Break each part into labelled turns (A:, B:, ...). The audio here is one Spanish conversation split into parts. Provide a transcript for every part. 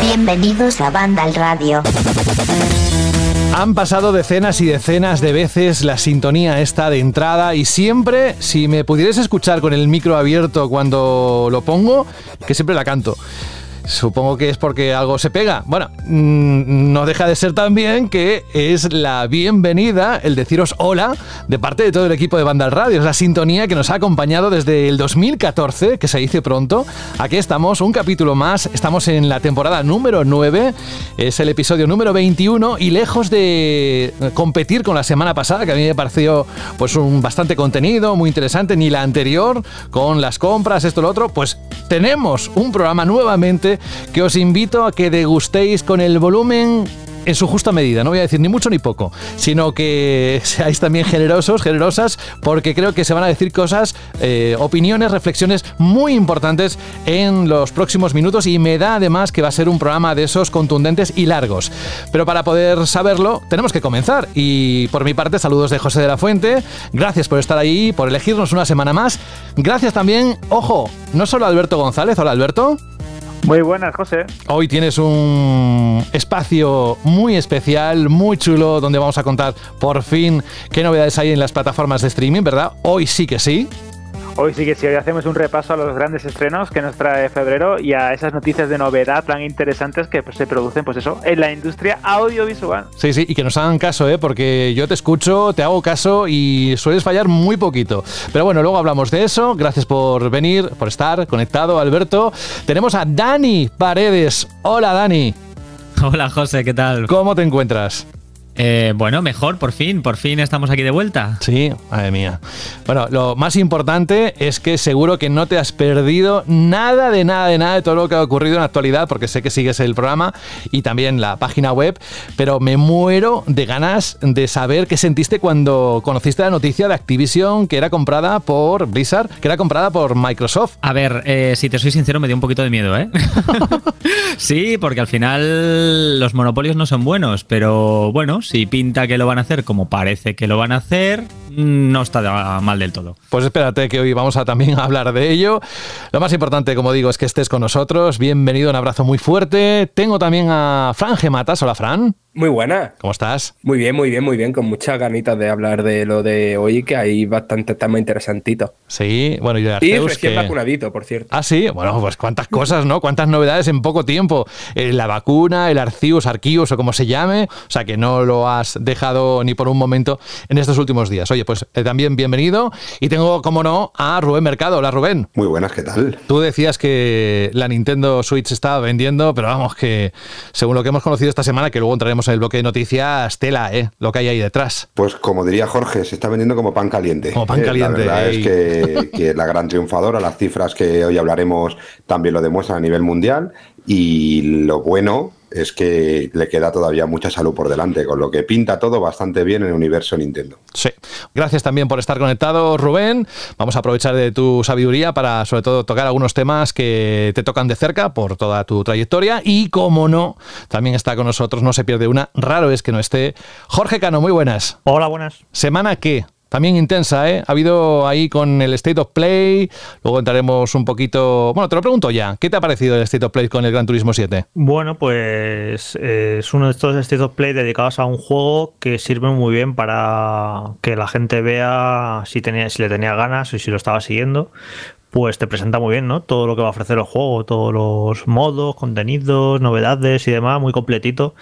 A: Bienvenidos a Banda al Radio.
B: Han pasado decenas y decenas de veces la sintonía esta de entrada y siempre, si me pudieras escuchar con el micro abierto cuando lo pongo, que siempre la canto. Supongo que es porque algo se pega. Bueno, mm, no deja de ser también que es la bienvenida, el deciros hola, de parte de todo el equipo de Banda Radio. Es la sintonía que nos ha acompañado desde el 2014, que se dice pronto. Aquí estamos, un capítulo más. Estamos en la temporada número 9. Es el episodio número 21 y lejos de competir con la semana pasada, que a mí me pareció pues un bastante contenido, muy interesante, ni la anterior, con las compras, esto, lo otro, pues tenemos un programa nuevamente que os invito a que degustéis con el volumen en su justa medida, no voy a decir ni mucho ni poco, sino que seáis también generosos, generosas, porque creo que se van a decir cosas, eh, opiniones, reflexiones muy importantes en los próximos minutos y me da además que va a ser un programa de esos contundentes y largos. Pero para poder saberlo, tenemos que comenzar. Y por mi parte, saludos de José de la Fuente, gracias por estar ahí, por elegirnos una semana más, gracias también, ojo, no solo a Alberto González, hola Alberto.
C: Muy buenas, José.
B: Hoy tienes un espacio muy especial, muy chulo, donde vamos a contar por fin qué novedades hay en las plataformas de streaming, ¿verdad? Hoy sí que sí.
C: Hoy sí que sí, hoy hacemos un repaso a los grandes estrenos que nos trae febrero y a esas noticias de novedad tan interesantes que se producen, pues eso, en la industria audiovisual.
B: Sí, sí, y que nos hagan caso, ¿eh? porque yo te escucho, te hago caso y sueles fallar muy poquito. Pero bueno, luego hablamos de eso. Gracias por venir, por estar conectado, Alberto. Tenemos a Dani Paredes. Hola, Dani.
D: Hola, José, ¿qué tal?
B: ¿Cómo te encuentras?
D: Eh, bueno, mejor, por fin, por fin estamos aquí de vuelta.
B: Sí, madre mía. Bueno, lo más importante es que seguro que no te has perdido nada de nada de nada de todo lo que ha ocurrido en la actualidad, porque sé que sigues el programa y también la página web, pero me muero de ganas de saber qué sentiste cuando conociste la noticia de Activision que era comprada por Blizzard, que era comprada por Microsoft.
D: A ver, eh, si te soy sincero, me dio un poquito de miedo, ¿eh? sí, porque al final los monopolios no son buenos, pero bueno, si pinta que lo van a hacer como parece que lo van a hacer, no está mal del todo.
B: Pues espérate que hoy vamos a también hablar de ello. Lo más importante, como digo, es que estés con nosotros. Bienvenido, un abrazo muy fuerte. Tengo también a Fran Gematas. Hola, Fran.
E: Muy buena.
B: ¿Cómo estás?
E: Muy bien, muy bien, muy bien. Con muchas ganitas de hablar de lo de hoy, que hay bastante temas interesantitos.
B: Sí, bueno, y de
E: Arceus, Y recién vacunadito, por cierto.
B: Ah, sí. Bueno, pues cuántas cosas, ¿no? Cuántas novedades en poco tiempo. Eh, la vacuna, el Arceus, Arceus o como se llame. O sea, que no lo has dejado ni por un momento en estos últimos días. Oye, pues eh, también bienvenido. Y tengo, como no, a Rubén Mercado. Hola, Rubén.
F: Muy buenas, ¿qué tal?
B: Tú decías que la Nintendo Switch estaba vendiendo, pero vamos, que según lo que hemos conocido esta semana, que luego entraremos en el bloque de noticias, Estela, ¿eh? Lo que hay ahí detrás.
F: Pues como diría Jorge, se está vendiendo como pan caliente.
B: Como pan caliente.
F: la verdad es que, que la gran triunfadora, las cifras que hoy hablaremos también lo demuestran a nivel mundial. Y lo bueno es que le queda todavía mucha salud por delante, con lo que pinta todo bastante bien en el universo Nintendo.
B: Sí. Gracias también por estar conectado, Rubén. Vamos a aprovechar de tu sabiduría para, sobre todo, tocar algunos temas que te tocan de cerca por toda tu trayectoria. Y, como no, también está con nosotros, no se pierde una. Raro es que no esté. Jorge Cano, muy buenas.
C: Hola, buenas.
B: ¿Semana qué? También intensa, ¿eh? Ha habido ahí con el State of Play, luego entraremos un poquito... Bueno, te lo pregunto ya, ¿qué te ha parecido el State of Play con el Gran Turismo 7?
C: Bueno, pues eh, es uno de estos State of Play dedicados a un juego que sirve muy bien para que la gente vea si, tenía, si le tenía ganas y si lo estaba siguiendo pues te presenta muy bien, ¿no? Todo lo que va a ofrecer el juego, todos los modos, contenidos, novedades y demás, muy completito.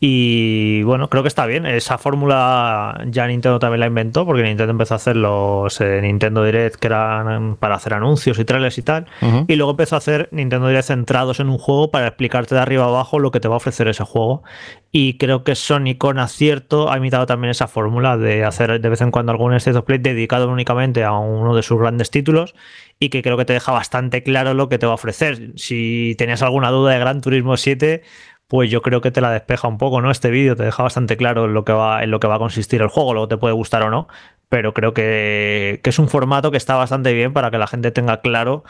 C: Y bueno, creo que está bien. Esa fórmula ya Nintendo también la inventó, porque Nintendo empezó a hacer los eh, Nintendo Direct que eran para hacer anuncios y trailers y tal. Y luego empezó a hacer Nintendo Direct centrados en un juego para explicarte de arriba abajo lo que te va a ofrecer ese juego. Y creo que Sony con acierto ha imitado también esa fórmula de hacer de vez en cuando algún State of Play dedicado únicamente a uno de sus grandes títulos y que creo que te deja bastante claro lo que te va a ofrecer. Si tenías alguna duda de Gran Turismo 7, pues yo creo que te la despeja un poco, ¿no? Este vídeo te deja bastante claro en lo que va, en lo que va a consistir el juego, luego te puede gustar o no, pero creo que, es un formato que está bastante bien para que la gente tenga claro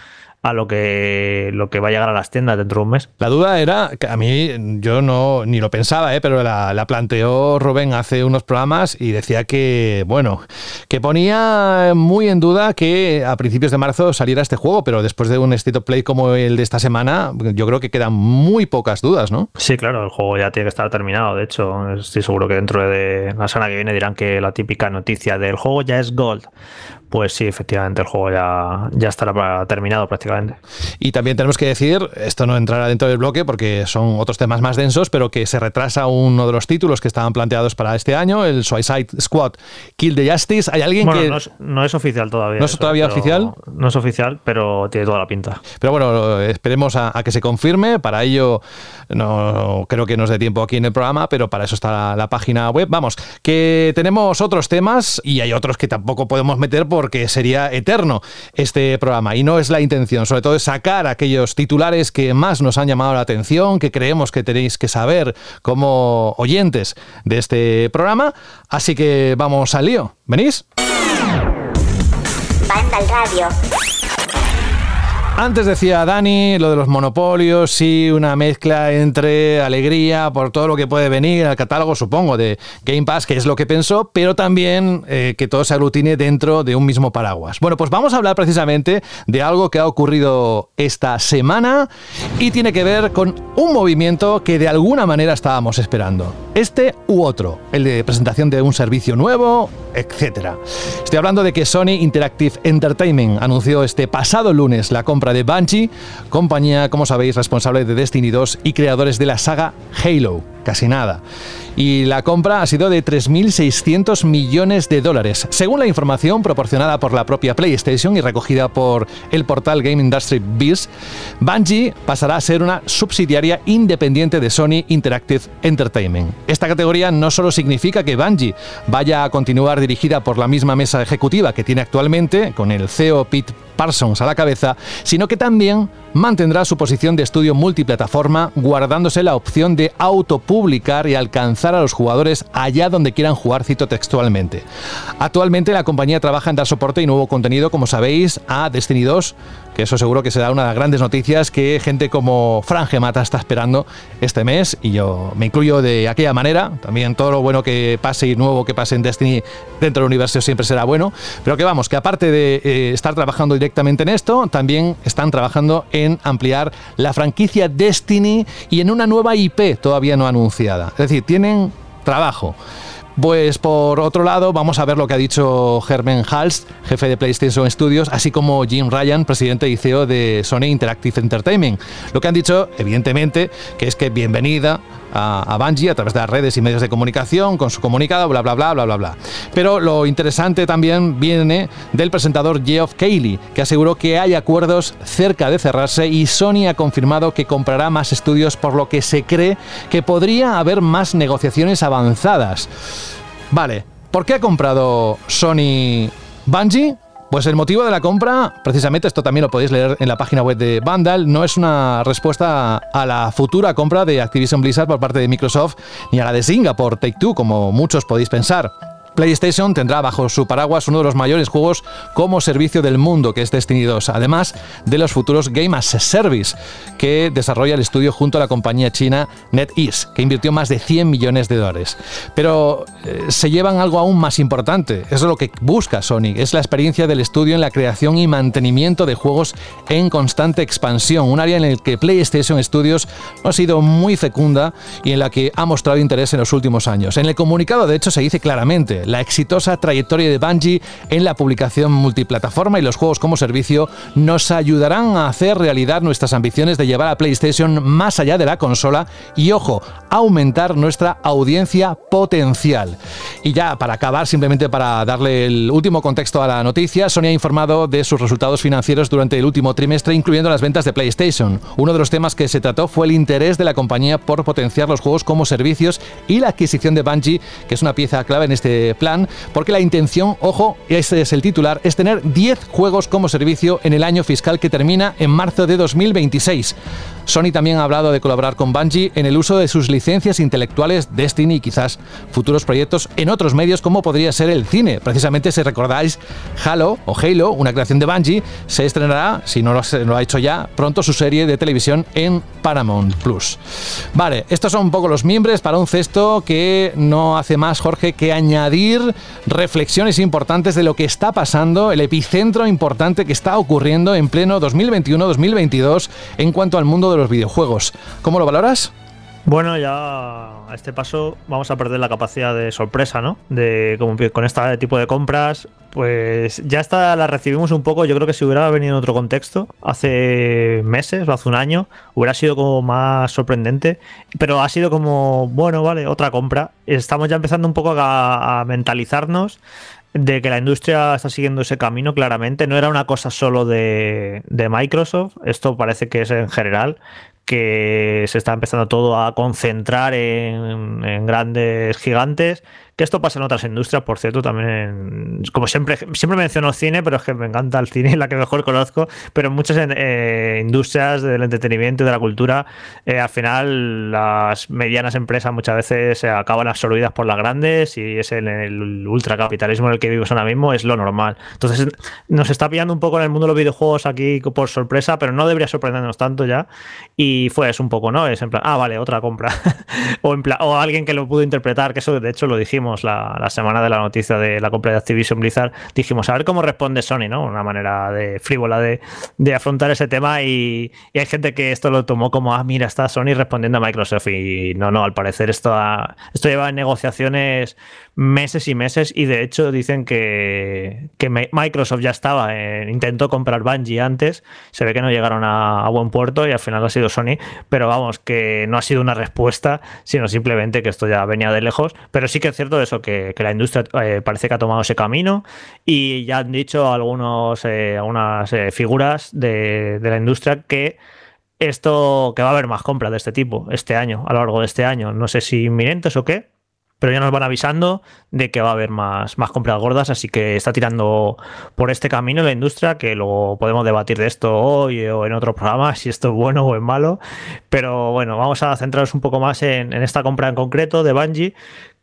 C: a lo que, lo que va a llegar a las tiendas dentro de un mes.
B: La duda era, que a mí yo no ni lo pensaba, ¿eh? pero la, la planteó Rubén hace unos programas y decía que, bueno, que ponía muy en duda que a principios de marzo saliera este juego, pero después de un State of Play como el de esta semana, yo creo que quedan muy pocas dudas, ¿no?
C: Sí, claro, el juego ya tiene que estar terminado. De hecho, estoy seguro que dentro de la semana que viene dirán que la típica noticia del juego ya es Gold. Pues sí, efectivamente, el juego ya, ya estará terminado prácticamente.
B: Y también tenemos que decir, esto no entrará dentro del bloque porque son otros temas más densos, pero que se retrasa uno de los títulos que estaban planteados para este año, el Suicide Squad Kill the Justice. Hay alguien
C: bueno,
B: que...
C: No es, no es, oficial todavía.
B: ¿No es
C: eso,
B: todavía oficial?
C: No es oficial, pero tiene toda la pinta.
B: Pero bueno, esperemos a, a que se confirme. Para ello, no creo que nos dé tiempo aquí en el programa, pero para eso está la, la página web. Vamos, que tenemos otros temas y hay otros que tampoco podemos meter porque sería eterno este programa. Y no es la intención, sobre todo es sacar aquellos titulares que más nos han llamado la atención, que creemos que tenéis que saber como oyentes de este programa. Así que vamos al lío. ¿Venís?
A: Banda al radio.
B: Antes decía Dani lo de los monopolios, sí, una mezcla entre alegría por todo lo que puede venir al catálogo, supongo, de Game Pass, que es lo que pensó, pero también eh, que todo se aglutine dentro de un mismo paraguas. Bueno, pues vamos a hablar precisamente de algo que ha ocurrido esta semana y tiene que ver con un movimiento que de alguna manera estábamos esperando. Este u otro, el de presentación de un servicio nuevo, etcétera. Estoy hablando de que Sony Interactive Entertainment anunció este pasado lunes la compra de Bungie, compañía, como sabéis, responsable de Destiny 2 y creadores de la saga Halo. Casi nada. Y la compra ha sido de 3.600 millones de dólares, según la información proporcionada por la propia PlayStation y recogida por el portal Game Industry Biz. Bungie pasará a ser una subsidiaria independiente de Sony Interactive Entertainment. Esta categoría no solo significa que Bungie vaya a continuar dirigida por la misma mesa ejecutiva que tiene actualmente, con el CEO Pete Parsons a la cabeza, sino que también mantendrá su posición de estudio multiplataforma, guardándose la opción de autopublicar y alcanzar a los jugadores allá donde quieran jugar, cito textualmente. Actualmente la compañía trabaja en dar soporte y nuevo contenido, como sabéis, a Destiny 2, eso seguro que será una de las grandes noticias que gente como Fran Gemata está esperando este mes, y yo me incluyo de aquella manera, también todo lo bueno que pase y nuevo que pase en Destiny dentro del universo siempre será bueno, pero que vamos, que aparte de eh, estar trabajando directamente en esto, también están trabajando en ampliar la franquicia Destiny y en una nueva IP todavía no anunciada. Es decir, tienen trabajo. Pues por otro lado, vamos a ver lo que ha dicho Herman Hals, jefe de PlayStation Studios, así como Jim Ryan, presidente y CEO de Sony Interactive Entertainment. Lo que han dicho, evidentemente, que es que bienvenida a, a Bungie a través de las redes y medios de comunicación con su comunicado, bla, bla, bla, bla, bla, bla. Pero lo interesante también viene del presentador Geoff Keighley, que aseguró que hay acuerdos cerca de cerrarse y Sony ha confirmado que comprará más estudios, por lo que se cree que podría haber más negociaciones avanzadas. Vale, ¿por qué ha comprado Sony Bungie? Pues el motivo de la compra, precisamente esto también lo podéis leer en la página web de Vandal, no es una respuesta a la futura compra de Activision Blizzard por parte de Microsoft ni a la de Singapore Take Two, como muchos podéis pensar. PlayStation tendrá bajo su paraguas uno de los mayores juegos como servicio del mundo, que es Destiny 2, además de los futuros Game as a Service, que desarrolla el estudio junto a la compañía china NetEase, que invirtió más de 100 millones de dólares. Pero eh, se llevan algo aún más importante, eso es lo que busca Sony, es la experiencia del estudio en la creación y mantenimiento de juegos en constante expansión, un área en el que PlayStation Studios ha sido muy fecunda y en la que ha mostrado interés en los últimos años. En el comunicado, de hecho, se dice claramente, la exitosa trayectoria de Bungie en la publicación multiplataforma y los juegos como servicio nos ayudarán a hacer realidad nuestras ambiciones de llevar a PlayStation más allá de la consola y, ojo, aumentar nuestra audiencia potencial. Y ya para acabar, simplemente para darle el último contexto a la noticia, Sony ha informado de sus resultados financieros durante el último trimestre, incluyendo las ventas de PlayStation. Uno de los temas que se trató fue el interés de la compañía por potenciar los juegos como servicios y la adquisición de Bungie, que es una pieza clave en este plan, porque la intención, ojo, este es el titular, es tener 10 juegos como servicio en el año fiscal que termina en marzo de 2026. Sony también ha hablado de colaborar con Bungie en el uso de sus licencias intelectuales Destiny y quizás futuros proyectos en otros medios como podría ser el cine. Precisamente si recordáis Halo o Halo, una creación de Bungie, se estrenará, si no lo, ha hecho ya, pronto su serie de televisión en Paramount Plus. Vale, estos son un poco los miembros para un cesto que no hace más, Jorge, que añadir reflexiones importantes de lo que está pasando, el epicentro importante que está ocurriendo en pleno 2021-2022 en cuanto al mundo de los videojuegos. ¿Cómo lo valoras?
C: Bueno, ya a este paso vamos a perder la capacidad de sorpresa, ¿no? De como con este tipo de compras, pues ya está, la recibimos un poco. Yo creo que si hubiera venido en otro contexto, hace meses o hace un año, hubiera sido como más sorprendente. Pero ha sido como, bueno, vale, otra compra. Estamos ya empezando un poco a, mentalizarnos de que la industria está siguiendo ese camino claramente. No era una cosa solo de, de Microsoft, esto parece que es en general que se está empezando todo a concentrar en, en grandes gigantes que esto pasa en otras industrias, por cierto, también, como siempre, siempre menciono cine, pero es que me encanta el cine, la que mejor conozco, pero en muchas eh, industrias del entretenimiento y de la cultura, eh, al final las medianas empresas muchas veces se acaban absorbidas por las grandes y es en el ultracapitalismo en el que vivimos ahora mismo, es lo normal. Entonces nos está pillando un poco en el mundo de los videojuegos aquí por sorpresa, pero no debería sorprendernos tanto ya. Y fue eso un poco, ¿no? Es en plan, ah, vale, otra compra. o, en plan, o alguien que lo pudo interpretar, que eso de hecho lo dijimos la, semana de la noticia de la compra de Activision Blizzard, dijimos a ver cómo responde Sony, ¿no? Una manera de frívola de, afrontar ese tema y, hay gente que esto lo tomó como, ah, mira, está Sony respondiendo a Microsoft y no, no, al parecer esto, esto lleva negociaciones meses y meses y de hecho dicen que, Microsoft ya estaba, intentó comprar Bungie antes, se ve que no llegaron a, buen puerto y al final ha sido Sony, pero vamos, que no ha sido una respuesta, sino simplemente que esto ya venía de lejos, pero sí que es cierto eso, que, la industria eh, parece que ha tomado ese camino y ya han dicho algunos, eh, algunas eh, figuras de, de la industria que esto que va a haber más compras de este tipo este año, a lo largo de este año. No sé si inminentes o qué, pero ya nos van avisando de que va a haber más, más compras gordas, así que está tirando por este camino la industria, que luego podemos debatir de esto hoy o en otro programa, si esto es bueno o es malo, pero bueno, vamos a centrarnos un poco más en, esta compra en concreto de Bungie,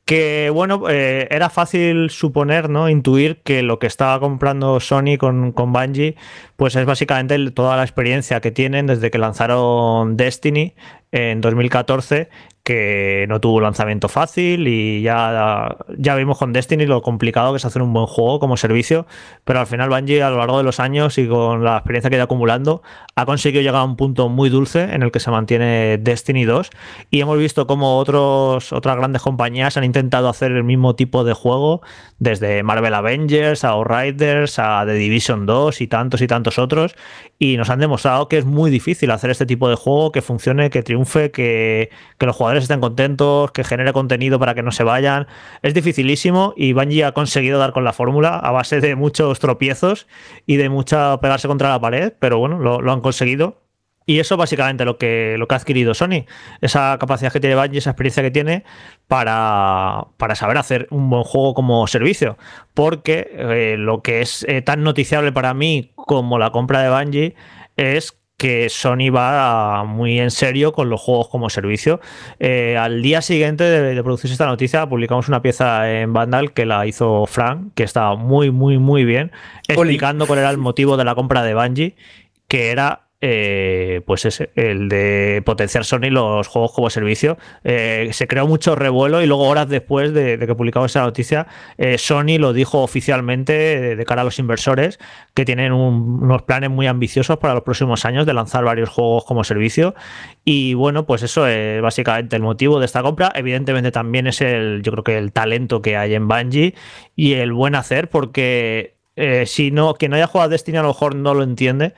C: que bueno, eh, era fácil suponer, ¿no? Intuir que lo que estaba comprando Sony con, con Bungie, pues es básicamente toda la experiencia que tienen desde que lanzaron Destiny en 2014 que no tuvo lanzamiento fácil y ya, ya vimos con Destiny lo complicado que es hacer un buen juego como servicio, pero al final Bungie a lo largo de los años y con la experiencia que ido acumulando ha conseguido llegar a un punto muy dulce en el que se mantiene Destiny 2 y hemos visto como otros, otras grandes compañías han intentado hacer el mismo tipo de juego desde Marvel Avengers a Outriders a The Division 2 y tantos y tantos otros y nos han demostrado que es muy difícil hacer este tipo de juego que funcione, que triunfe, que, que los jugadores estén contentos, que genere contenido para que no se vayan. Es dificilísimo y Bungie ha conseguido dar con la fórmula a base de muchos tropiezos y de mucha pegarse contra la pared, pero bueno, lo, han conseguido. Y eso básicamente lo que, lo que ha adquirido Sony, esa capacidad que tiene Bungie, esa experiencia que tiene para, para saber hacer un buen juego como servicio. Porque eh, lo que es eh, tan noticiable para mí como la compra de Bungie es que Sony va muy en serio con los juegos como servicio. Eh, al día siguiente de, producirse esta noticia, publicamos una pieza en Vandal que la hizo Frank, que estaba muy, muy, muy bien, explicando cuál era el motivo de la compra de Bungie, que era eh, pues es el de potenciar Sony los juegos como servicio. Eh, se creó mucho revuelo y luego horas después de, que publicamos esa noticia, eh, Sony lo dijo oficialmente de cara a los inversores que tienen unos planes muy ambiciosos para los próximos años de lanzar varios juegos como servicio. Y bueno, pues eso es básicamente el motivo de esta compra. Evidentemente también es el, yo creo que el talento que hay en Bungie y el buen hacer, porque si no, quien no haya jugado a Destiny a lo mejor no lo entiende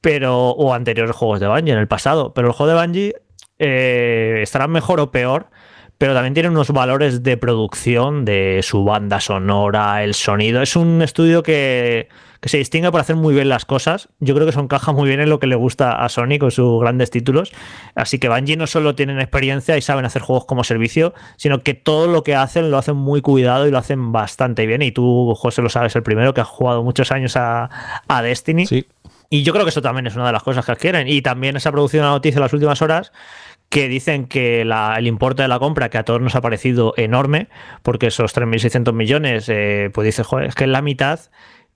C: pero o anteriores juegos de Bungie en el pasado. Pero el juego de Bungie eh, estará mejor o peor, pero también tiene unos valores de producción de su banda sonora, el sonido. Es un estudio que, se distingue por hacer muy bien las cosas. Yo creo que eso encaja muy bien en lo que le gusta a Sony con sus grandes títulos. Así que Bungie no solo tienen experiencia y saben hacer juegos como servicio, sino que todo lo que hacen lo hacen muy cuidado y lo hacen bastante bien. Y tú, José, lo sabes, el primero que ha jugado muchos años a, a Destiny.
B: Sí
C: Y yo creo que eso también es una de las cosas que quieren. Y también se ha producido una noticia en las últimas horas que dicen que el importe de la compra, que a todos nos ha parecido enorme, porque esos 3.600 millones, eh, pues dice, joder, es que es la mitad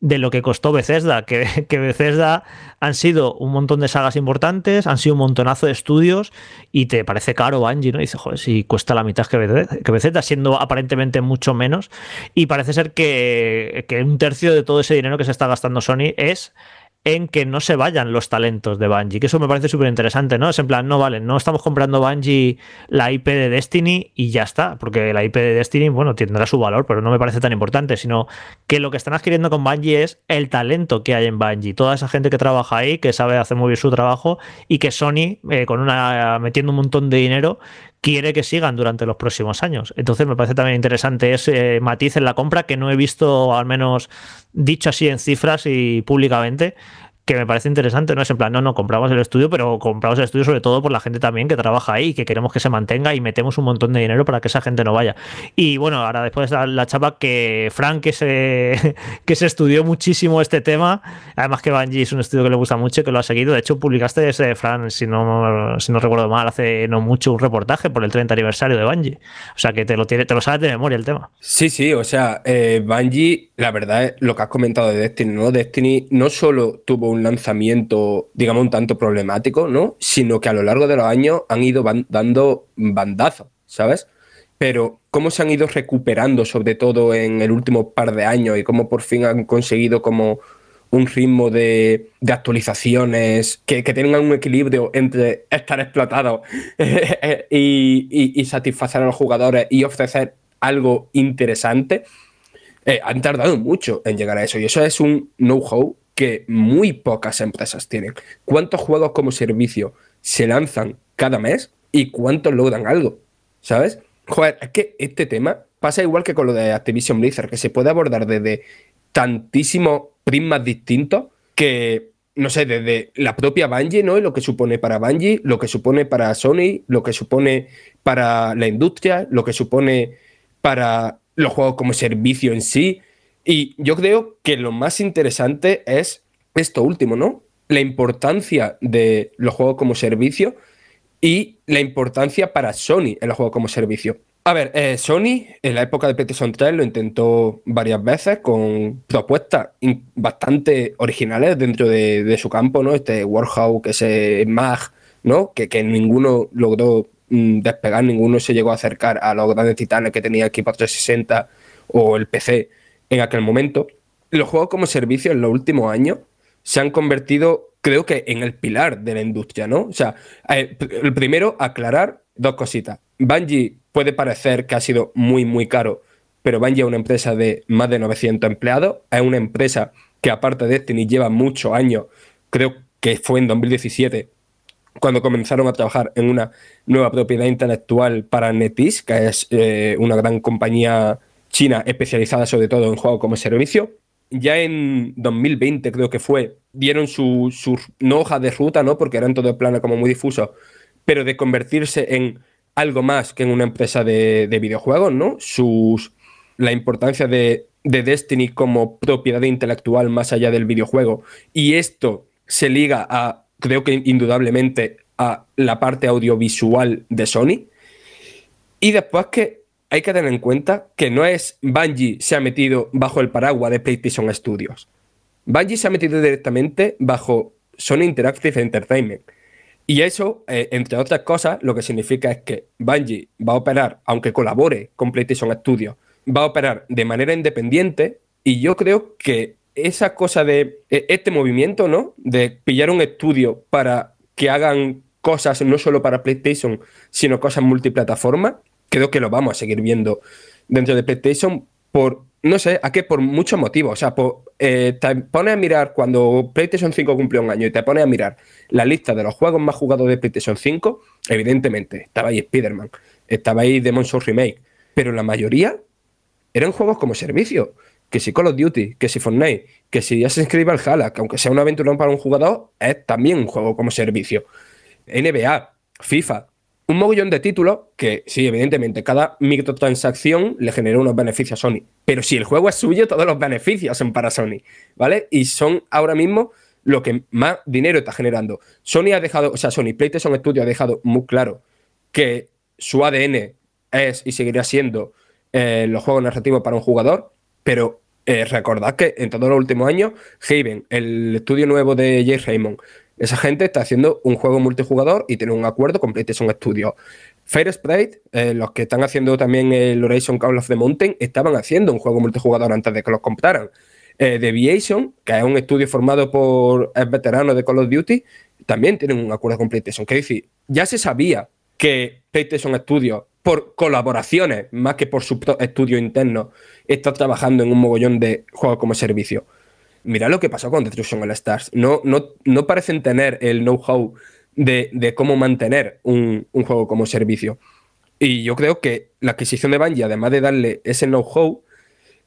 C: de lo que costó Bethesda, que, que, Bethesda han sido un montón de sagas importantes, han sido un montonazo de estudios y te parece caro Bungie, ¿no? Y dice, joder, si cuesta la mitad que que Bethesda, siendo aparentemente mucho menos. Y parece ser que, que un tercio de todo ese dinero que se está gastando Sony es en que no se vayan los talentos de Bungie, que eso me parece súper interesante, ¿no? Es en plan, no vale, no estamos comprando Bungie la IP de Destiny y ya está, porque la IP de Destiny, bueno, tendrá su valor, pero no me parece tan importante, sino que lo que están adquiriendo con Bungie es el talento que hay en Bungie, toda esa gente que trabaja ahí, que sabe hacer muy bien su trabajo y que Sony, eh, con una metiendo un montón de dinero, quiere que sigan durante los próximos años. Entonces me parece también interesante ese matiz en la compra que no he visto al menos dicho así en cifras y públicamente que me parece interesante, ¿no? Es en plan, no, no, compramos el estudio, pero compramos el estudio sobre todo por la gente también que trabaja ahí, que queremos que se mantenga y metemos un montón de dinero para que esa gente no vaya. Y bueno, ahora después la, la chapa que Frank, que se, que se estudió muchísimo este tema, además que Bungie es un estudio que le gusta mucho y que lo ha seguido. De hecho, publicaste ese, Frank, si no, si no recuerdo mal, hace no mucho un reportaje por el 30 aniversario de Bungie. O sea que te lo, tiene, te lo sabes de memoria el tema.
E: Sí, sí, o sea, eh, la verdad es lo que has comentado de Destiny, ¿no? Destiny no solo tuvo un lanzamiento, digamos, un tanto problemático, ¿no? Sino que a lo largo de los años han ido dando bandazos, ¿sabes? Pero cómo se han ido recuperando, sobre todo en el último par de años, y cómo por fin han conseguido como un ritmo de, actualizaciones que, tengan un equilibrio entre estar explotados y, y, satisfacer a los jugadores y ofrecer algo interesante, eh, han tardado mucho en llegar a eso. Y eso es un know-how que muy pocas empresas tienen. ¿Cuántos juegos como servicio se lanzan cada mes y cuántos logran algo? ¿Sabes? Joder, es que este tema pasa igual que con lo de Activision Blizzard, que se puede abordar desde tantísimos prismas distintos que, no sé, desde la propia Bungie, ¿no? Y lo que supone para Bungie, lo que supone para Sony, lo que supone para la industria, lo que supone para los juegos como servicio en sí. Y yo creo que lo más interesante es esto último, ¿no? La importancia de los juegos como servicio y la importancia para Sony en los juegos como servicio. A ver, eh, Sony en la época de PlayStation 3 lo intentó varias veces con propuestas bastante originales dentro de, su campo, ¿no? Este que ese Mag, ¿no? Que, que ninguno logró mm, despegar, ninguno se llegó a acercar a los grandes titanes que tenía Xbox 360 o el PC en aquel momento. Los juegos como servicio en los últimos años se han convertido, creo que, en el pilar de la industria, ¿no? O sea, eh, el primero, aclarar dos cositas. Bungie puede parecer que ha sido muy, muy caro, pero Bungie es una empresa de más de 900 empleados, es una empresa que aparte de Destiny lleva muchos años, creo que fue en 2017, cuando comenzaron a trabajar en una nueva propiedad intelectual para NetEase, que es eh, una gran compañía China especializada sobre todo en juegos como servicio. Ya en 2020 creo que fue, dieron su, su no hoja de ruta, ¿no? Porque eran todos planes como muy difusos, pero de convertirse en algo más que en una empresa de, videojuegos, ¿no? Sus, la importancia de, de Destiny como propiedad intelectual más allá del videojuego. Y esto se liga a, creo que indudablemente, a la parte audiovisual de Sony. Y después que hay que tener en cuenta que no es Bungie se ha metido bajo el paraguas de PlayStation Studios. Bungie se ha metido directamente bajo Sony Interactive Entertainment. Y eso, eh, entre otras cosas, lo que significa es que Bungie va a operar, aunque colabore con PlayStation Studios, va a operar de manera independiente. Y yo creo que esa cosa de e, este movimiento, ¿no? De pillar un estudio para que hagan cosas no solo para PlayStation, sino cosas multiplataforma, creo que lo vamos a seguir viendo dentro de PlayStation por, no sé, ¿a qué? Por muchos motivos. O sea, eh, te pones a mirar cuando PlayStation 5 cumplió un año y te pones a mirar la lista de los juegos más jugados de PlayStation 5, evidentemente estaba ahí Spider-Man, estaba ahí Demon's Souls Remake, pero la mayoría eran juegos como servicio. Que si Call of Duty, que si Fortnite, que si Assassin's Creed Valhalla, que aunque sea un aventurón para un jugador, es también un juego como servicio. NBA, FIFA, un mogollón de títulos que, sí, evidentemente, cada microtransacción le genera unos beneficios a Sony. Pero si el juego es suyo, todos los beneficios son para Sony, ¿vale? Y son ahora mismo lo que más dinero está generando. Sony ha dejado, o sea, Sony PlayStation Studio ha dejado muy claro que su ADN es y seguirá siendo eh, los juegos narrativos para un jugador, pero eh, recordad que en todos los últimos años, Haven, el estudio nuevo de Jay Raymond, esa gente está haciendo un juego multijugador y tiene un acuerdo con PlayStation Studio. Fair Sprite, eh, los que están haciendo también el Horizon Call of the Mountain, estaban haciendo un juego multijugador antes de que los compraran. Eh, Deviation, que es un estudio formado por veteranos de Call of Duty, también tienen un acuerdo con PlayStation. Que decir, ya se sabía que PlayStation Studio, por colaboraciones más que por su estudio interno, está trabajando en un mogollón de juegos como servicio. Mira lo que pasó con Destruction All Stars. No, no, no parecen tener el know-how de, cómo mantener un, juego como servicio. Y yo creo que la adquisición de Bungie, además de darle ese know-how,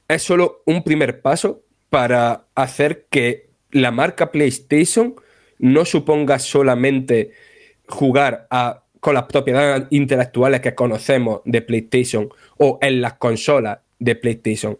E: es solo un primer paso para hacer que la marca PlayStation no suponga solamente jugar con las propiedades intelectuales que conocemos de PlayStation o en las consolas de PlayStation,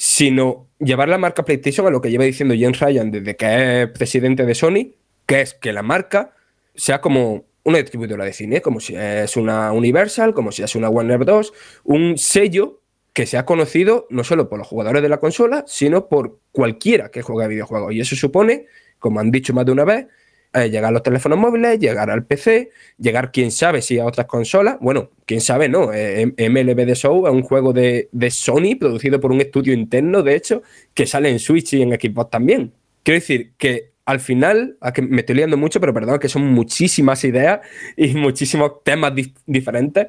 E: sino llevar la marca PlayStation a lo que lleva diciendo James Ryan desde que es presidente de Sony, que es que la marca sea como una distribuidora de cine, como si es una Universal, como si es una Warner Bros., un sello que sea conocido no solo por los jugadores de la consola, sino por cualquiera que juegue videojuegos. Y eso supone, como han dicho más de una vez, eh, llegar a los teléfonos móviles, llegar al PC, llegar, quién sabe, si a otras consolas. Bueno, quién sabe, no. Eh, MLB The Show es un juego de, de, Sony, producido por un estudio interno, de hecho, que sale en Switch y en Xbox también. Quiero decir que al final, que me estoy liando mucho, pero perdón, que son muchísimas ideas y muchísimos temas diferentes,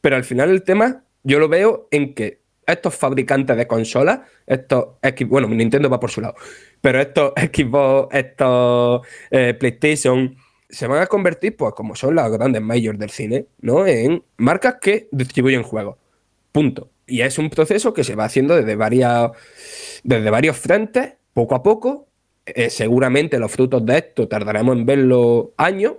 E: pero al final el tema yo lo veo en que estos fabricantes de consolas, estos bueno, Nintendo va por su lado, pero estos Xbox, estos eh, PlayStation, se van a convertir, pues como son las grandes mayores del cine, ¿no? En marcas que distribuyen juegos. Punto. Y es un proceso que se va haciendo desde, varias, desde varios frentes, poco a poco, eh, seguramente los frutos de esto tardaremos en verlo años,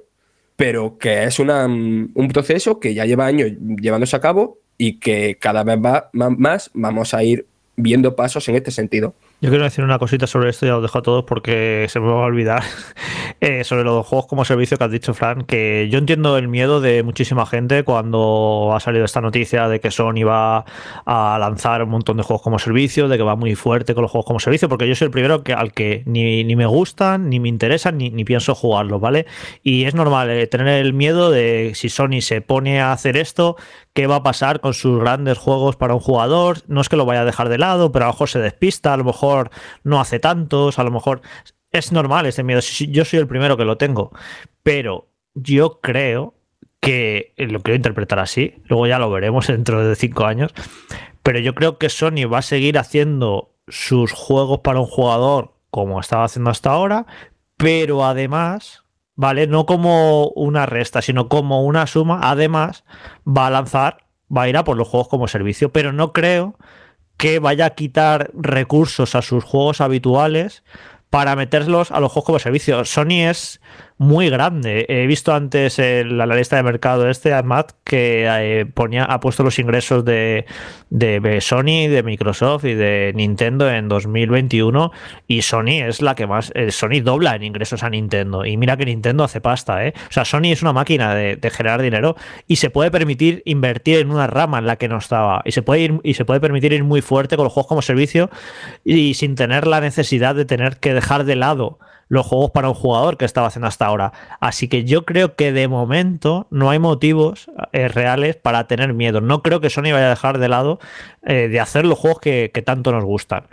E: pero que es mm, un proceso que ya lleva años llevándose a cabo y que cada vez más vamos a ir viendo pasos en este sentido.
C: Yo quiero decir una cosita sobre esto, ya lo dejo a todos porque se me va a olvidar. Eh, sobre los juegos como servicio que has dicho, Fran, que yo entiendo el miedo de muchísima gente cuando ha salido esta noticia de que Sony va a lanzar un montón de juegos como servicio, de que va muy fuerte con los juegos como servicio, porque yo soy el primero que, al que ni, me gustan, ni me interesan, ni, ni pienso jugarlos, ¿vale? Y es normal eh, tener el miedo de si Sony se pone a hacer esto, qué va a pasar con sus grandes juegos para un jugador. No es que lo vaya a dejar de lado, pero a lo mejor se despista, a lo mejor no hace tantos, a lo mejor es normal ese miedo. Yo soy el primero que lo tengo, pero yo creo que lo quiero interpretar así, luego ya lo veremos dentro de cinco años, pero yo creo que Sony va a seguir haciendo sus juegos para un jugador como estaba haciendo hasta ahora, pero además ¿vale? No como una resta, sino como una suma. Además, va a lanzar, va a ir a por los juegos como servicio, pero no creo que vaya a quitar recursos a sus juegos habituales para meterlos a los juegos como servicio. Sony es muy grande. He visto antes en la, lista de mercado este, Matt, que eh, ponía, ha puesto los ingresos de, de, Sony, de Microsoft y de Nintendo en 2021 y Sony es la que más, eh, Sony dobla en ingresos a Nintendo y mira que Nintendo hace pasta, ¿eh? O sea, Sony es una máquina de, generar dinero y se puede permitir invertir en una rama en la que no estaba y se puede ir y se puede permitir ir muy fuerte con los juegos como servicio y sin tener la necesidad de tener que dejar de lado los juegos para un jugador que estaba haciendo hasta ahora. Así que yo creo que de momento no hay motivos eh, reales para tener miedo. No creo que Sony vaya a dejar de lado eh, de hacer los juegos que, tanto nos gustan.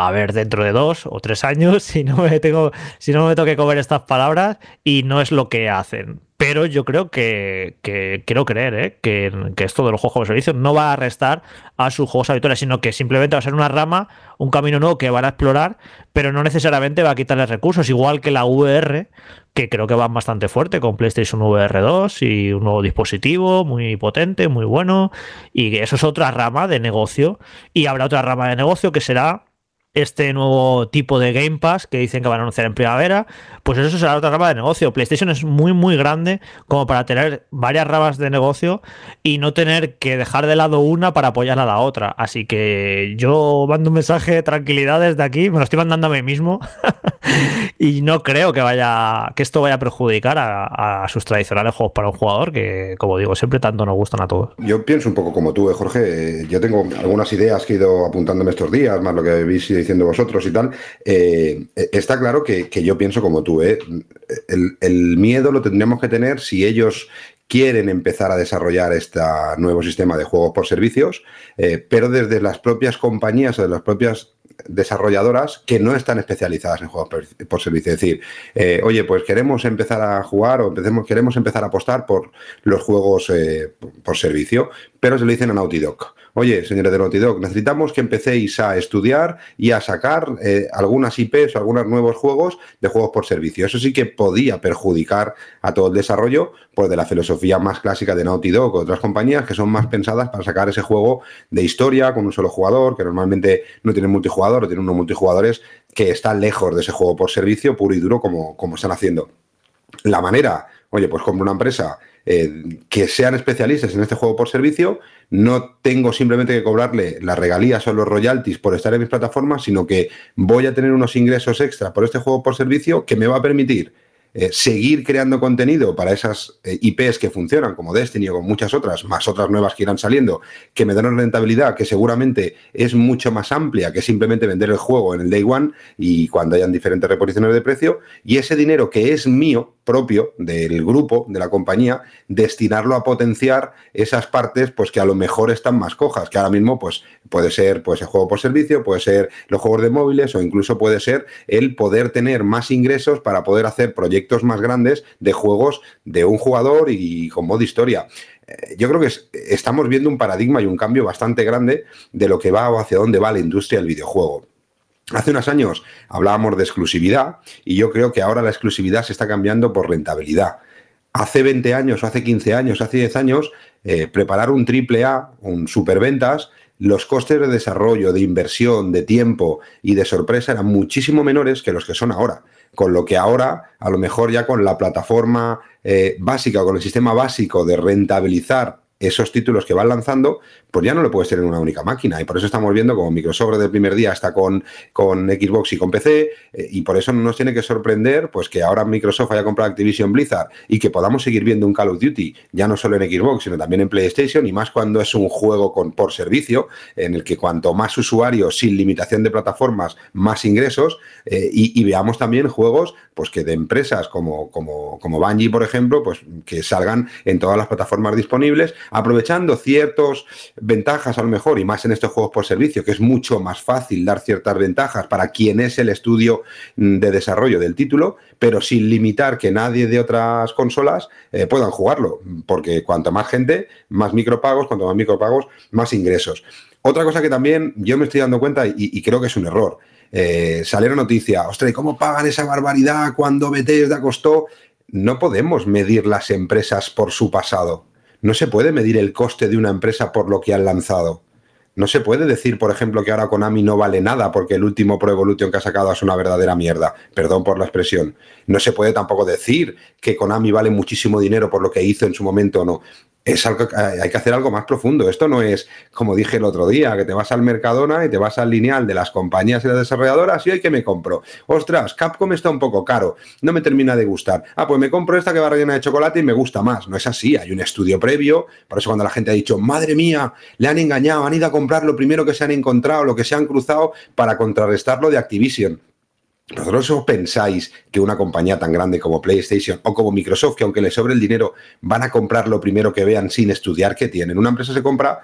C: A ver, dentro de dos o tres años, si no me tengo, si no me toque comer estas palabras, y no es lo que hacen. Pero yo creo que, quiero creer ¿eh? que, esto de los juegos de servicio no va a restar a sus juegos habituales, sino que simplemente va a ser una rama, un camino nuevo que van a explorar, pero no necesariamente va a quitarles recursos, igual que la VR, que creo que van bastante fuerte con PlayStation VR 2 y un nuevo dispositivo muy potente, muy bueno, y eso es otra rama de negocio, y habrá otra rama de negocio que será este nuevo tipo de Game Pass que dicen que van a anunciar en primavera, pues eso será otra rama de negocio. PlayStation es muy, muy grande como para tener varias ramas de negocio y no tener que dejar de lado una para apoyar a la otra. Así que yo mando un mensaje de tranquilidad desde aquí, me lo estoy mandando a mí mismo, y no creo que vaya que esto vaya a perjudicar a, sus tradicionales juegos para un jugador que, como digo, siempre tanto nos gustan a todos.
F: Yo pienso un poco como tú, eh, Jorge. Yo tengo algunas ideas que he ido apuntándome estos días, más lo que habéis diciendo vosotros y tal. Eh, está claro que, yo pienso como tú. ¿eh? El, miedo lo tendríamos que tener si ellos quieren empezar a desarrollar este nuevo sistema de juegos por servicios, eh, pero desde las propias compañías o de las propias desarrolladoras que no están especializadas en juegos por, servicio. Es decir, eh, oye, pues queremos empezar a jugar o empecemos, queremos empezar a apostar por los juegos eh, por servicio, pero se lo dicen a Naughty Dog oye, señores de Naughty Dog, necesitamos que empecéis a estudiar y a sacar eh, algunas IPs o algunos nuevos juegos de juegos por servicio. Eso sí que podía perjudicar a todo el desarrollo pues, de la filosofía más clásica de Naughty Dog o otras compañías que son más pensadas para sacar ese juego de historia con un solo jugador, que normalmente no tiene multijugador o tiene unos multijugadores que están lejos de ese juego por servicio puro y duro como, como están haciendo. La manera, oye, pues como una empresa eh, que sean especialistas en este juego por servicio, no tengo simplemente que cobrarle las regalías o los royalties por estar en mis plataformas, sino que voy a tener unos ingresos extra por este juego por servicio que me va a permitir eh, seguir creando contenido para esas eh, IPs que funcionan, como Destiny o con muchas otras, más otras nuevas que irán saliendo, que me dan una rentabilidad que seguramente es mucho más amplia que simplemente vender el juego en el day one y cuando hayan diferentes reposiciones de precio, y ese dinero que es mío, propio del grupo, de la compañía, destinarlo a potenciar esas partes pues que a lo mejor están más cojas, que ahora mismo pues puede ser pues el juego por servicio, puede ser los juegos de móviles o incluso puede ser el poder tener más ingresos para poder hacer proyectos más grandes de juegos de un jugador y con modo historia eh, yo creo que estamos viendo un paradigma y un cambio bastante grande de lo que va o hacia dónde va la industria del videojuego. Hace unos años hablábamos de exclusividad y yo creo que ahora la exclusividad se está cambiando por rentabilidad. Hace 20 años, hace 15 años, hace 10 años, eh, preparar un triple A, un superventas, los costes de desarrollo, de inversión, de tiempo y de sorpresa eran muchísimo menores que los que son ahora. Con lo que ahora, a lo mejor ya con la plataforma eh, básica con el sistema básico de rentabilizar esos títulos que van lanzando, pues ya no lo puedes tener en una única máquina. Y por eso estamos viendo como Microsoft desde el primer día está con, con Xbox y con PC, eh, y por eso no nos tiene que sorprender pues que ahora Microsoft haya comprado Activision Blizzard y que podamos seguir viendo un Call of Duty, ya no solo en Xbox, sino también en PlayStation, y más cuando es un juego con, por servicio, en el que cuanto más usuarios, sin limitación de plataformas, más ingresos, eh, y, veamos también juegos pues que de empresas como, como, como Bungie, por ejemplo, pues que salgan en todas las plataformas disponibles, aprovechando ciertos ventajas a lo mejor, y más en estos juegos por servicio, que es mucho más fácil dar ciertas ventajas para quien es el estudio mm, de desarrollo del título, pero sin limitar que nadie de otras consolas eh, puedan jugarlo, porque cuanto más gente, más micropagos, cuanto más micropagos, más ingresos. Otra cosa que también yo me estoy dando cuenta y, creo que es un error. Eh, salió noticia, ostras, ¿cómo pagan esa barbaridad cuando Bethesda costó? No podemos medir las empresas por su pasado. No se puede medir el coste de una empresa por lo que han lanzado. No se puede decir, por ejemplo, que ahora Konami no vale nada porque el último Pro Evolution que ha sacado es una verdadera mierda. Perdón por la expresión. No se puede tampoco decir que Konami vale muchísimo dinero por lo que hizo en su momento o no es algo, hay que hacer algo más profundo. Esto no es, como dije el otro día, que te vas al Mercadona y te vas al lineal de las compañías y las desarrolladoras y hoy que me compro. Ostras, Capcom está un poco caro, no me termina de gustar. Ah, pues me compro esta que va rellena de chocolate y me gusta más. No es así, hay un estudio previo. Por eso cuando la gente ha dicho, madre mía, le han engañado, han ido a comprar lo primero que se han encontrado, lo que se han cruzado para contrarrestarlo de Activision. ¿Vosotros os pensáis que una compañía tan grande como PlayStation o como Microsoft, que aunque le sobre el dinero, van a comprar lo primero que vean sin estudiar qué tienen? Una empresa se compra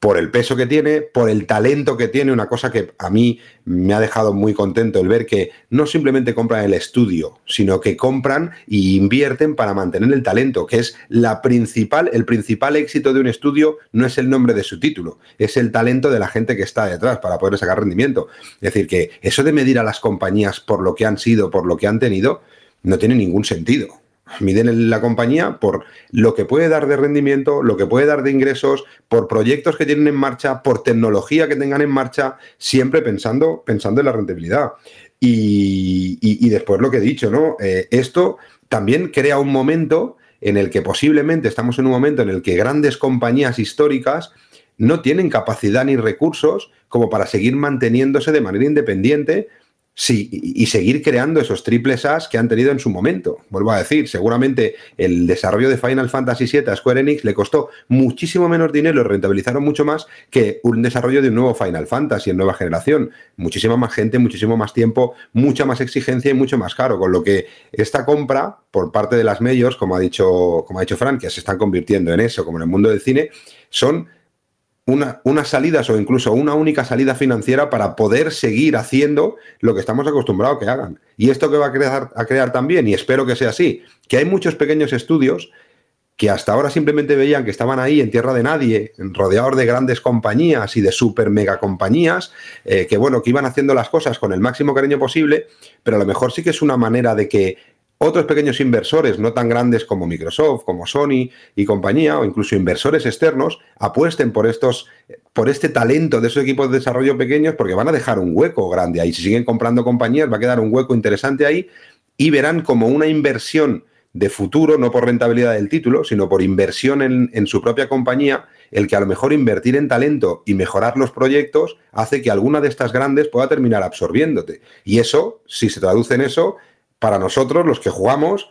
F: por el peso que tiene, por el talento que tiene, una cosa que a mí me ha dejado muy contento el ver que no simplemente compran el estudio, sino que compran y invierten para mantener el talento, que es la principal, el principal éxito de un estudio no es el nombre de su título, es el talento de la gente que está detrás para poder sacar rendimiento. Es decir, que eso de medir a las compañías por lo que han sido, por lo que han tenido, no tiene ningún sentido miden la compañía por lo que puede dar de rendimiento, lo que puede dar de ingresos, por proyectos que tienen en marcha, por tecnología que tengan en marcha, siempre pensando, pensando en la rentabilidad. Y, después lo que he dicho, ¿no? Eh, esto también crea un momento en el que posiblemente estamos en un momento en el que grandes compañías históricas no tienen capacidad ni recursos como para seguir manteniéndose de manera independiente Sí, y seguir creando esos triples As que han tenido en su momento. Vuelvo a decir, seguramente el desarrollo de Final Fantasy VII a Square Enix le costó muchísimo menos dinero rentabilizaron mucho más que un desarrollo de un nuevo Final Fantasy en nueva generación. Muchísima más gente, muchísimo más tiempo, mucha más exigencia y mucho más caro. Con lo que esta compra por parte de las medios, como ha dicho, como ha dicho Frank, que se están convirtiendo en eso, como en el mundo del cine, son una, unas salidas o incluso una única salida financiera para poder seguir haciendo lo que estamos acostumbrados que hagan. Y esto que va a crear, a crear también, y espero que sea así, que hay muchos pequeños estudios que hasta ahora simplemente veían que estaban ahí en tierra de nadie, rodeados de grandes compañías y de super mega compañías, eh, que bueno, que iban haciendo las cosas con el máximo cariño posible, pero a lo mejor sí que es una manera de que otros pequeños inversores, no tan grandes como Microsoft, como Sony y compañía, o incluso inversores externos, apuesten por estos, por este talento de esos equipos de desarrollo pequeños, porque van a dejar un hueco grande ahí. Si siguen comprando compañías, va a quedar un hueco interesante ahí y verán como una inversión de futuro, no por rentabilidad del título, sino por inversión en, en, su propia compañía, el que a lo mejor invertir en talento y mejorar los proyectos hace que alguna de estas grandes pueda terminar absorbiéndote. Y eso, si se traduce en eso, para nosotros, los que jugamos,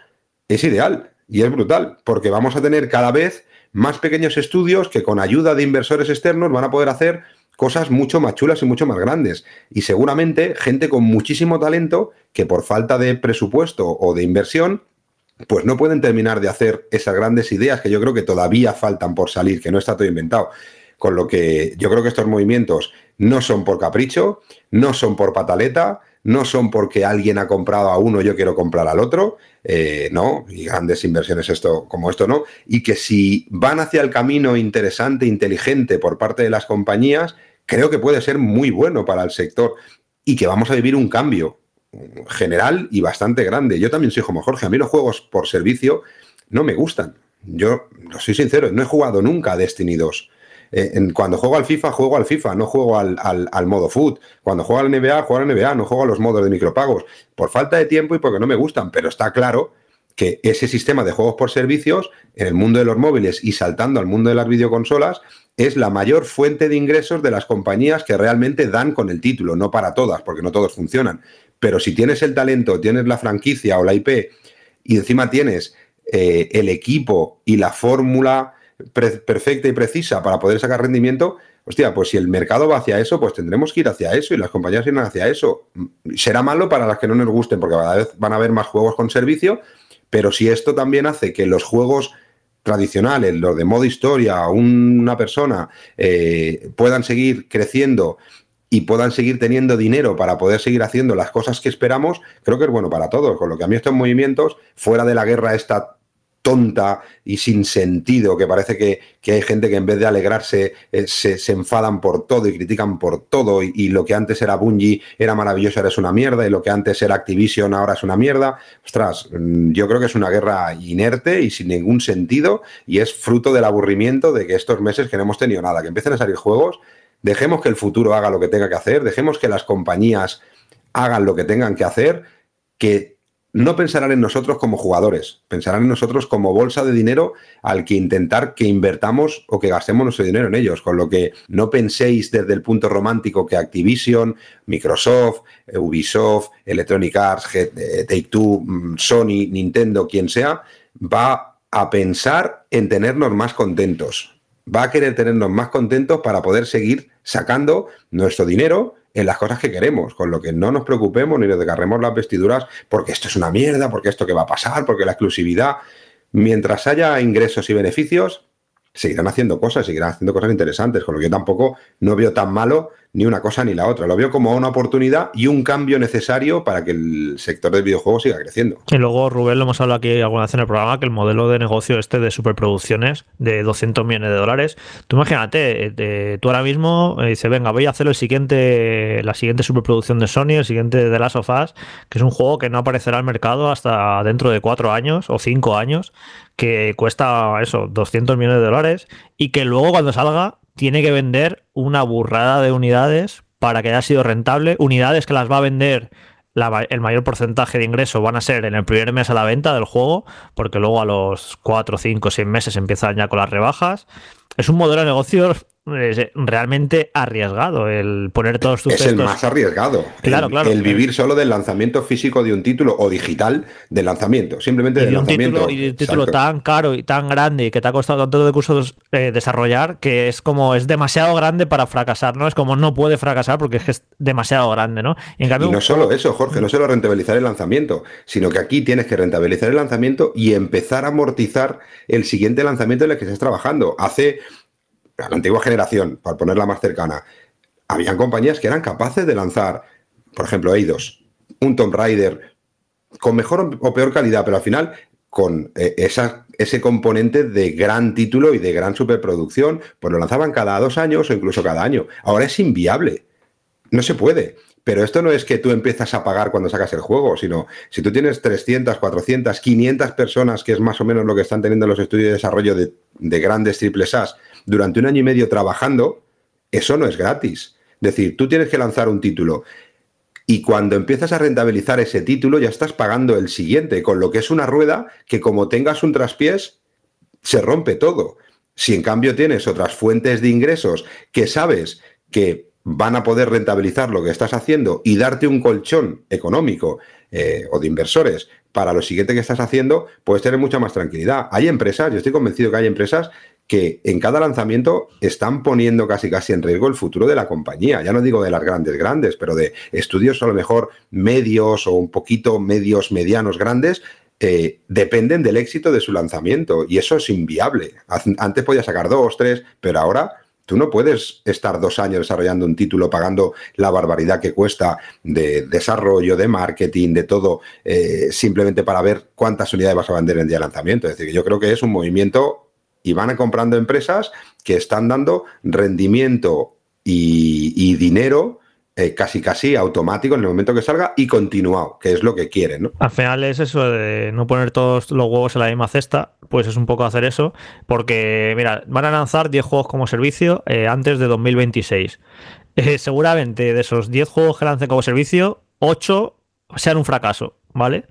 F: es ideal y es brutal, porque vamos a tener cada vez más pequeños estudios que con ayuda de inversores externos van a poder hacer cosas mucho más chulas y mucho más grandes. Y seguramente gente con muchísimo talento que por falta de presupuesto o de inversión, pues no pueden terminar de hacer esas grandes ideas que yo creo que todavía faltan por salir, que no está todo inventado. Con lo que yo creo que estos movimientos no son por capricho, no son por pataleta, no son porque alguien ha comprado a uno, yo quiero comprar al otro, eh, no, y grandes inversiones esto como esto no, y que si van hacia el camino interesante, inteligente por parte de las compañías, creo que puede ser muy bueno para el sector y que vamos a vivir un cambio general y bastante grande. Yo también soy como Jorge, a mí los juegos por servicio no me gustan. Yo, lo soy sincero, no he jugado nunca a Destiny 2. Eh, cuando juego al FIFA, juego al FIFA, no juego al, modo foot. Cuando juego al NBA, juego al NBA, no juego a los modos de micropagos. Por falta de tiempo y porque no me gustan, pero está claro que ese sistema de juegos por servicios en el mundo de los móviles y saltando al mundo de las videoconsolas es la mayor fuente de ingresos de las compañías que realmente dan con el título, no para todas, porque no todos funcionan. Pero si tienes el talento, tienes la franquicia o la IP y encima tienes eh, el equipo y la fórmula perfecta y precisa para poder sacar rendimiento, hostia, pues si el mercado va hacia eso, pues tendremos que ir hacia eso y las compañías irán hacia eso. Será malo para las que no nos gusten, porque cada vez van a haber más juegos con servicio, pero si esto también hace que los juegos tradicionales, los de modo historia, una persona, eh, puedan seguir creciendo y puedan seguir teniendo dinero para poder seguir haciendo las cosas que esperamos, creo que es bueno para todos. Con lo que a mí estos movimientos, fuera de la guerra esta tonta y sin sentido, que parece que, hay gente que en vez de alegrarse eh, se, enfadan por todo y critican por todo y, lo que antes era Bungie era maravilloso, ahora es una mierda y lo que antes era Activision ahora es una mierda. Ostras, mm, yo creo que es una guerra inerte y sin ningún sentido y es fruto del aburrimiento de que estos meses que no hemos tenido nada, que empiecen a salir juegos, dejemos que el futuro haga lo que tenga que hacer, dejemos que las compañías hagan lo que tengan que hacer, que no pensarán en nosotros como jugadores, pensarán en nosotros como bolsa de dinero al que intentar que invertamos o que gastemos nuestro dinero en ellos. Con lo que no penséis desde el punto romántico que Activision, Microsoft, Ubisoft, Electronic Arts, eh, Take Two, mm, Sony, Nintendo, quien sea, va a pensar en tenernos más contentos. Va a querer tenernos más contentos para poder seguir sacando nuestro dinero en las cosas que queremos, con lo que no nos preocupemos ni nos desgarremos las vestiduras porque esto es una mierda, porque esto que va a pasar, porque la exclusividad. Mientras haya ingresos y beneficios, seguirán haciendo cosas, seguirán haciendo cosas interesantes, con lo que yo tampoco no veo tan malo ni una cosa ni la otra. Lo veo como una oportunidad y un cambio necesario para que el sector del videojuego siga creciendo.
C: Y luego, Rubén, lo hemos hablado aquí alguna vez en el programa, que el modelo de negocio este de superproducciones de 200 millones de dólares, tú imagínate, eh, tú ahora mismo eh, dices, venga, voy a hacer el siguiente, la siguiente superproducción de Sony, el siguiente de Last of Us, que es un juego que no aparecerá al mercado hasta dentro de cuatro años o cinco años, que cuesta eso, 200 millones de dólares y que luego cuando salga tiene que vender una burrada de unidades para que haya sido rentable, unidades que las va a vender el mayor porcentaje de ingreso van a ser en el primer mes a la venta del juego, porque luego a los 4, 5, 6 meses empiezan ya con las rebajas. Es un modelo de negocio realmente arriesgado el poner todos tus
F: Es el más arriesgado.
C: Claro,
F: el,
C: claro.
F: El vivir solo del lanzamiento físico de un título o digital del lanzamiento, simplemente
C: y
F: del
C: de un
F: lanzamiento.
C: título, y un título
F: Exacto.
C: tan caro y tan grande y que te ha costado tanto de cursos eh, desarrollar que es como es demasiado grande para fracasar, ¿no? Es como no puede fracasar porque es que es demasiado grande, ¿no?
F: Y,
C: en cambio,
F: no solo eso, Jorge, no solo rentabilizar el lanzamiento, sino que aquí tienes que rentabilizar el lanzamiento y empezar a amortizar el siguiente lanzamiento en el que estés trabajando. Hace la antigua generación, para ponerla más cercana, habían compañías que eran capaces de lanzar, por ejemplo, Eidos, un Tomb Raider con mejor o peor calidad, pero al final con eh, ese componente de gran título y de gran superproducción, pues lo lanzaban cada dos años o incluso cada año. Ahora es inviable. No se puede. Pero esto no es que tú empiezas a pagar cuando sacas el juego, sino si tú tienes 300, 400, 500 personas, que es más o menos lo que están teniendo los estudios de desarrollo de, de grandes triples As, durante un año y medio trabajando, eso no es gratis. Es decir, tú tienes que lanzar un título y cuando empiezas a rentabilizar ese título ya estás pagando el siguiente, con lo que es una rueda que como tengas un traspiés, se rompe todo. Si en cambio tienes otras fuentes de ingresos que sabes que van a poder rentabilizar lo que estás haciendo y darte un colchón económico eh, o de inversores para lo siguiente que estás haciendo, puedes tener mucha más tranquilidad. Hay empresas, yo estoy convencido que hay empresas que en cada lanzamiento están poniendo casi casi en riesgo el futuro de la compañía. Ya no digo de las grandes grandes, pero de estudios a lo mejor medios o un poquito medios, medianos, grandes, eh, dependen del éxito de su lanzamiento y eso es inviable. Antes podías sacar dos, tres, pero ahora tú no puedes estar dos años desarrollando un título pagando la barbaridad que cuesta de desarrollo, de marketing, de todo, eh, simplemente para ver cuántas unidades vas a vender en el día de lanzamiento. Es decir, yo creo que es un movimiento y van comprando empresas que están dando rendimiento y, dinero eh, casi casi automático en el momento que salga y continuado, que es lo que quieren.
C: Al final es eso de no poner todos los huevos en la misma cesta, pues es un poco hacer eso, porque mira, van a lanzar 10 juegos como servicio eh, antes de 2026. Eh, seguramente de esos 10 juegos que lancen como servicio, 8 sean un fracaso, ¿vale?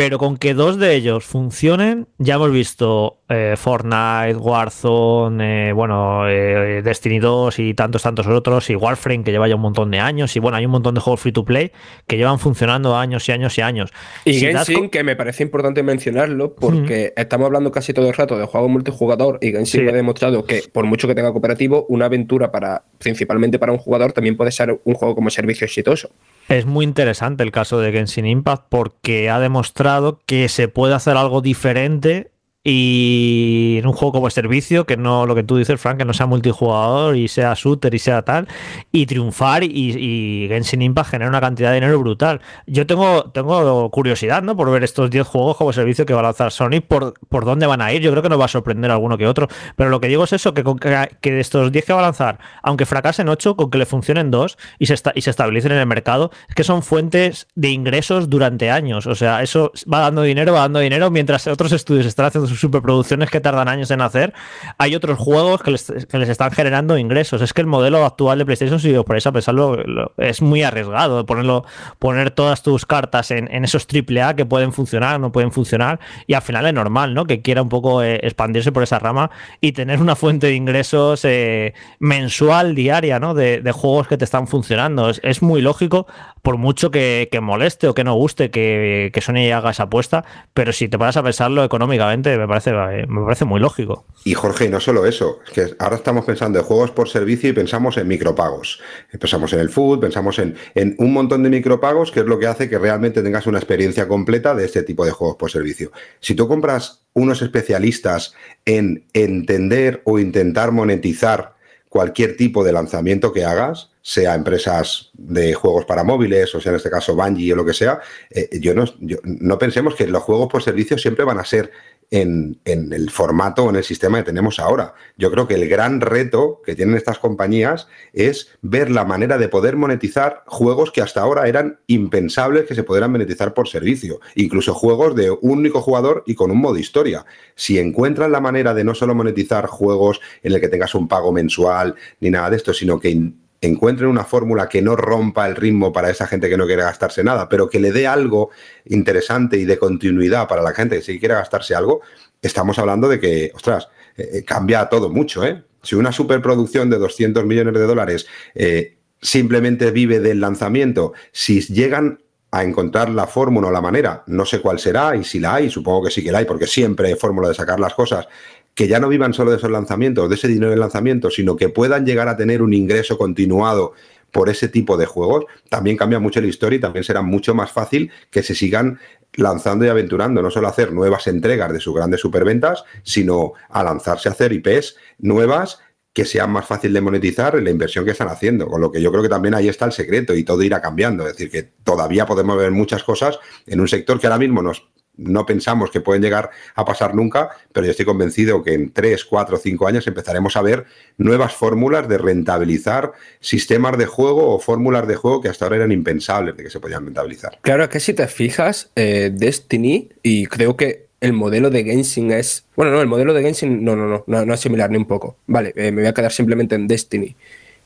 C: Pero con que dos de ellos funcionen, ya hemos visto eh, Fortnite, Warzone, eh, bueno, eh, Destiny 2 y tantos, tantos otros, y Warframe que lleva ya un montón de años, y bueno, hay un montón de juegos free to play que llevan funcionando años y años y años.
E: Y
C: Si
E: Genshin, que me parece importante mencionarlo, porque estamos hablando casi todo el rato de juegos multijugador y Genshin
C: Sí.
E: ha demostrado que, por mucho que tenga cooperativo, una aventura para principalmente para un jugador también puede ser un juego como servicio exitoso.
C: Es muy interesante el caso de Genshin Impact porque ha demostrado que se puede hacer algo diferente y en un juego como servicio, que no lo que tú dices, Frank, que no sea multijugador y sea shooter y sea tal, y triunfar y, y Genshin Impact genera una cantidad de dinero brutal. Yo tengo, tengo curiosidad, ¿no? Por ver estos 10 juegos como servicio que va a lanzar Sony, por, por dónde van a ir. Yo creo que nos va a sorprender alguno que otro. Pero lo que digo es eso, que, con que, de estos 10 que va a lanzar, aunque fracasen 8, con que le funcionen 2 y se, esta- y se estabilicen en el mercado, es que son fuentes de ingresos durante años. O sea, eso va dando dinero, va dando dinero, mientras otros estudios están haciendo superproducciones que tardan años en hacer, hay otros juegos que les, están generando ingresos. Es que el modelo actual de PlayStation, si os ponéis a pensarlo, lo- es muy arriesgado ponerlo, poner todas tus cartas en, esos AAA que pueden funcionar, no pueden funcionar, y al final es normal, ¿no? Que quiera un poco eh, expandirse por esa rama y tener una fuente de ingresos eh, mensual, diaria, ¿no? De, juegos que te están funcionando. Es muy lógico, por mucho que, moleste o que no guste que, Sony haga esa apuesta, pero si te paras a pensarlo económicamente, me parece, me parece muy lógico.
F: Y Jorge, no solo eso, es que ahora estamos pensando en juegos por servicio y pensamos en micropagos. Pensamos en el food, pensamos en, en un montón de micropagos, que es lo que hace que realmente tengas una experiencia completa de este tipo de juegos por servicio. Si tú compras unos especialistas en entender o intentar monetizar cualquier tipo de lanzamiento que hagas, sea empresas de juegos para móviles, o sea en este caso Bungie o lo que sea, eh, yo no, no pensemos que los juegos por servicio siempre van a ser en, en el formato o en el sistema que tenemos ahora. Yo creo que el gran reto que tienen estas compañías es ver la manera de poder monetizar juegos que hasta ahora eran impensables que se pudieran monetizar por servicio. Incluso juegos de un único jugador y con un modo historia. Si encuentran la manera de no solo monetizar juegos en el que tengas un pago mensual ni nada de esto, sino que encuentren una fórmula que no rompa el ritmo para esa gente que no quiere gastarse nada, pero que le dé algo interesante y de continuidad para la gente que sí quiere gastarse algo, estamos hablando de que, ostras, eh, cambia todo mucho, ¿eh? Si una superproducción de 200 millones de dólares eh, simplemente vive del lanzamiento, si llegan a encontrar la fórmula o la manera, no sé cuál será y si la hay, supongo que sí que la hay, porque siempre hay fórmula de sacar las cosas, que ya no vivan solo de esos lanzamientos, de ese dinero de lanzamiento, sino que puedan llegar a tener un ingreso continuado por ese tipo de juegos, también cambia mucho la historia y también será mucho más fácil que se sigan lanzando y aventurando, no solo hacer nuevas entregas de sus grandes superventas, sino a lanzarse a hacer IPs nuevas que sean más fácil de monetizar la inversión que están haciendo. Con lo que yo creo que también ahí está el secreto y todo irá cambiando. Es decir, que todavía podemos ver muchas cosas en un sector que ahora mismo nos no pensamos que pueden llegar a pasar nunca, pero yo estoy convencido que en 3, 4, 5 años empezaremos a ver nuevas fórmulas de rentabilizar sistemas de juego o fórmulas de juego que hasta ahora eran impensables de que se podían rentabilizar.
E: Claro, que si te fijas, eh, Destiny, y creo que el modelo de Genshin es. Bueno, no, el modelo de Genshin no, no, no, no, es similar ni un poco. Vale, eh, me voy a quedar simplemente en Destiny.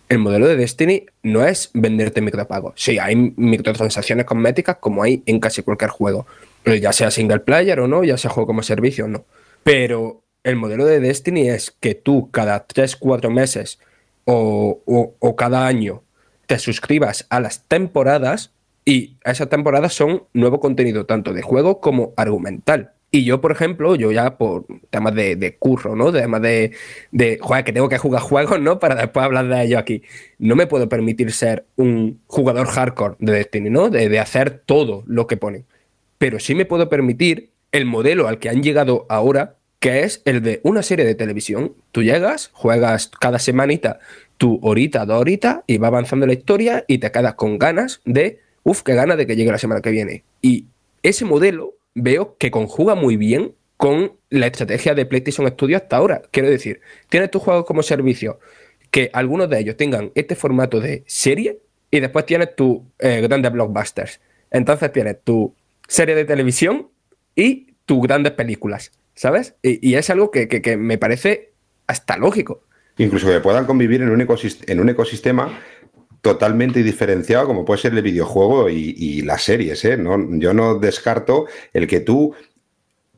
E: El modelo de Destiny no es venderte micropagos. Sí, hay microtransacciones cosméticas como hay en casi cualquier juego ya sea single player o no, ya sea juego como servicio o no. Pero el modelo de Destiny es que tú cada 3, 4 meses o, o, cada año te suscribas a las temporadas y esas temporadas son nuevo contenido tanto de juego como argumental. Y yo, por ejemplo, yo ya por temas de, de curro, ¿no? Temas de, de, que tengo que jugar juegos, ¿no? Para después hablar de ello aquí. No me puedo permitir ser un jugador hardcore de Destiny, ¿no? De, de hacer todo lo que ponen pero sí me puedo permitir el modelo al que han llegado ahora, que es el de una serie de televisión. Tú llegas, juegas cada semanita tu horita, dos horitas, y va avanzando la historia y te quedas con ganas de, uff, qué ganas de que llegue la semana que viene. Y ese modelo veo que conjuga muy bien con la estrategia de PlayStation Studio hasta ahora. Quiero decir, tienes tus juegos como servicio, que algunos de ellos tengan este formato de serie, y después tienes tus eh, grandes blockbusters. Entonces tienes tu serie de televisión y tus grandes películas, ¿sabes? Y, es algo que, me parece hasta lógico.
F: Incluso que puedan convivir en un, en un ecosistema totalmente diferenciado como puede ser el videojuego y, las series. ¿eh? No, yo no descarto el que tú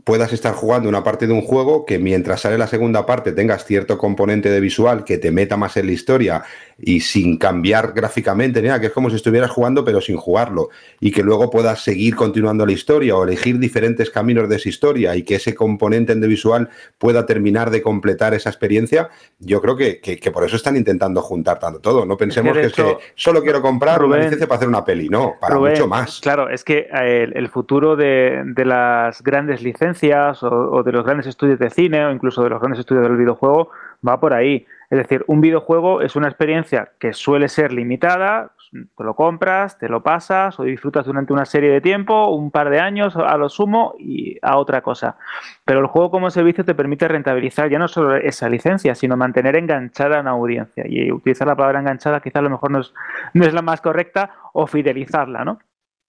F: puedas estar jugando una parte de un juego que mientras sale la segunda parte tengas cierto componente de visual que te meta más en la historia y sin cambiar gráficamente, nada, que es como si estuvieras jugando pero sin jugarlo y que luego puedas seguir continuando la historia o elegir diferentes caminos de esa historia y que ese componente de visual pueda terminar de completar esa experiencia, yo creo que, por eso están intentando juntar tanto todo. No pensemos que, es que solo quiero comprar una licencia para hacer una peli, no, para mucho más.
A: Claro, es que eh, el, futuro de, las grandes licencias o de los grandes estudios de cine o incluso de los grandes estudios del videojuego va por ahí es decir, un videojuego es una experiencia que suele ser limitada, te lo compras, te lo pasas o disfrutas durante una serie de tiempo, un par de años a lo sumo y a otra cosa. Pero el juego como servicio te permite rentabilizar ya no solo esa licencia, sino mantener enganchada a una audiencia. Y utilizar la palabra enganchada quizás a lo mejor no es, no es la más correcta o fidelizarla, ¿no?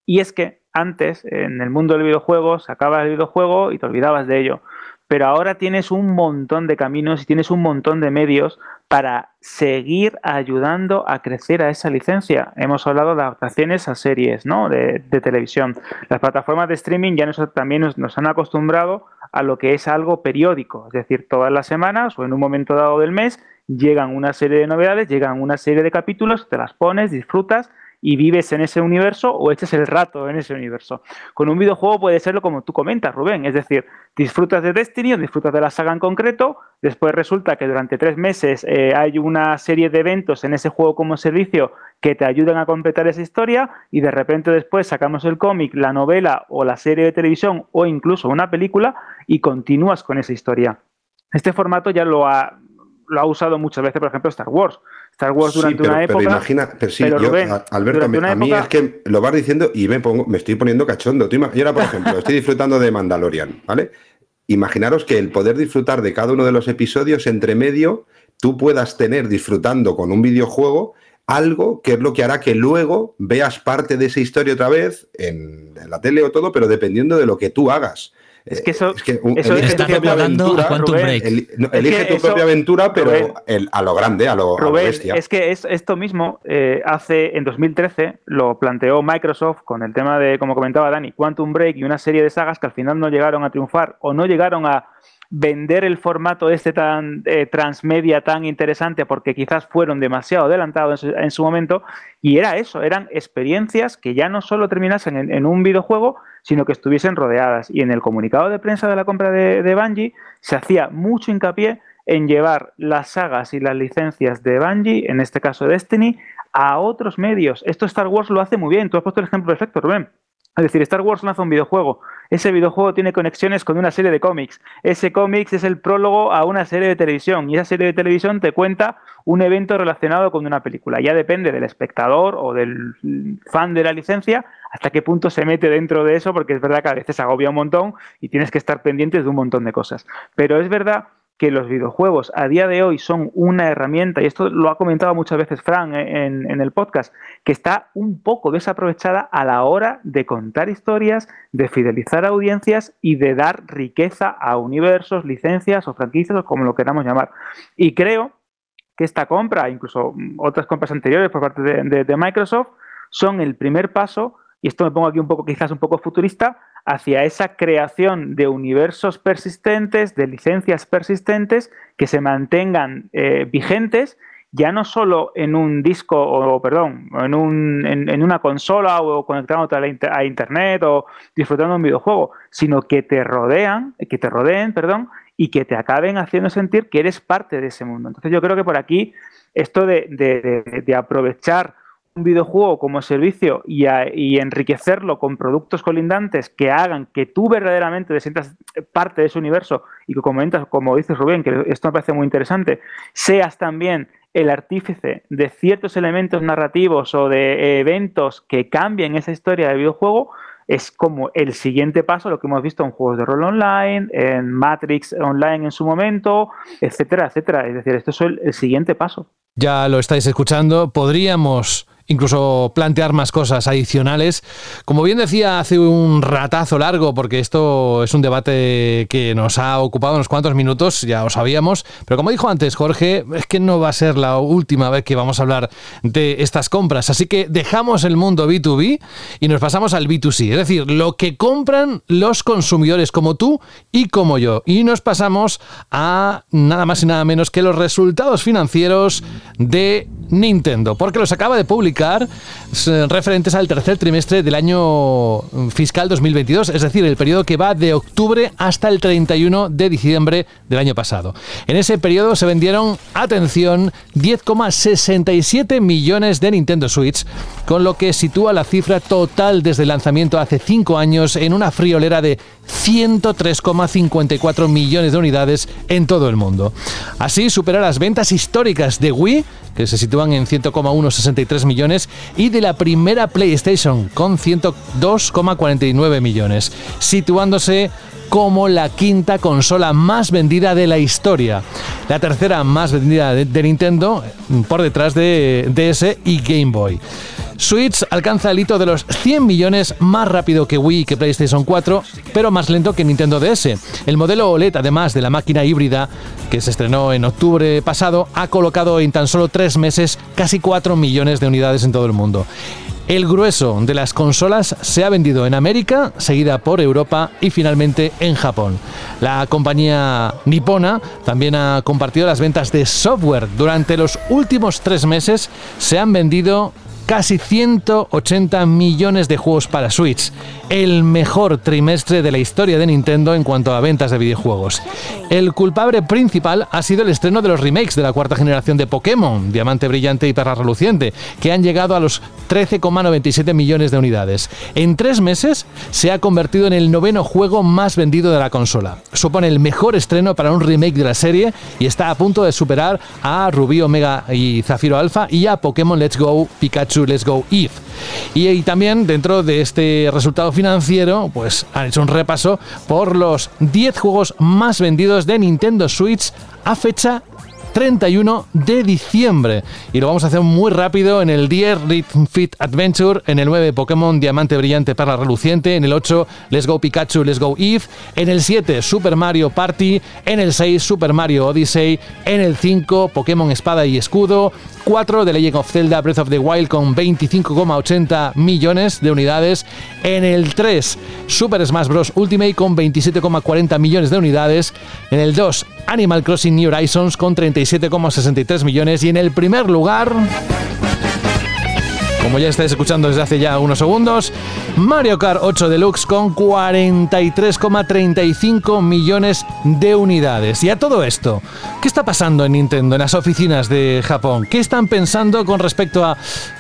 A: Y es que antes, en el mundo del videojuego, sacabas el videojuego y te olvidabas de ello pero ahora tienes un montón de caminos y tienes un montón de medios para seguir ayudando a crecer a esa licencia. Hemos hablado de adaptaciones a series ¿no? de, televisión. Las plataformas de streaming ya también nos, han acostumbrado a lo que es algo periódico, es decir, todas las semanas o en un momento dado del mes llegan una serie de novedades, llegan una serie de capítulos, te las pones, disfrutas y vives en ese universo o echas el rato en ese universo. Con un videojuego puede serlo como tú comentas, Rubén, es decir, disfrutas de Destiny o disfrutas de la saga en concreto, después resulta que durante tres meses eh, hay una serie de eventos en ese juego como servicio que te ayudan a completar esa historia y de repente después sacamos el cómic, la novela o la serie de televisión o incluso una película y continúas con esa historia. Este formato ya lo ha, lo ha usado muchas veces, por ejemplo, Star Wars. Star Wars durante una época.
F: Pero imagina, pero sí, yo, Alberto, a mí es que lo vas diciendo y me, pongo, me estoy poniendo cachondo. yo ahora, por ejemplo, estoy disfrutando de Mandalorian, ¿vale? Imaginaros que el poder disfrutar de cada uno de los episodios entre medio, tú puedas tener disfrutando con un videojuego algo que es lo que hará que luego veas parte de esa historia otra vez en, en la tele o todo, pero dependiendo de lo que tú hagas.
A: Es que eso,
F: elige tu propia aventura. elige tu propia aventura, pero a lo grande, a lo, bestia.
A: Es que es, esto mismo eh, hace en 2013 lo planteó Microsoft con el tema de, como comentaba Dani, Quantum Break y una serie de sagas que al final no llegaron a triunfar o no llegaron a, vender el formato este tan eh, transmedia tan interesante porque quizás fueron demasiado adelantados en su, momento y era eso, eran experiencias que ya no solo terminasen en, un videojuego, sino que estuviesen rodeadas. Y en el comunicado de prensa de la compra de, de Bungie se hacía mucho hincapié en llevar las sagas y las licencias de Bungie, en este caso Destiny, a otros medios. Esto Star Wars lo hace muy bien. Tú has puesto el ejemplo perfecto, Rubén. Es decir, Star Wars lanza un videojuego. Ese videojuego tiene conexiones con una serie de cómics. Ese cómics es el prólogo a una serie de televisión. Y esa serie de televisión te cuenta un evento relacionado con una película. Ya depende del espectador o del fan de la licencia hasta qué punto se mete dentro de eso, porque es verdad que a veces agobia un montón y tienes que estar pendientes de un montón de cosas. Pero es verdad que los videojuegos a día de hoy son una herramienta, y esto lo ha comentado muchas veces Fran en, el podcast, que está un poco desaprovechada a la hora de contar historias, de fidelizar audiencias y de dar riqueza a universos, licencias o franquicias o como lo queramos llamar. Y creo que esta compra, incluso otras compras anteriores por parte de Microsoft, son el primer paso y esto me pongo aquí un poco, quizás un poco futurista, hacia esa creación de universos persistentes, de licencias persistentes que se mantengan eh, vigentes ya no solo en un disco o, perdón, en, un, en, una consola o conectándote a, internet o disfrutando un videojuego, sino que te rodean, que te rodeen, perdón, y que te acaben haciendo sentir que eres parte de ese mundo. Entonces yo creo que por aquí esto de, de aprovechar un videojuego como servicio y, enriquecerlo con productos colindantes que hagan que tú verdaderamente te sientas parte de ese universo y que comentas, como dices Rubén, que esto me parece muy interesante, seas también el artífice de ciertos elementos narrativos o de eventos que cambien esa historia del videojuego, es como el siguiente paso, lo que hemos visto en juegos de rol online, en Matrix Online en su momento, etcétera, etcétera. Es decir, esto es el siguiente paso.
B: Ya lo estáis escuchando, podríamos incluso plantear más cosas adicionales. Como bien decía hace un ratazo largo, porque esto es un debate que nos ha ocupado unos cuantos minutos, ya lo sabíamos, pero como dijo antes Jorge, es que no va a ser la última vez que vamos a hablar de estas compras, así que dejamos el mundo B2B y nos pasamos al B2C, es decir, lo que compran los consumidores como tú y como yo, y nos pasamos a nada más y nada menos que los resultados financieros de Nintendo, porque los acaba de publicar referentes al tercer trimestre del año fiscal 2022, es decir, el periodo que va de octubre hasta el 31 de diciembre del año pasado. En ese periodo se vendieron, atención, 10,67 millones de Nintendo Switch, con lo que sitúa la cifra total desde el lanzamiento hace 5 años en una friolera de 103,54 millones de unidades en todo el mundo. Así supera las ventas históricas de Wii, que se sitúan en 100,163 millones, y de la primera PlayStation, con 102,49 millones, situándose como la quinta consola más vendida de la historia. La tercera más vendida de, Nintendo, por detrás de DS y Game Boy. Switch alcanza el hito de los 100 millones más rápido que Wii y que PlayStation 4, pero más lento que Nintendo DS. El modelo OLED, además de la máquina híbrida que se estrenó en octubre pasado, ha colocado en tan solo tres meses casi 4 millones de unidades en todo el mundo. El grueso de las consolas se ha vendido en América, seguida por Europa y finalmente en Japón. La compañía nipona también ha compartido las ventas de software. Durante los últimos tres meses se han vendido casi 180 millones de juegos para Switch, el mejor trimestre de la historia de Nintendo en cuanto a ventas de videojuegos. El culpable principal ha sido el estreno de los remakes de la cuarta generación de Pokémon, Diamante Brillante y Perla Reluciente, que han llegado a los 13,97 millones de unidades. En tres meses se ha convertido en el noveno juego más vendido de la consola. Supone el mejor estreno para un remake de la serie y está a punto de superar a Rubí Omega y Zafiro Alpha y a Pokémon Let's Go Pikachu Let's Go Eve. Y, también dentro de este resultado financiero, pues han hecho un repaso por los 10 juegos más vendidos de Nintendo Switch a fecha 31 de diciembre. Y lo vamos a hacer muy rápido en el 10 Rhythm Fit Adventure, en el 9 Pokémon Diamante Brillante Perla Reluciente, en el 8 Let's Go Pikachu, Let's Go Eve, en el 7 Super Mario Party, en el 6 Super Mario Odyssey, en el 5 Pokémon Espada y Escudo, 4, The Legend of Zelda Breath of the Wild con 25,80 millones de unidades. En el 3, Super Smash Bros. Ultimate con 27,40 millones de unidades. En el 2, Animal Crossing New Horizons con 37,63 millones. Y en el primer lugar... Como ya estáis escuchando desde hace ya unos segundos, Mario Kart 8 Deluxe con 43,35 millones de unidades. Y a todo esto, ¿qué está pasando en Nintendo, en las oficinas de Japón? ¿Qué están pensando con respecto a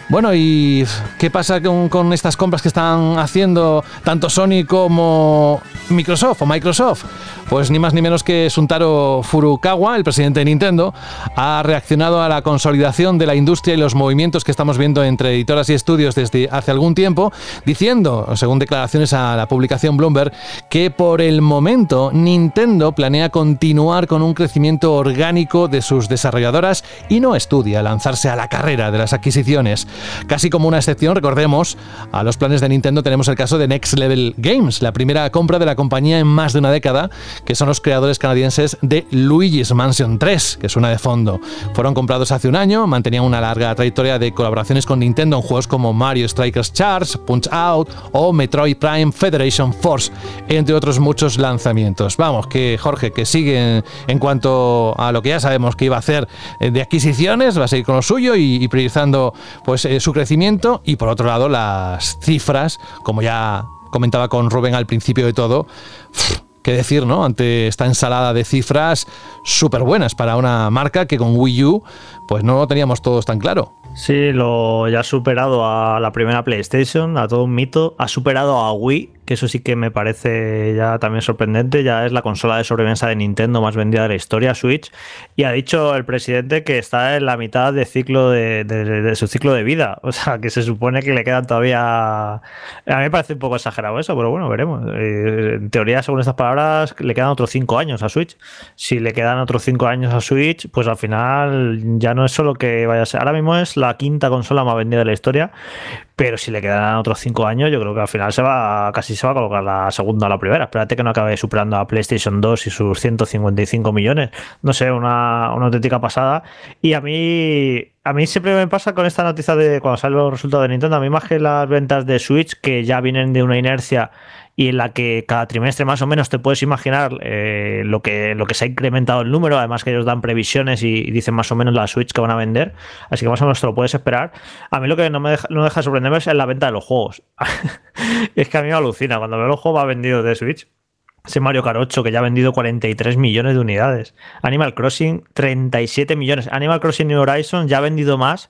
B: bueno, ¿y qué pasa con, estas compras que están haciendo tanto Sony como Microsoft o Microsoft? Pues ni más ni menos que Suntaro Furukawa, el presidente de Nintendo, ha reaccionado a la consolidación de la industria y los movimientos que estamos viendo entre editoras y estudios desde hace algún tiempo, diciendo, según declaraciones a la publicación Bloomberg, que por el momento Nintendo planea continuar con un crecimiento orgánico de sus desarrolladoras y no estudia lanzarse a la carrera de las adquisiciones. Casi como una excepción, recordemos, a los planes de Nintendo tenemos el caso de Next Level Games, la primera compra de la compañía en más de una década, que son los creadores canadienses de Luigi's Mansion 3, que es una de fondo. Fueron comprados hace un año, mantenían una larga trayectoria de colaboraciones con Nintendo en juegos como Mario Strikers Charge, Punch Out o Metroid Prime Federation Force, entre otros muchos lanzamientos. Vamos, que Jorge, que sigue en cuanto a lo que ya sabemos que iba a hacer de adquisiciones, va a seguir con lo suyo y, y priorizando pues eh, su crecimiento y por otro lado las cifras, como ya comentaba con Rubén al principio de todo, qué decir, ¿no? Ante esta ensalada de cifras súper buenas para una marca que con Wii U pues no lo teníamos todos tan claro.
C: Sí, lo ya ha superado a la primera PlayStation, a todo un mito, ha superado a Wii que eso sí que me parece ya también sorprendente, ya es la consola de sobremesa de Nintendo más vendida de la historia, Switch, y ha dicho el presidente que está en la mitad de ciclo de, su ciclo de vida, o sea, que se supone que le quedan todavía... A mí me parece un poco exagerado eso, pero bueno, veremos. Eh, en teoría, según estas palabras, le quedan otros cinco años a Switch. Si le quedan otros cinco años a Switch, pues al final ya no es solo que vaya a ser... Ahora mismo es la quinta consola más vendida de la historia, pero si le quedan otros cinco años, yo creo que al final se va casi se va a colocar la segunda o la primera. Espérate que no acabe superando a PlayStation 2 y sus 155 millones. No sé, una, una auténtica pasada. Y a mí, a mí siempre me pasa con esta noticia de cuando salen los resultados de Nintendo, a mí más que las ventas de Switch, que ya vienen de una inercia y en la que cada trimestre más o menos te puedes imaginar eh, lo, que, lo que se ha incrementado el número, además que ellos dan previsiones y, dicen más o menos la Switch que van a vender, así que más o menos te lo puedes esperar. A mí lo que no me deja, no deja sorprenderme es la venta de los juegos. es que a mí me alucina, cuando veo los juegos va vendido de Switch, ese Mario Kart 8 que ya ha vendido 43 millones de unidades. Animal Crossing 37 millones. Animal Crossing New Horizons ya ha vendido más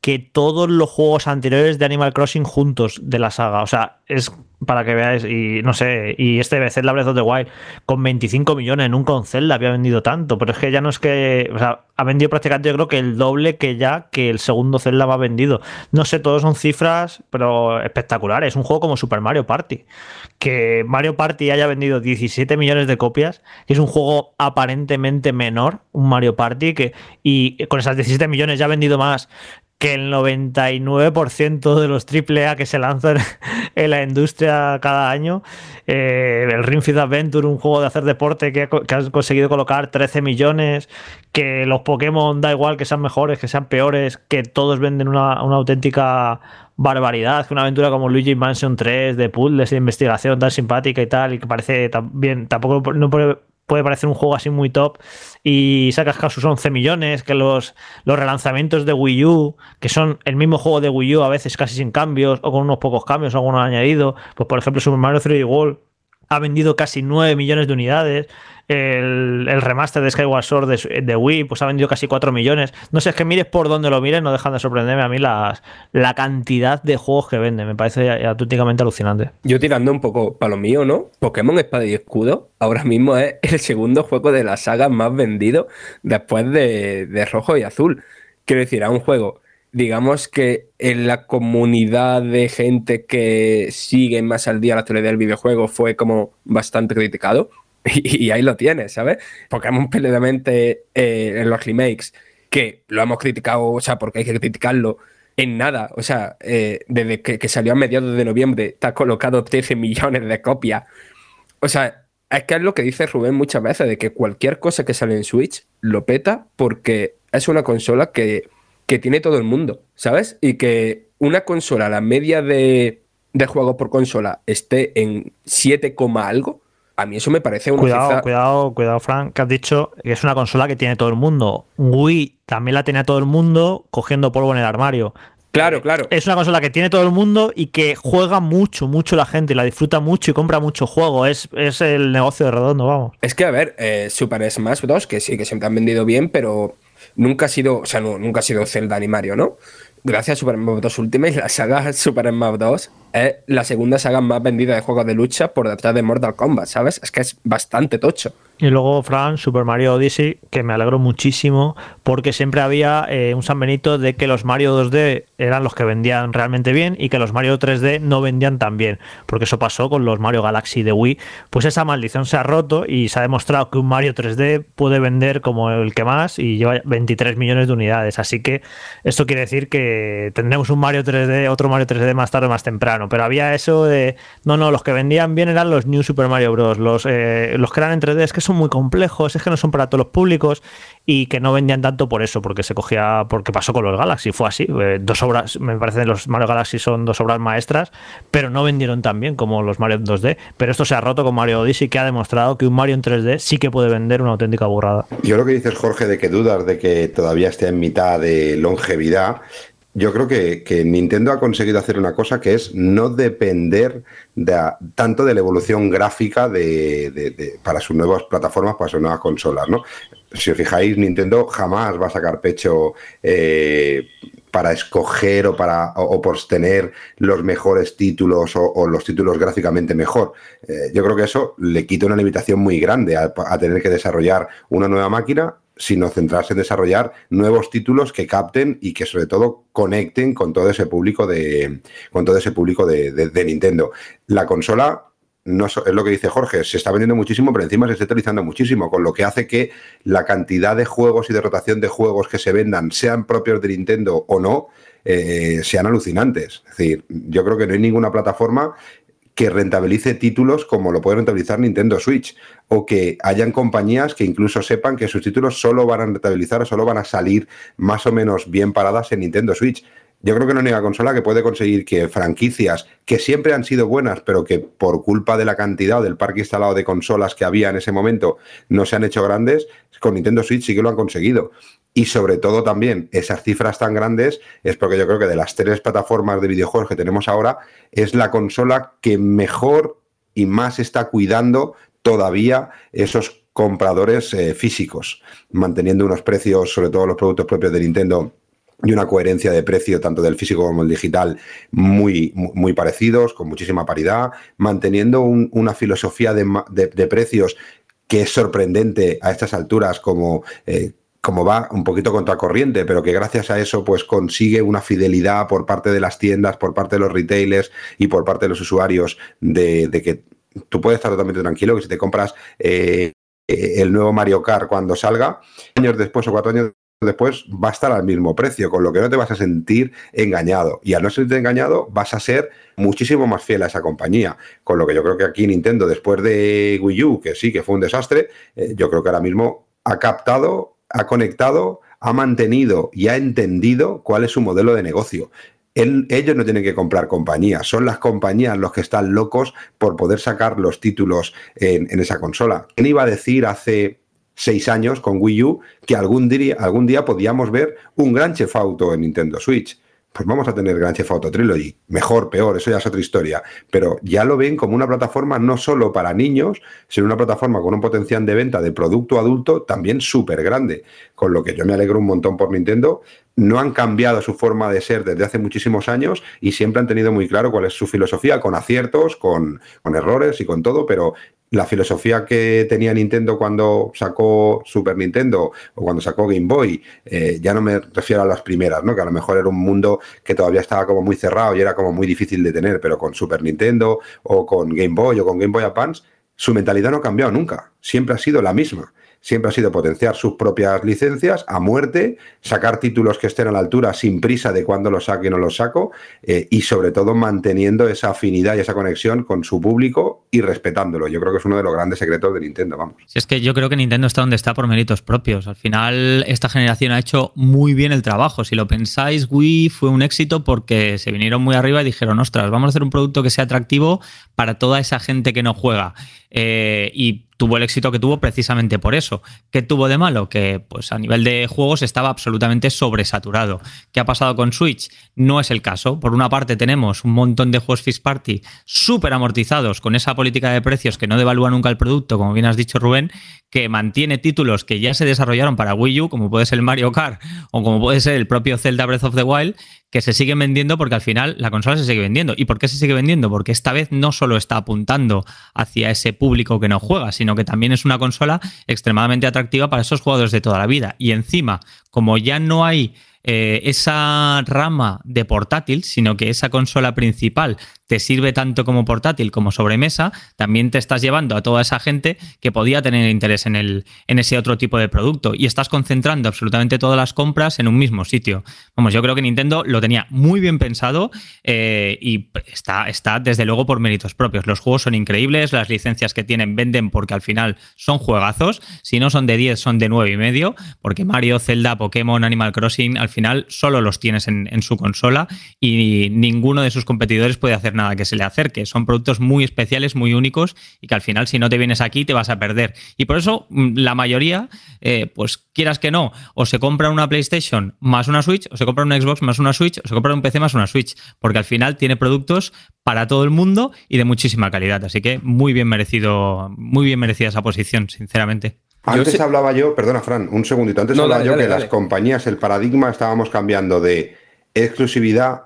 C: que todos los juegos anteriores de Animal Crossing juntos de la saga. O sea, es para que veáis, y no sé, y este Zelda Breath of the Wild con 25 millones, nunca un Zelda había vendido tanto, pero es que ya no es que, o sea, ha vendido prácticamente yo creo que el doble que ya que el segundo Zelda va vendido. No sé, todos son cifras, pero espectaculares. Un juego como Super Mario Party, que Mario Party haya vendido 17 millones de copias, es un juego aparentemente menor, un Mario Party, que, y con esas 17 millones ya ha vendido más que el 99% de los AAA que se lanzan en la industria cada año, eh, el Ring Fit Adventure, un juego de hacer deporte que ha, conseguido colocar 13 millones, que los Pokémon da igual que sean mejores, que sean peores, que todos venden una, una auténtica barbaridad, que una aventura como Luigi Mansion 3 de puzzles de investigación tan simpática y tal, y que parece también, tampoco no puede, parecer un juego así muy top y sacas sus 11 millones, que los, los relanzamientos de Wii U, que son el mismo juego de Wii U a veces casi sin cambios o con unos pocos cambios, algunos añadido, pues por ejemplo Super Mario 3D World ha vendido casi 9 millones de unidades. El, remaster de Skyward Sword de, Wii pues ha vendido casi 4 millones. No sé, es que mires por donde lo mires, no dejan de sorprenderme a mí la cantidad de juegos que venden. Me parece auténticamente alucinante.
E: Yo tirando un poco para lo mío, ¿no? Pokémon Espada y Escudo ahora mismo es el segundo juego de la saga más vendido después de, de Rojo y Azul. Quiero decir, a un juego digamos que en la comunidad de gente que sigue más al día la actualidad del videojuego fue como bastante criticado. Y, ahí lo tienes, ¿sabes? Pokémon plenamente eh, en los remakes, que lo hemos criticado, o sea, porque hay que criticarlo en nada. O sea, eh, desde que, salió a mediados de noviembre, ha colocado 13 millones de copias. O sea, es que es lo que dice Rubén muchas veces, de que cualquier cosa que sale en Switch lo peta porque es una consola que que tiene todo el mundo, ¿sabes? Y que una consola, la media de, de juegos por consola, esté en 7, algo, a mí eso me parece una
C: Cuidado, cuidado, cuidado, Frank, que has dicho que es una consola que tiene todo el mundo. Wii también la tenía todo el mundo cogiendo polvo en el armario.
E: Claro, claro.
C: Es una consola que tiene todo el mundo y que juega mucho, mucho la gente, y la disfruta mucho y compra mucho juego. Es, es el negocio de redondo, vamos.
E: Es que, a ver, eh, Super Smash Bros., que sí, que siempre han vendido bien, pero nunca ha sido, o sea, nunca ha sido Zelda ni Mario, ¿no? Gracias a Super Smash Bros. Ultimate, la saga Super Smash Bros. Es la segunda saga más vendida de juegos de lucha por detrás de Mortal Kombat, ¿sabes? Es que es bastante tocho.
C: Y luego, Fran, Super Mario Odyssey, que me alegro muchísimo, porque siempre había eh, un San Benito de que los Mario 2D eran los que vendían realmente bien y que los Mario 3D no vendían tan bien, porque eso pasó con los Mario Galaxy de Wii. Pues esa maldición se ha roto y se ha demostrado que un Mario 3D puede vender como el que más y lleva 23 millones de unidades. Así que esto quiere decir que tendremos un Mario 3D, otro Mario 3D más tarde o más temprano. Pero había eso de, no, no, los que vendían bien eran los New Super Mario Bros. Los, eh, los que eran en 3D es que son muy complejos, es que no son para todos los públicos y que no vendían tanto por eso, porque se cogía, porque pasó con los Galaxy, fue así. Eh, dos obras, me parece los Mario Galaxy son dos obras maestras, pero no vendieron tan bien como los Mario 2D. Pero esto se ha roto con Mario Odyssey, que ha demostrado que un Mario en 3D sí que puede vender una auténtica burrada.
F: Yo lo que dices, Jorge, de que dudas de que todavía esté en mitad de longevidad, yo creo que, Nintendo ha conseguido hacer una cosa que es no depender de, tanto de la evolución gráfica de, para sus nuevas plataformas, para sus nuevas consolas. ¿no? Si os fijáis, Nintendo jamás va a sacar pecho eh, para escoger o, para, o, por tener los mejores títulos o, los títulos gráficamente mejor. Eh, yo creo que eso le quita una limitación muy grande a tener que desarrollar una nueva máquina sino centrarse en desarrollar nuevos títulos que capten y que sobre todo conecten con todo ese público de, con todo ese público de, Nintendo. La consola no es lo que dice Jorge, se está vendiendo muchísimo, pero encima se está utilizando muchísimo, con lo que hace que la cantidad de juegos y de rotación de juegos que se vendan, sean propios de Nintendo o no, eh, sean alucinantes. Es decir, yo creo que no hay ninguna plataforma que rentabilice títulos como lo puede rentabilizar Nintendo Switch o que hayan compañías que incluso sepan que sus títulos solo van a rentabilizar o solo van a salir más o menos bien paradas en Nintendo Switch. Yo creo que no única consola que puede conseguir que franquicias que siempre han sido buenas, pero que por culpa de la cantidad del parque instalado de consolas que había en ese momento no se han hecho grandes, con Nintendo Switch sí que lo han conseguido. Y sobre todo también esas cifras tan grandes es porque yo creo que de las tres plataformas de videojuegos que tenemos ahora es la consola que mejor y más está cuidando todavía esos compradores eh, físicos, manteniendo unos precios, sobre todo los productos propios de Nintendo, y una coherencia de precio tanto del físico como el digital muy, muy parecidos, con muchísima paridad, manteniendo una filosofía de, precios que es sorprendente a estas alturas como... Eh, como va un poquito contracorriente, pero que gracias a eso pues consigue una fidelidad por parte de las tiendas, por parte de los retailers y por parte de los usuarios de, que tú puedes estar totalmente tranquilo que si te compras eh, el nuevo Mario Kart cuando salga, años después o cuatro años después va a estar al mismo precio, con lo que no te vas a sentir engañado. Y al no sentirte engañado, vas a ser muchísimo más fiel a esa compañía. Con lo que yo creo que aquí Nintendo, después de Wii U, que sí que fue un desastre, eh, yo creo que ahora mismo ha captado, ha conectado, ha mantenido y ha entendido cuál es su modelo de negocio. ellos no tienen que comprar compañías, son las compañías los que están locos por poder sacar los títulos en, en esa consola. ¿Quién iba a decir hace seis años con Wii U que algún día, algún día podíamos ver un gran Chef Auto en Nintendo Switch. Pues vamos a tener Gran Chef Auto Trilogy. Mejor, peor, eso ya es otra historia. Pero ya lo ven como una plataforma no solo para niños, sino una plataforma con un potencial de venta de producto adulto también súper grande. Con lo que yo me alegro un montón por Nintendo. No han cambiado su forma de ser desde hace muchísimos años y siempre han tenido muy claro cuál es su filosofía, con aciertos, con, con errores y con todo, pero la filosofía que tenía Nintendo cuando sacó Super Nintendo o cuando sacó Game Boy, eh, ya no me refiero a las primeras, ¿no? que a lo mejor era un mundo que todavía estaba como muy cerrado y era como muy difícil de tener, pero con Super Nintendo o con Game Boy o con Game Boy Advance, su mentalidad no ha cambiado nunca, siempre ha sido la misma. Siempre ha sido potenciar sus propias licencias a muerte, sacar títulos que estén a la altura sin prisa de cuándo los saque o no los saco, eh, y sobre todo manteniendo esa afinidad y esa conexión con su público y respetándolo. Yo creo que es uno de los grandes secretos de Nintendo, vamos.
D: Es que yo creo que Nintendo está donde está por méritos propios. Al final, esta generación ha hecho muy bien el trabajo. Si lo pensáis, Wii fue un éxito porque se vinieron muy arriba y dijeron, ostras, vamos a hacer un producto que sea atractivo para toda esa gente que no juega. Eh, y tuvo el éxito que tuvo precisamente por eso. ¿Qué tuvo de malo? Que pues a nivel de juegos estaba absolutamente sobresaturado. ¿Qué ha pasado con Switch? No es el caso. Por una parte tenemos un montón de juegos Fist Party súper amortizados con esa política de precios que no devalúa nunca el producto, como bien has dicho Rubén, que mantiene títulos que ya se desarrollaron para Wii U, como puede ser el Mario Kart o como puede ser el propio Zelda Breath of the Wild, que se siguen vendiendo porque al final la consola se sigue vendiendo. ¿Y por qué se sigue vendiendo? Porque esta vez no solo está apuntando hacia ese público que no juega, sino que también es una consola extremadamente atractiva para esos jugadores de toda la vida. Y encima, como ya no hay eh, esa rama de portátil, sino que esa consola principal te sirve tanto como portátil como sobremesa, también te estás llevando a toda esa gente que podía tener interés en, el, en ese otro tipo de producto y estás concentrando absolutamente todas las compras en un mismo sitio. Vamos, yo creo que Nintendo lo tenía muy bien pensado eh, y está, está desde luego por méritos propios. Los juegos son increíbles, las licencias que tienen venden porque al final son juegazos. Si no son de 10, son de 9 y medio, porque Mario, Zelda, Pokémon, Animal Crossing, al final solo los tienes en, su consola y ninguno de sus competidores puede hacer nada nada que se le acerque. Son productos muy especiales, muy únicos y que al final si no te vienes aquí te vas a perder. Y por eso mm, la mayoría, eh, pues quieras que no, o se compra una PlayStation más una Switch, o se compra una Xbox más una Switch, o se compra un PC más una Switch, porque al final tiene productos para todo el mundo y de muchísima calidad. Así que muy bien merecido, muy bien merecida esa posición, sinceramente.
F: Antes hablaba yo, perdona Fran, un segundito, antes hablaba yo que las compañías, el paradigma estábamos cambiando de exclusividad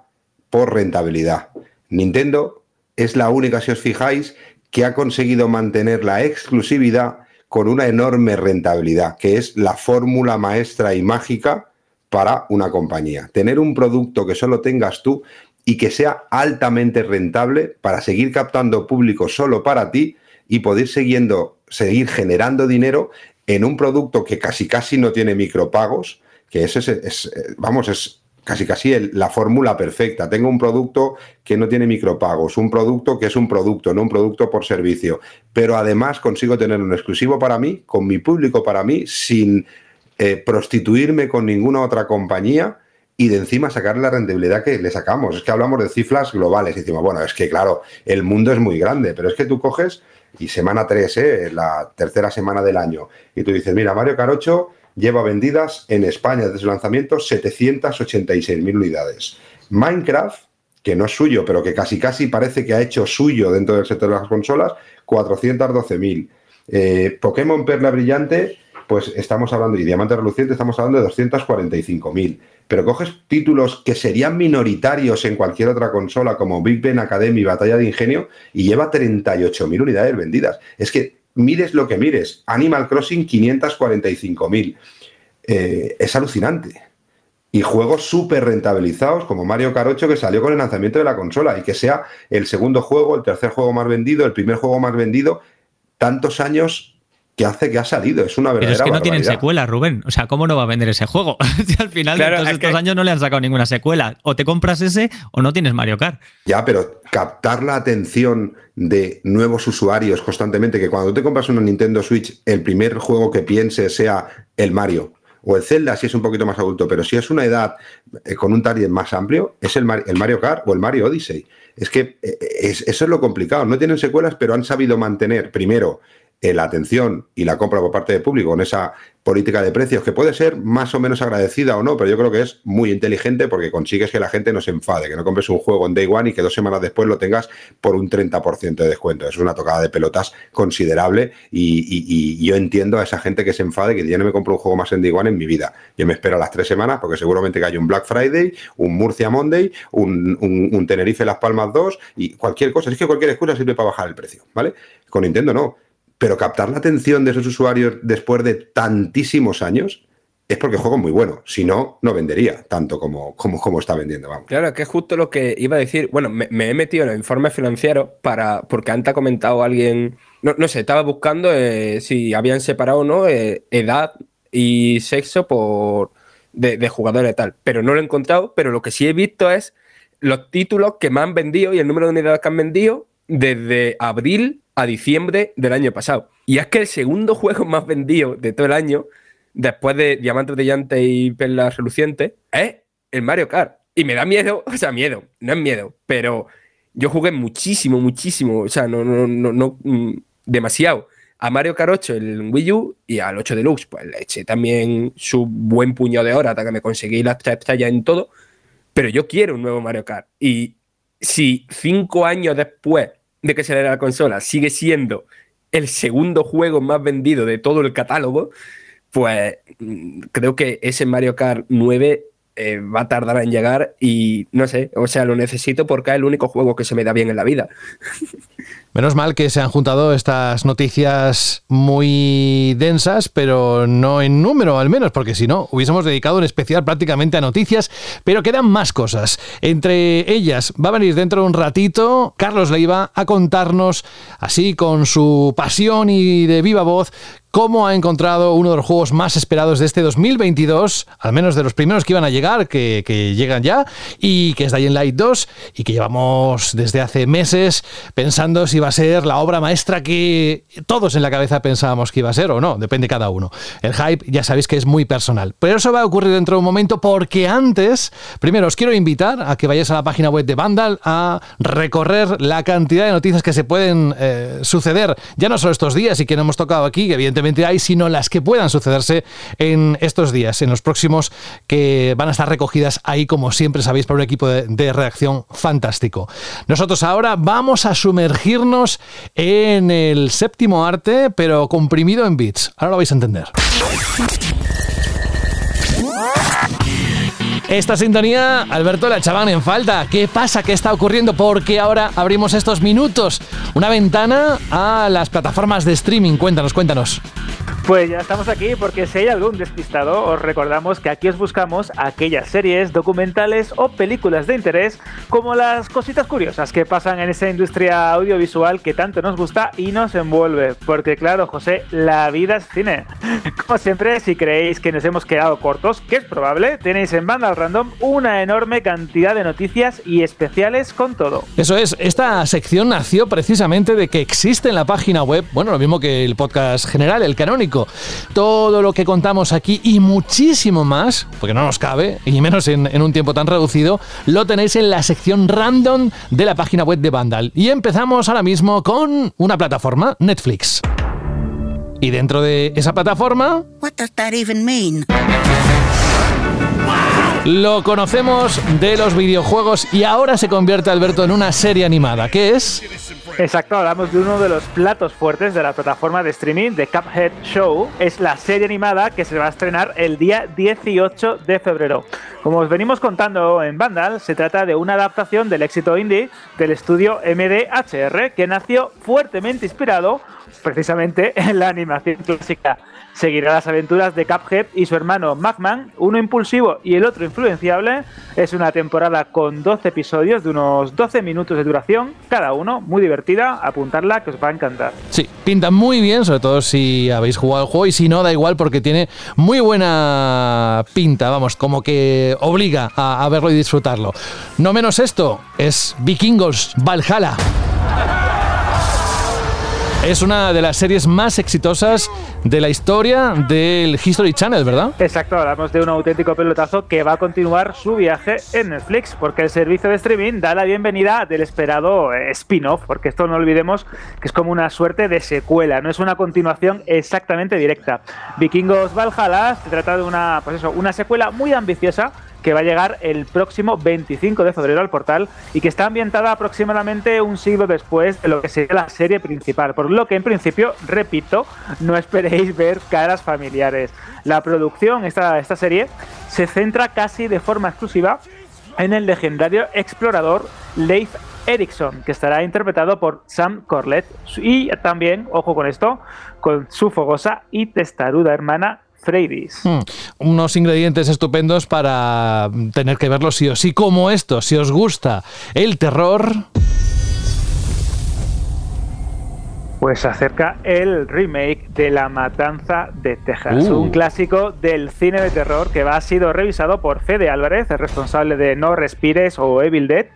F: por rentabilidad. Nintendo es la única, si os fijáis, que ha conseguido mantener la exclusividad con una enorme rentabilidad, que es la fórmula maestra y mágica para una compañía. Tener un producto que solo tengas tú y que sea altamente rentable para seguir captando público solo para ti y poder siguiendo, seguir generando dinero en un producto que casi casi no tiene micropagos, que ese es vamos, es casi casi la fórmula perfecta. Tengo un producto que no tiene micropagos, un producto que es un producto, no un producto por servicio, pero además consigo tener un exclusivo para mí, con mi público para mí, sin eh, prostituirme con ninguna otra compañía y de encima sacar la rentabilidad que le sacamos. Es que hablamos de cifras globales y decimos, bueno, es que claro, el mundo es muy grande, pero es que tú coges y semana 3, ¿eh? la tercera semana del año, y tú dices, mira, Mario Carocho lleva vendidas en España desde su lanzamiento 786.000 unidades. Minecraft, que no es suyo, pero que casi casi parece que ha hecho suyo dentro del sector de las consolas, 412.000. Eh, Pokémon Perla Brillante, pues estamos hablando, y Diamante Reluciente, estamos hablando de 245.000. Pero coges títulos que serían minoritarios en cualquier otra consola, como Big Ben Academy, Batalla de Ingenio, y lleva 38.000 unidades vendidas. Es que mires lo que mires. Animal Crossing 545.000. Eh, es alucinante. Y juegos súper rentabilizados como Mario Carocho que salió con el lanzamiento de la consola y que sea el segundo juego, el tercer juego más vendido, el primer juego más vendido, tantos años que hace que ha salido. Es una verdadera
D: Pero es que no tienen secuela, Rubén. O sea, ¿cómo no va a vender ese juego? si al final de todos estos años no le han sacado ninguna secuela. O te compras ese o no tienes Mario Kart.
F: Ya, pero captar la atención de nuevos usuarios constantemente, que cuando te compras una Nintendo Switch, el primer juego que pienses sea el Mario. O el Zelda si es un poquito más adulto, pero si es una edad eh, con un target más amplio, es el, el Mario Kart o el Mario Odyssey. Es que eh, eso es lo complicado. No tienen secuelas, pero han sabido mantener, primero, la atención y la compra por parte del público con esa política de precios que puede ser más o menos agradecida o no, pero yo creo que es muy inteligente porque consigues que la gente no se enfade, que no compres un juego en Day One y que dos semanas después lo tengas por un 30% de descuento. Es una tocada de pelotas considerable y, yo entiendo a esa gente que se enfade que ya no me compro un juego más en Day One en mi vida. Yo me espero las tres semanas porque seguramente que hay un Black Friday, un Murcia Monday, un, un Tenerife Las Palmas 2 y cualquier cosa. Es que cualquier excusa sirve para bajar el precio, ¿vale? Con Nintendo no pero captar la atención de esos usuarios después de tantísimos años es porque juego muy bueno. Si no, no vendería tanto como, como, está vendiendo. Vamos.
E: Claro, que es justo lo que iba a decir. Bueno, me, he metido en el informe financiero para, porque antes ha comentado alguien, no, no sé, estaba buscando eh, si habían separado o no eh, edad y sexo por de, de jugadores y tal. Pero no lo he encontrado, pero lo que sí he visto es los títulos que me han vendido y el número de unidades que han vendido desde abril a diciembre del año pasado. Y es que el segundo juego más vendido de todo el año, después de Diamantes Brillantes y Perlas Relucientes, es el Mario Kart. Y me da miedo, o sea, miedo, no es miedo, pero yo jugué muchísimo, muchísimo, o sea, no, no, no, no mm, demasiado a Mario Kart 8 el Wii U y al 8 Deluxe, pues le eché también su buen puño de horas hasta que me conseguí las tres estrellas en todo, pero yo quiero un nuevo Mario Kart. Y si cinco años después de que se le la consola sigue siendo el segundo juego más vendido de todo el catálogo, pues mm, creo que ese Mario Kart 9 eh, va a tardar en llegar y no sé, o sea, lo necesito porque es el único juego que se me da bien en la vida.
B: Menos mal que se han juntado estas noticias muy densas, pero no en número al menos, porque si no, hubiésemos dedicado un especial prácticamente a noticias, pero quedan más cosas. Entre ellas, va a venir dentro de un ratito Carlos Leiva a contarnos, así con su pasión y de viva voz, cómo ha encontrado uno de los juegos más esperados de este 2022, al menos de los primeros que iban a llegar, que, llegan ya, y que es Dying Light 2, y que llevamos desde hace meses pensando si va a ser la obra maestra que todos en la cabeza pensábamos que iba a ser o no, depende cada uno. El hype ya sabéis que es muy personal, pero eso va a ocurrir dentro de un momento porque antes, primero os quiero invitar a que vayáis a la página web de Vandal a recorrer la cantidad de noticias que se pueden eh, suceder, ya no solo estos días y que no hemos tocado aquí, evidentemente hay, sino las que puedan sucederse en estos días, en los próximos, que van a estar recogidas ahí, como siempre sabéis, por un equipo de, de reacción fantástico. Nosotros ahora vamos a sumergirnos en el séptimo arte, pero comprimido en bits. Ahora lo vais a entender. Esta sintonía, Alberto, la echaban en falta. ¿Qué pasa? ¿Qué está ocurriendo? Porque ahora abrimos estos minutos, una ventana a las plataformas de streaming. Cuéntanos, cuéntanos.
A: Pues ya estamos aquí porque si hay algún despistado, os recordamos que aquí os buscamos aquellas series, documentales o películas de interés como las cositas curiosas que pasan en esa industria audiovisual que tanto nos gusta y nos envuelve. Porque claro, José, la vida es cine. Como siempre, si creéis que nos hemos quedado cortos, que es probable, tenéis en banda al random una enorme cantidad de noticias y especiales con todo.
B: Eso es, esta sección nació precisamente de que existe en la página web, bueno, lo mismo que el podcast general, el canónico todo lo que contamos aquí y muchísimo más, porque no nos cabe, y menos en, un tiempo tan reducido, lo tenéis en la sección random de la página web de Vandal. Y empezamos ahora mismo con una plataforma, Netflix. Y dentro de esa plataforma...
G: What does that even mean?
B: Lo conocemos de los videojuegos y ahora se convierte Alberto en una serie animada. ¿Qué es?
A: Exacto, hablamos de uno de los platos fuertes de la plataforma de streaming de Cuphead Show. Es la serie animada que se va a estrenar el día 18 de febrero. Como os venimos contando en Vandal, se trata de una adaptación del éxito indie del estudio MDHR que nació fuertemente inspirado precisamente en la animación clásica seguirá las aventuras de Cuphead y su hermano Macman, uno impulsivo y el otro influenciable. Es una temporada con 12 episodios de unos 12 minutos de duración, cada uno, muy divertida, apuntarla que os va a encantar.
B: Sí, pinta muy bien, sobre todo si habéis jugado el juego y si no, da igual porque tiene muy buena pinta, vamos, como que obliga a, a verlo y disfrutarlo. No menos esto, es Vikingos Valhalla. Es una de las series más exitosas de la historia del History Channel, ¿verdad?
A: Exacto, hablamos de un auténtico pelotazo que va a continuar su viaje en Netflix, porque el servicio de streaming da la bienvenida del esperado eh, spin-off, porque esto no olvidemos que es como una suerte de secuela, no es una continuación exactamente directa. Vikingos Valhalla se trata de una, pues eso, una secuela muy ambiciosa que va a llegar el próximo 25 de febrero al portal y que está ambientada aproximadamente un siglo después de lo que sería la serie principal, por lo que en principio, repito, no esperéis ver caras familiares. La producción, esta, esta serie, se centra casi de forma exclusiva en el legendario explorador Leif Erikson, que estará interpretado por Sam Corlett y también, ojo con esto, con su fogosa y testaruda hermana Freydis.
B: Mm, unos ingredientes estupendos para tener que verlo sí o sí, como esto, si os gusta el terror...
A: Pues acerca el remake de La Matanza de Texas,
B: Uh.
A: un clásico del cine de terror que va, ha sido revisado por Fede Álvarez, el responsable de No Respires o Evil Dead,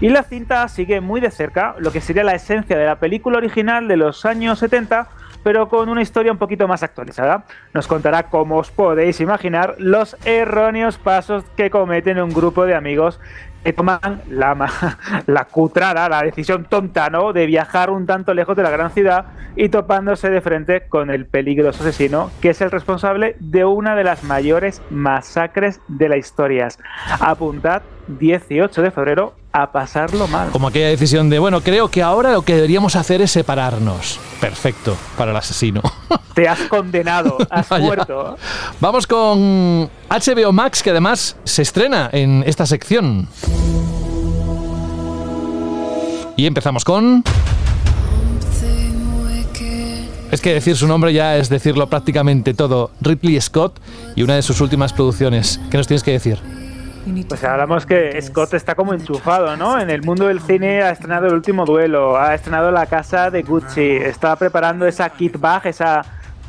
A: Y la cinta sigue muy de cerca lo que sería la esencia de la película original de los años 70, pero con una historia un poquito más actualizada. Nos contará, como os podéis imaginar, los erróneos pasos que cometen un grupo de amigos que toman la, la cutrada, la decisión tonta, ¿no? De viajar un tanto lejos de la gran ciudad y topándose de frente con el peligroso asesino, que es el responsable de una de las mayores masacres de la historia. Apuntad 18 de febrero a pasarlo mal.
B: Como aquella decisión de, bueno, creo que ahora lo que deberíamos hacer es separarnos. Perfecto, para el asesino.
A: Te has condenado, has muerto.
B: Vamos con HBO Max, que además se estrena en esta sección. Y empezamos con... Es que decir su nombre ya es decirlo prácticamente todo. Ridley Scott y una de sus últimas producciones. ¿Qué nos tienes que decir?
A: Pues hablamos que Scott está como enchufado, ¿no? En el mundo del cine ha estrenado El último duelo, ha estrenado La casa de Gucci, está preparando esa Kit Bag, esa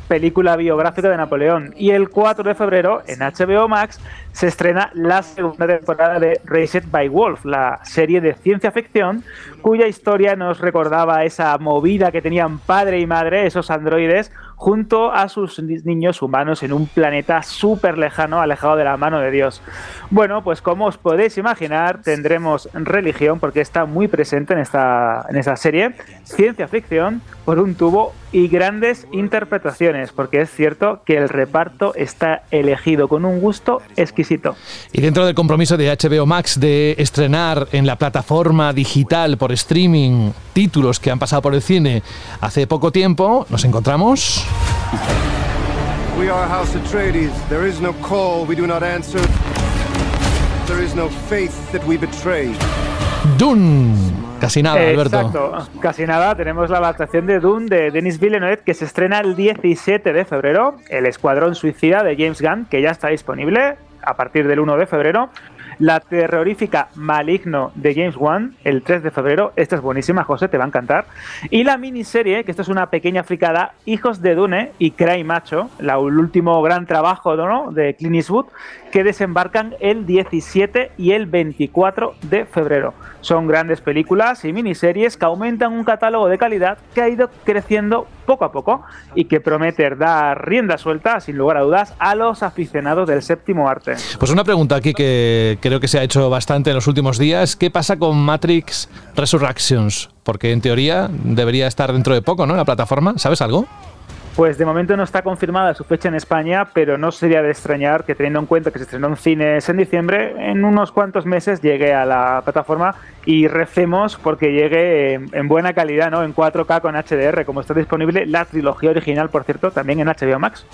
A: película biográfica de Napoleón. Y el 4 de febrero, en HBO Max, se estrena la segunda temporada de Raised by Wolf, la serie de ciencia ficción, cuya historia nos recordaba esa movida que tenían padre y madre, esos androides, junto a sus niños humanos en un planeta súper lejano, alejado de la mano de Dios. Bueno, pues como os podéis imaginar, tendremos religión, porque está muy presente en esta, en esta serie, ciencia ficción por un tubo y grandes interpretaciones, porque es cierto que el reparto está elegido con un gusto exquisito.
B: Y dentro del compromiso de HBO Max de estrenar en la plataforma digital por streaming títulos que han pasado por el cine hace poco tiempo, nos encontramos... We are House Atreides. There is no call we do not answer. There is no faith that we betray. Dune. Casi nada, Alberto.
A: Exacto, casi nada. Tenemos la adaptación de Dune de Denis Villeneuve que se estrena el 17 de febrero. El Escuadrón Suicida de James Gunn, que ya está disponible a partir del 1 de febrero. La terrorífica Maligno de James Wan, el 3 de febrero. Esta es buenísima, José, te va a encantar. Y la miniserie, que esto es una pequeña fricada, Hijos de Dune y Cry Macho, el último gran trabajo ¿no? de Clint Eastwood, que desembarcan el 17 y el 24 de febrero. Son grandes películas y miniseries que aumentan un catálogo de calidad que ha ido creciendo poco a poco y que promete dar rienda suelta, sin lugar a dudas, a los aficionados del séptimo arte.
B: Pues una pregunta aquí que creo que se ha hecho bastante en los últimos días. ¿Qué pasa con Matrix Resurrections? Porque en teoría debería estar dentro de poco, ¿no? En la plataforma. ¿Sabes algo?
A: Pues de momento no está confirmada su fecha en España, pero no sería de extrañar que teniendo en cuenta que se estrenó en cines en diciembre, en unos cuantos meses llegue a la plataforma y recemos porque llegue en buena calidad, ¿no? En 4K con HDR, como está disponible la trilogía original, por cierto, también en HBO Max.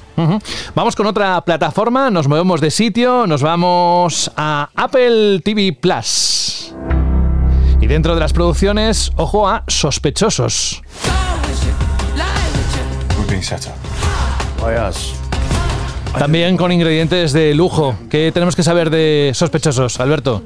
B: Vamos con otra plataforma, nos movemos de sitio, nos vamos a Apple TV Plus. Y dentro de las producciones, ojo a sospechosos. También con ingredientes de lujo. ¿Qué tenemos que saber de sospechosos, Alberto?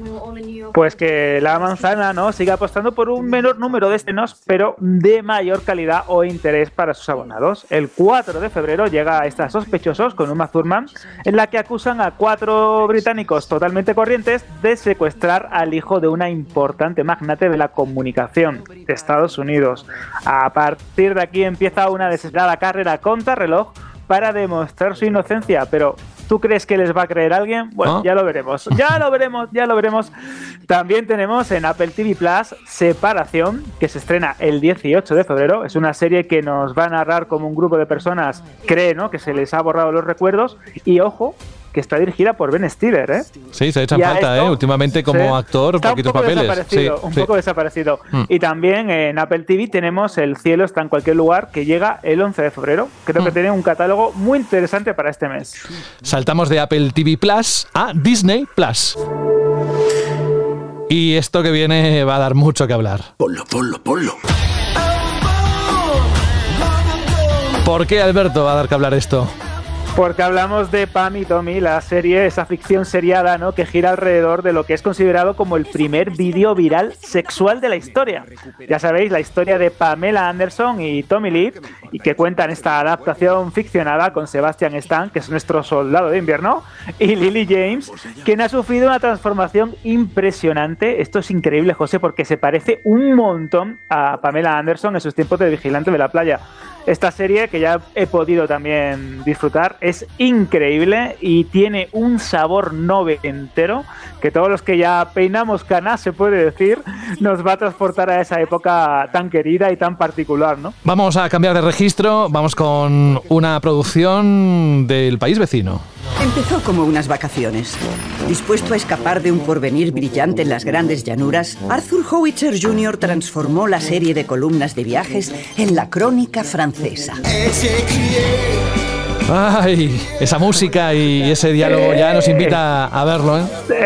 A: Pues que la manzana no sigue apostando por un menor número de estrenos, pero de mayor calidad o interés para sus abonados. El 4 de febrero llega a estas sospechosos con Uma Thurman, en la que acusan a cuatro británicos totalmente corrientes de secuestrar al hijo de una importante magnate de la comunicación de Estados Unidos. A partir de aquí empieza una desesperada carrera contra reloj para demostrar su inocencia, pero ¿Tú crees que les va a creer alguien? Bueno, ya lo veremos. Ya lo veremos, ya lo veremos. También tenemos en Apple TV Plus Separación, que se estrena el 18 de febrero. Es una serie que nos va a narrar como un grupo de personas cree ¿no? que se les ha borrado los recuerdos. Y ojo, que está dirigida por Ben Stiller, ¿eh?
B: Sí, se ha hecho falta, ¿eh? Últimamente como actor,
A: está
B: poquitos
A: un poco
B: papeles.
A: Desaparecido, un poco desaparecido. Mm. Y también en Apple TV tenemos El cielo está en cualquier lugar, que llega el 11 de febrero. Creo que mm. tiene un catálogo muy interesante para este mes.
B: Saltamos de Apple TV Plus a Disney Plus. Y esto que viene va a dar mucho que hablar. Ponlo, ponlo, ponlo. ¿Por qué, Alberto, va a dar que hablar esto?
A: Porque hablamos de Pam y Tommy, la serie, esa ficción seriada, ¿no? Que gira alrededor de lo que es considerado como el primer vídeo viral sexual de la historia. Ya sabéis, la historia de Pamela Anderson y Tommy Lee, y que cuentan esta adaptación ficcionada con Sebastian Stan, que es nuestro soldado de invierno, y Lily James, quien ha sufrido una transformación impresionante. Esto es increíble, José, porque se parece un montón a Pamela Anderson en sus tiempos de vigilante de la playa. Esta serie, que ya he podido también disfrutar, es increíble y tiene un sabor noventero que todos los que ya peinamos canas, se puede decir, nos va a transportar a esa época tan querida y tan particular, ¿no?
B: Vamos a cambiar de registro, vamos con una producción del país vecino.
G: Empezó como unas vacaciones. Dispuesto a escapar de un porvenir brillante en las grandes llanuras, Arthur Howitzer Jr. transformó la serie de columnas de viajes en la crónica francesa.
B: Ay, esa música y ese diálogo ya nos invita a verlo, ¿eh?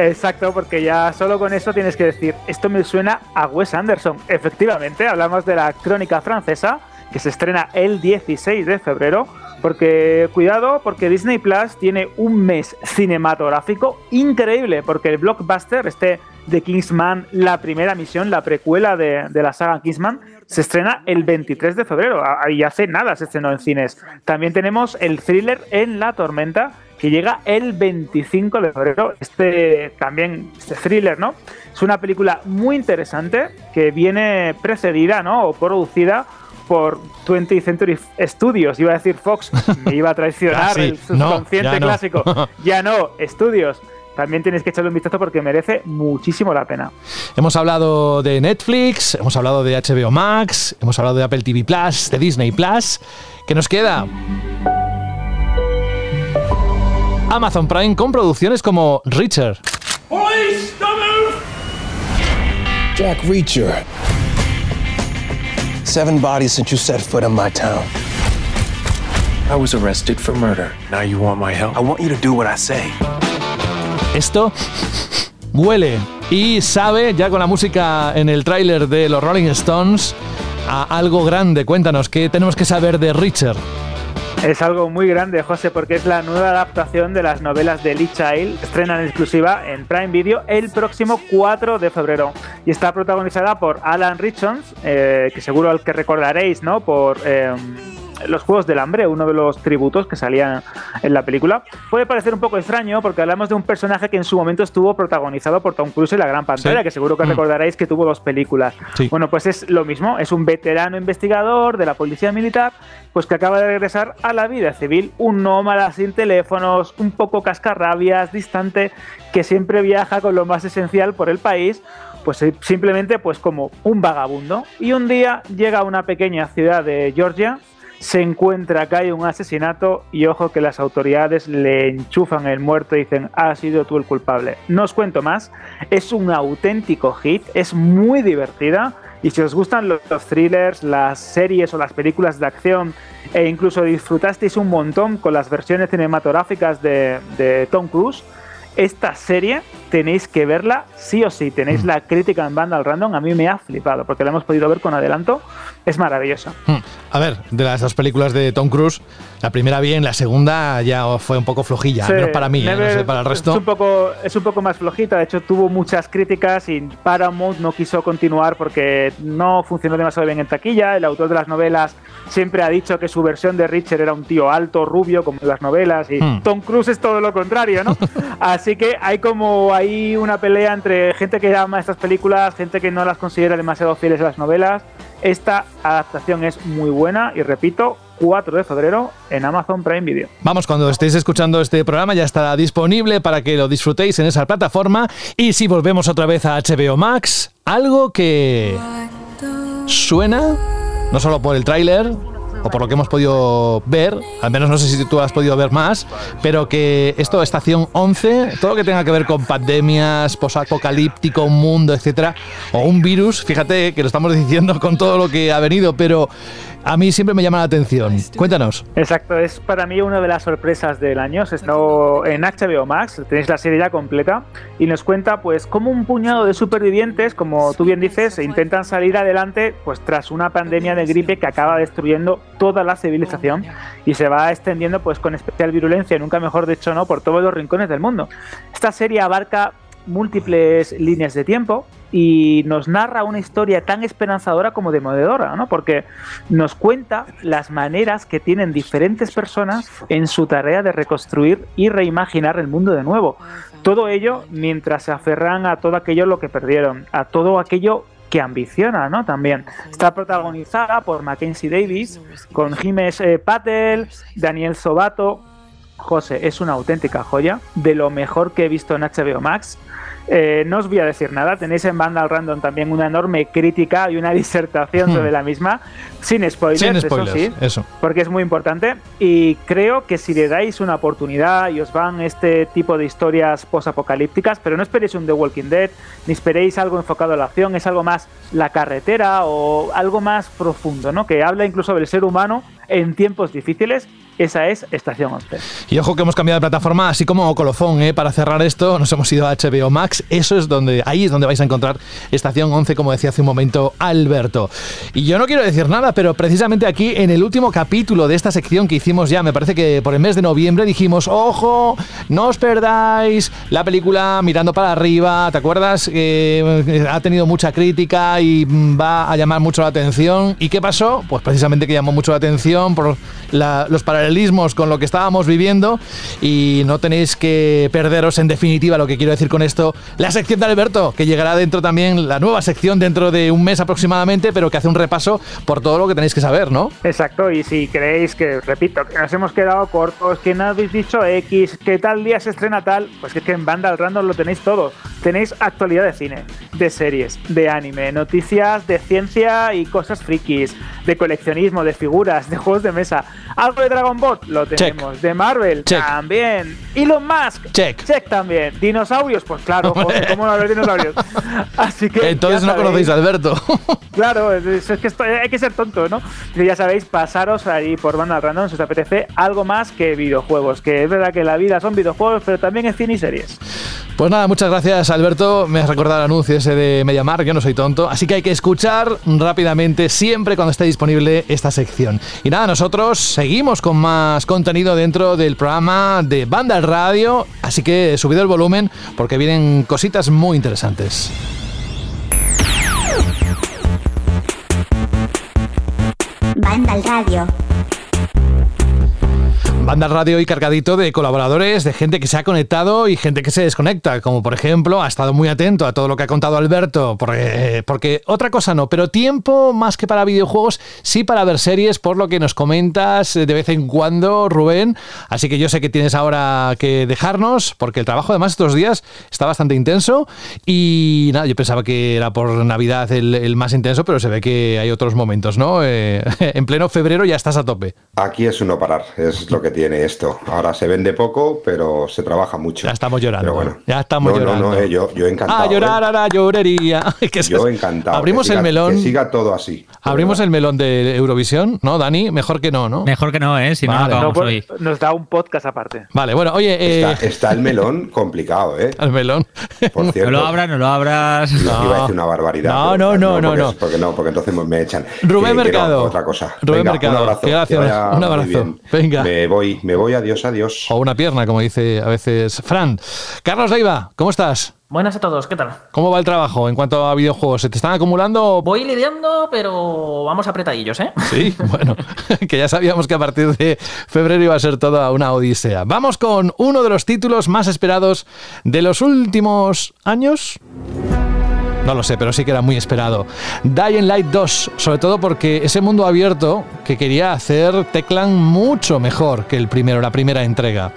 A: Exacto, porque ya solo con eso tienes que decir, esto me suena a Wes Anderson. Efectivamente, hablamos de la crónica francesa, que se estrena el 16 de febrero porque, cuidado, porque Disney Plus tiene un mes cinematográfico increíble, porque el blockbuster, este de Kingsman, la primera misión, la precuela de, la saga Kingsman, se estrena el 23 de febrero. Ahí hace nada se estrenó en cines. También tenemos el thriller En la Tormenta, que llega el 25 de febrero. Este también, este thriller, ¿no? Es una película muy interesante que viene precedida, ¿no? O producida por 20th Century Studios, iba a decir Fox, me iba a traicionar el subconsciente clásico. ya no, Studios. También tenéis que echarle un vistazo porque merece muchísimo la pena.
B: Hemos hablado de Netflix, hemos hablado de HBO Max, hemos hablado de Apple TV Plus, de Disney Plus. ¿Qué nos queda? Amazon Prime con producciones como Richard. Jack Reacher. Seven bodies since you set foot in my town. I was arrested for murder. Now you want my help? I want you to do what I say. Esto huele y sabe, ya con la música en el tráiler de los Rolling Stones, a algo grande. Cuéntanos, ¿qué tenemos que saber de Richard?
A: Es algo muy grande, José, porque es la nueva adaptación de las novelas de Lee Child, estrena en exclusiva en Prime Video el próximo 4 de febrero. Y está protagonizada por Alan Richards, eh, que seguro al que recordaréis, ¿no? Por eh, los Juegos del Hambre, uno de los tributos que salían en la película. Puede parecer un poco extraño porque hablamos de un personaje que en su momento estuvo protagonizado por Tom Cruise en la gran pantalla, que seguro que mm. recordaréis que tuvo dos películas. Bueno, pues es lo mismo, es un veterano investigador de la policía militar, pues que acaba de regresar a la vida civil, un nómada sin teléfonos, un poco cascarrabias, distante, que siempre viaja con lo más esencial por el país pues simplemente pues como un vagabundo y un día llega a una pequeña ciudad de Georgia se encuentra que hay un asesinato y ojo que las autoridades le enchufan el muerto y dicen, ha sido tú el culpable. No os cuento más, es un auténtico hit, es muy divertida y si os gustan los, thrillers, las series o las películas de acción e incluso disfrutasteis un montón con las versiones cinematográficas de, de Tom Cruise, esta serie tenéis que verla sí o sí. Tenéis mm. la crítica en banda al random. A mí me ha flipado porque la hemos podido ver con adelanto. Es maravillosa.
B: Mm. A ver, de las películas de Tom Cruise, la primera bien, la segunda ya fue un poco flojilla, menos para mí, ¿eh? no sé, para el resto.
A: Es un, poco, es un poco más flojita. De hecho, tuvo muchas críticas y Paramount no quiso continuar porque no funcionó demasiado bien en taquilla. El autor de las novelas siempre ha dicho que su versión de Richard era un tío alto, rubio, como en las novelas, y mm. Tom Cruise es todo lo contrario, ¿no? Así que hay como hay una pelea entre gente que ama estas películas, gente que no las considera demasiado fieles a las novelas. Esta adaptación es muy buena y repito, 4 de febrero en Amazon Prime Video.
B: Vamos, cuando estéis escuchando este programa ya estará disponible para que lo disfrutéis en esa plataforma. Y si volvemos otra vez a HBO Max, algo que suena, no solo por el tráiler, o por lo que hemos podido ver, al menos no sé si tú has podido ver más, pero que esto, Estación 11, todo lo que tenga que ver con pandemias, posapocalíptico, un mundo, etcétera, o un virus, fíjate que lo estamos diciendo con todo lo que ha venido, pero a mí siempre me llama la atención. Cuéntanos.
A: Exacto, es para mí una de las sorpresas del año. Está en HBO Max, tenéis la serie ya completa y nos cuenta pues cómo un puñado de supervivientes, como tú bien dices, intentan salir adelante pues tras una pandemia de gripe que acaba destruyendo toda la civilización y se va extendiendo pues con especial virulencia, nunca mejor dicho, ¿no? por todos los rincones del mundo. Esta serie abarca múltiples líneas de tiempo y nos narra una historia tan esperanzadora como demoledora, ¿no? Porque nos cuenta las maneras que tienen diferentes personas en su tarea de reconstruir y reimaginar el mundo de nuevo. Todo ello mientras se aferran a todo aquello lo que perdieron, a todo aquello que ambiciona, ¿no? También está protagonizada por Mackenzie Davis, con Jiménez eh, Patel, Daniel Sobato. José, es una auténtica joya, de lo mejor que he visto en HBO Max. Eh, no os voy a decir nada, tenéis en Vandal Random también una enorme crítica y una disertación
B: Hmm.
A: sobre la misma, sin spoilers,
B: Sin
A: eso sí,
B: eso.
A: porque es muy importante. Y creo que si le dais una oportunidad y os van este tipo de historias posapocalípticas, pero no esperéis un The Walking Dead, ni esperéis algo enfocado a la acción, es algo más la carretera o algo más profundo, ¿no? Que habla incluso del ser humano en tiempos difíciles. Esa es Estación 11.
B: Y ojo que hemos cambiado de plataforma, así como colofón, ¿eh? para cerrar esto, nos hemos ido a HBO Max. Eso es donde, ahí es donde vais a encontrar Estación 11, como decía hace un momento Alberto. Y yo no quiero decir nada, pero precisamente aquí en el último capítulo de esta sección que hicimos ya, me parece que por el mes de noviembre dijimos, ojo, no os perdáis la película Mirando para arriba, ¿te acuerdas? Que ha tenido mucha crítica y va a llamar mucho la atención. ¿Y qué pasó? Pues precisamente que llamó mucho la atención por los paralelismos con lo que estábamos viviendo y no tenéis que perderos en definitiva lo que quiero decir con esto, la sección de Alberto, que llegará dentro también, la nueva sección dentro de un mes aproximadamente, pero que hace un repaso por todo lo que tenéis que saber, ¿no?
A: Exacto, y si creéis que, repito, que nos hemos quedado cortos, que no habéis dicho X, que tal día se estrena tal, pues es que en Banda al Random lo tenéis todo. Tenéis actualidad de cine, de series, de anime, noticias de ciencia y cosas frikis, de coleccionismo, de figuras, de juegos de mesa. Algo de Dragon Ball, lo tenemos. De Marvel,
B: Check.
A: también. Elon Musk,
B: Check.
A: check también. Dinosaurios, pues claro, joder, ¿cómo no haber dinosaurios? Así que.
B: Entonces no
A: sabéis.
B: conocéis a Alberto.
A: Claro, es, es que esto- hay que ser tonto, ¿no? Y ya sabéis, pasaros ahí por banda random si os apetece algo más que videojuegos. Que es verdad que la vida son videojuegos, pero también es cine y series.
B: Pues nada, muchas gracias Alberto. Me has recordado el anuncio ese de Mediamar, yo no soy tonto. Así que hay que escuchar rápidamente, siempre cuando esté disponible esta sección. Y nada, nosotros seguimos con más contenido dentro del programa de Banda al Radio. Así que subido el volumen porque vienen cositas muy interesantes.
H: Banda al radio.
B: Banda Radio y cargadito de colaboradores, de gente que se ha conectado y gente que se desconecta, como por ejemplo ha estado muy atento a todo lo que ha contado Alberto, porque, porque otra cosa no, pero tiempo más que para videojuegos, sí para ver series, por lo que nos comentas de vez en cuando, Rubén. Así que yo sé que tienes ahora que dejarnos, porque el trabajo además estos días está bastante intenso y nada, yo pensaba que era por Navidad el, el más intenso, pero se ve que hay otros momentos, ¿no? Eh, en pleno febrero ya estás a tope.
F: Aquí es uno parar, es lo que tiene esto. Ahora se vende poco, pero se trabaja mucho.
B: Ya estamos llorando.
F: Pero bueno,
B: ya estamos
F: no,
B: llorando.
F: No, no, eh, yo, yo encantado.
B: A llorar
F: eh.
B: a la llorería. Que
F: Yo encantado.
B: Abrimos
F: que siga-
B: el melón.
F: Que siga todo así.
B: Abrimos el melón de Eurovisión, ¿no, Dani? Mejor que no, ¿no?
D: Mejor que no, ¿eh? Si no, no
B: Vale.
D: acabamos
A: No,
D: hoy.
A: pues, nos da un podcast aparte.
B: Vale, bueno, oye, eh,
F: Está, está el melón complicado, ¿eh?
B: el melón.
F: Por
D: No
F: cierto.
D: lo abras, no lo abras.
F: No, iba a decir una barbaridad.
B: No,
F: pero-
B: no, no, no,
F: porque,
B: no.
F: Porque no, porque entonces me echan.
B: Rubén
F: no,
B: Mercado.
F: otra cosa.
B: Rubén Mercado.
F: Un abrazo.
B: Gracias. Un abrazo. Venga.
F: Me voy, me voy. Adiós, adiós.
B: O una pierna, como dice a veces Fran. Carlos Leiva, ¿cómo estás?
I: Buenas a todos, ¿qué tal?
B: ¿Cómo va el trabajo en cuanto a videojuegos? ¿Se te están acumulando?
I: Voy lidiando, pero vamos apretadillos, ¿eh?
B: Sí, bueno, que ya sabíamos que a partir de febrero iba a ser toda una odisea. Vamos con uno de los títulos más esperados de los últimos años. No lo sé, pero sí que era muy esperado. Dying Light 2, sobre todo porque ese mundo abierto que quería hacer Teclan mucho mejor que el primero, la primera entrega.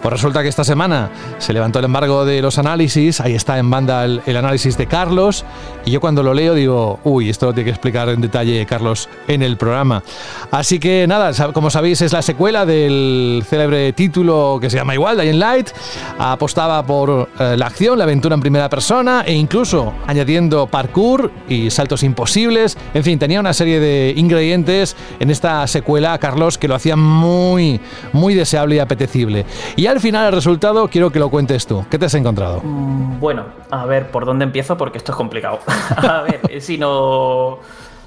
B: Pues resulta que esta semana se levantó el embargo de los análisis, ahí está en banda el, el análisis de Carlos, y yo cuando lo leo digo, uy, esto lo tiene que explicar en detalle Carlos en el programa. Así que nada, como sabéis es la secuela del célebre título que se llama igual, Dying Light, apostaba por eh, la acción, la aventura en primera persona e incluso añadiendo parkour y saltos imposibles, en fin, tenía una serie de ingredientes en esta secuela, Carlos, que lo hacían muy, muy deseable y apetecible. Y al final el resultado quiero que lo cuentes tú. ¿Qué te has encontrado?
I: Mm, Bueno, a ver, ¿por dónde empiezo? Porque esto es complicado. a ver, eh, si no...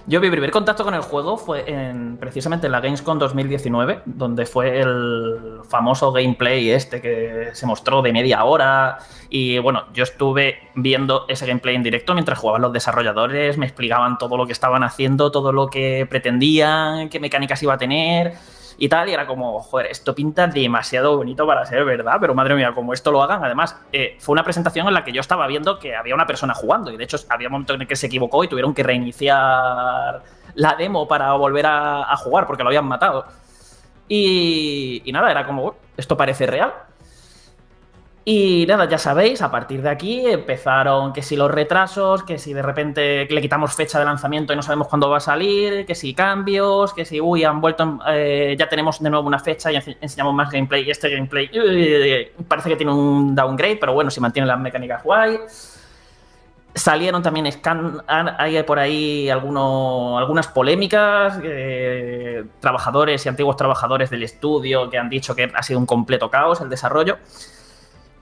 I: Yo mi primer contacto con el juego fue en, precisamente en la Gamescom 2019, donde fue el famoso gameplay este que se mostró de media hora. Y bueno, yo estuve viendo ese gameplay en directo mientras jugaban los desarrolladores, me explicaban todo lo que estaban haciendo, todo lo que pretendían, qué mecánicas iba a tener y tal, y era como, joder, esto pinta demasiado bonito para ser verdad, pero madre mía, como esto lo hagan, además, eh, fue una presentación en la que yo estaba viendo que había una persona jugando, y de hecho había un momento en el que se equivocó y tuvieron que reiniciar la demo para volver a, a jugar porque lo habían matado. Y, y nada, era como, esto parece real. Y nada, ya sabéis, a partir de aquí empezaron que si los retrasos, que si de repente le quitamos fecha de lanzamiento y no sabemos cuándo va a salir, que si cambios, que si, uy, han vuelto, eh, ya tenemos de nuevo una fecha y enseñamos más gameplay y este gameplay uy, parece que tiene un downgrade, pero bueno, si mantiene las mecánicas guay. Salieron también scan, hay por ahí alguno, algunas polémicas, eh, trabajadores y antiguos trabajadores del estudio que han dicho que ha sido un completo caos el desarrollo.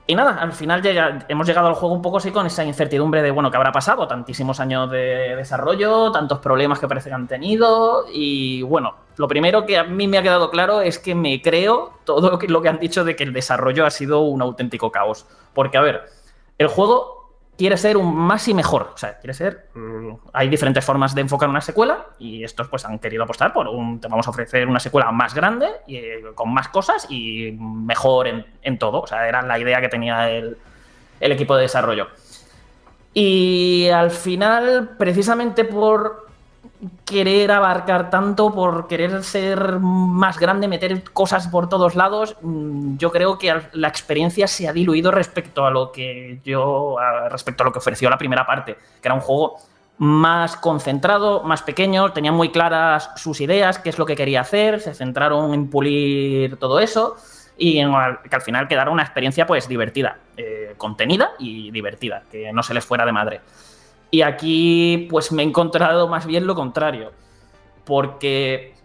I: Y nada, al final llega, hemos llegado al juego un poco así con esa incertidumbre de, bueno, ¿qué habrá pasado? Tantísimos años de desarrollo, tantos problemas que parece que han tenido. Y bueno, lo primero que a mí me ha quedado claro es que me creo todo lo que, lo que han dicho de que el desarrollo ha sido un auténtico caos. Porque, a ver, el juego quiere ser un más y mejor. O sea, quiere ser. Mm, hay diferentes formas de enfocar una secuela y estos pues han querido apostar por un. Te vamos a ofrecer una secuela más grande, y, eh, con más cosas y mejor en, todo. O sea, era la idea que tenía el equipo de desarrollo. Y al final, precisamente por querer abarcar tanto, por querer ser más grande, meter cosas por todos lados, mm, yo creo que la experiencia se ha diluido respecto a lo que yo, respecto a lo que ofreció la primera parte, que era un juego más concentrado, más pequeño, tenía muy claras sus ideas, qué es lo que quería hacer, se centraron en pulir todo eso y que al final quedara una experiencia pues divertida, eh, contenida y divertida, que no se les fuera de madre. Y aquí, pues me he encontrado más bien lo contrario. Porque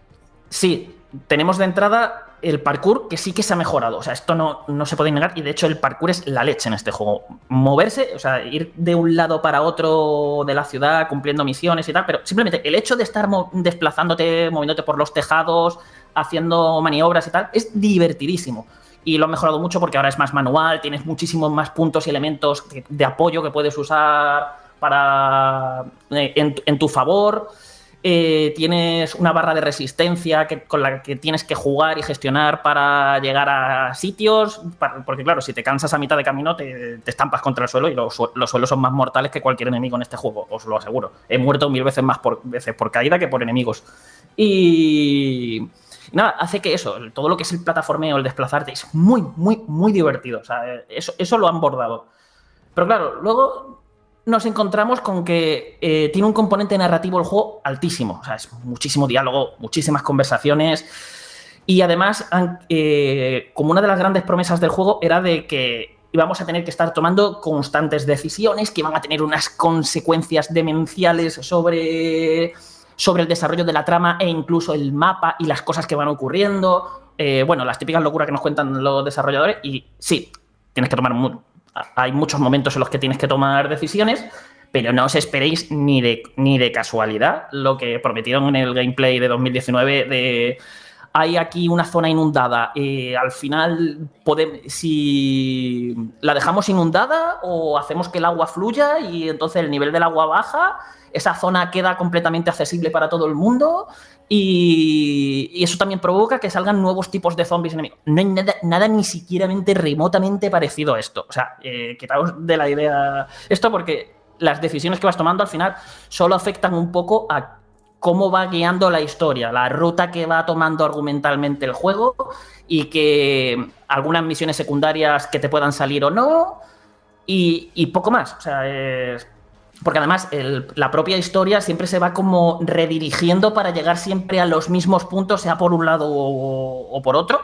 I: sí, tenemos de entrada el parkour que sí que se ha mejorado. O sea, esto no, no, se puede negar. Y de hecho, el parkour es la leche en este juego. Moverse, o sea, ir de un lado para otro de la ciudad cumpliendo misiones y tal. Pero simplemente el hecho de estar desplazándote, moviéndote por los tejados, haciendo maniobras y tal, es divertidísimo. Y lo han mejorado mucho porque ahora es más manual, tienes muchísimos más puntos y elementos de apoyo que puedes usar eh, en, tu favor. Eh, tienes una barra de resistencia con la que tienes que jugar y gestionar para llegar a sitios. Porque, claro, si te cansas a mitad de camino, te, estampas contra el suelo y los, los, suelos son más mortales que cualquier enemigo en este juego, os lo aseguro. He muerto mil veces más por, veces por caída que por enemigos. Y. Nada, hace que eso, todo lo que es el plataformeo, el desplazarte, es muy, muy, muy divertido. O sea, eso, eso lo han bordado. Pero claro, luego nos encontramos con que eh, tiene un componente narrativo el juego altísimo. O sea, es muchísimo diálogo, muchísimas conversaciones. Y además, eh, como una de las grandes promesas del juego era de que íbamos a tener que estar tomando constantes decisiones que iban a tener unas consecuencias demenciales sobre, sobre el desarrollo de la trama e incluso el mapa y las cosas que van ocurriendo. Eh, bueno, las típicas locuras que nos cuentan los desarrolladores. Y sí, tienes que tomar hay muchos momentos en los que tienes que tomar decisiones, pero no os esperéis ni de, ni de casualidad lo que prometieron en el gameplay de 2019 de hay aquí una zona inundada. Eh, al final, podemos, si la dejamos inundada o hacemos que el agua fluya y entonces el nivel del agua baja, esa zona queda completamente accesible para todo el mundo y, y eso también provoca que salgan nuevos tipos de zombies enemigos. No hay nada, nada ni siquiera remotamente parecido a esto. O sea, eh, quitaos de la idea esto porque las decisiones que vas tomando al final solo afectan un poco a cómo va guiando la historia, la ruta que va tomando argumentalmente el juego y que algunas misiones secundarias que te puedan salir o no y, y poco más. O sea, es, porque además el, la propia historia siempre se va como redirigiendo para llegar siempre a los mismos puntos, sea por un lado o, por otro.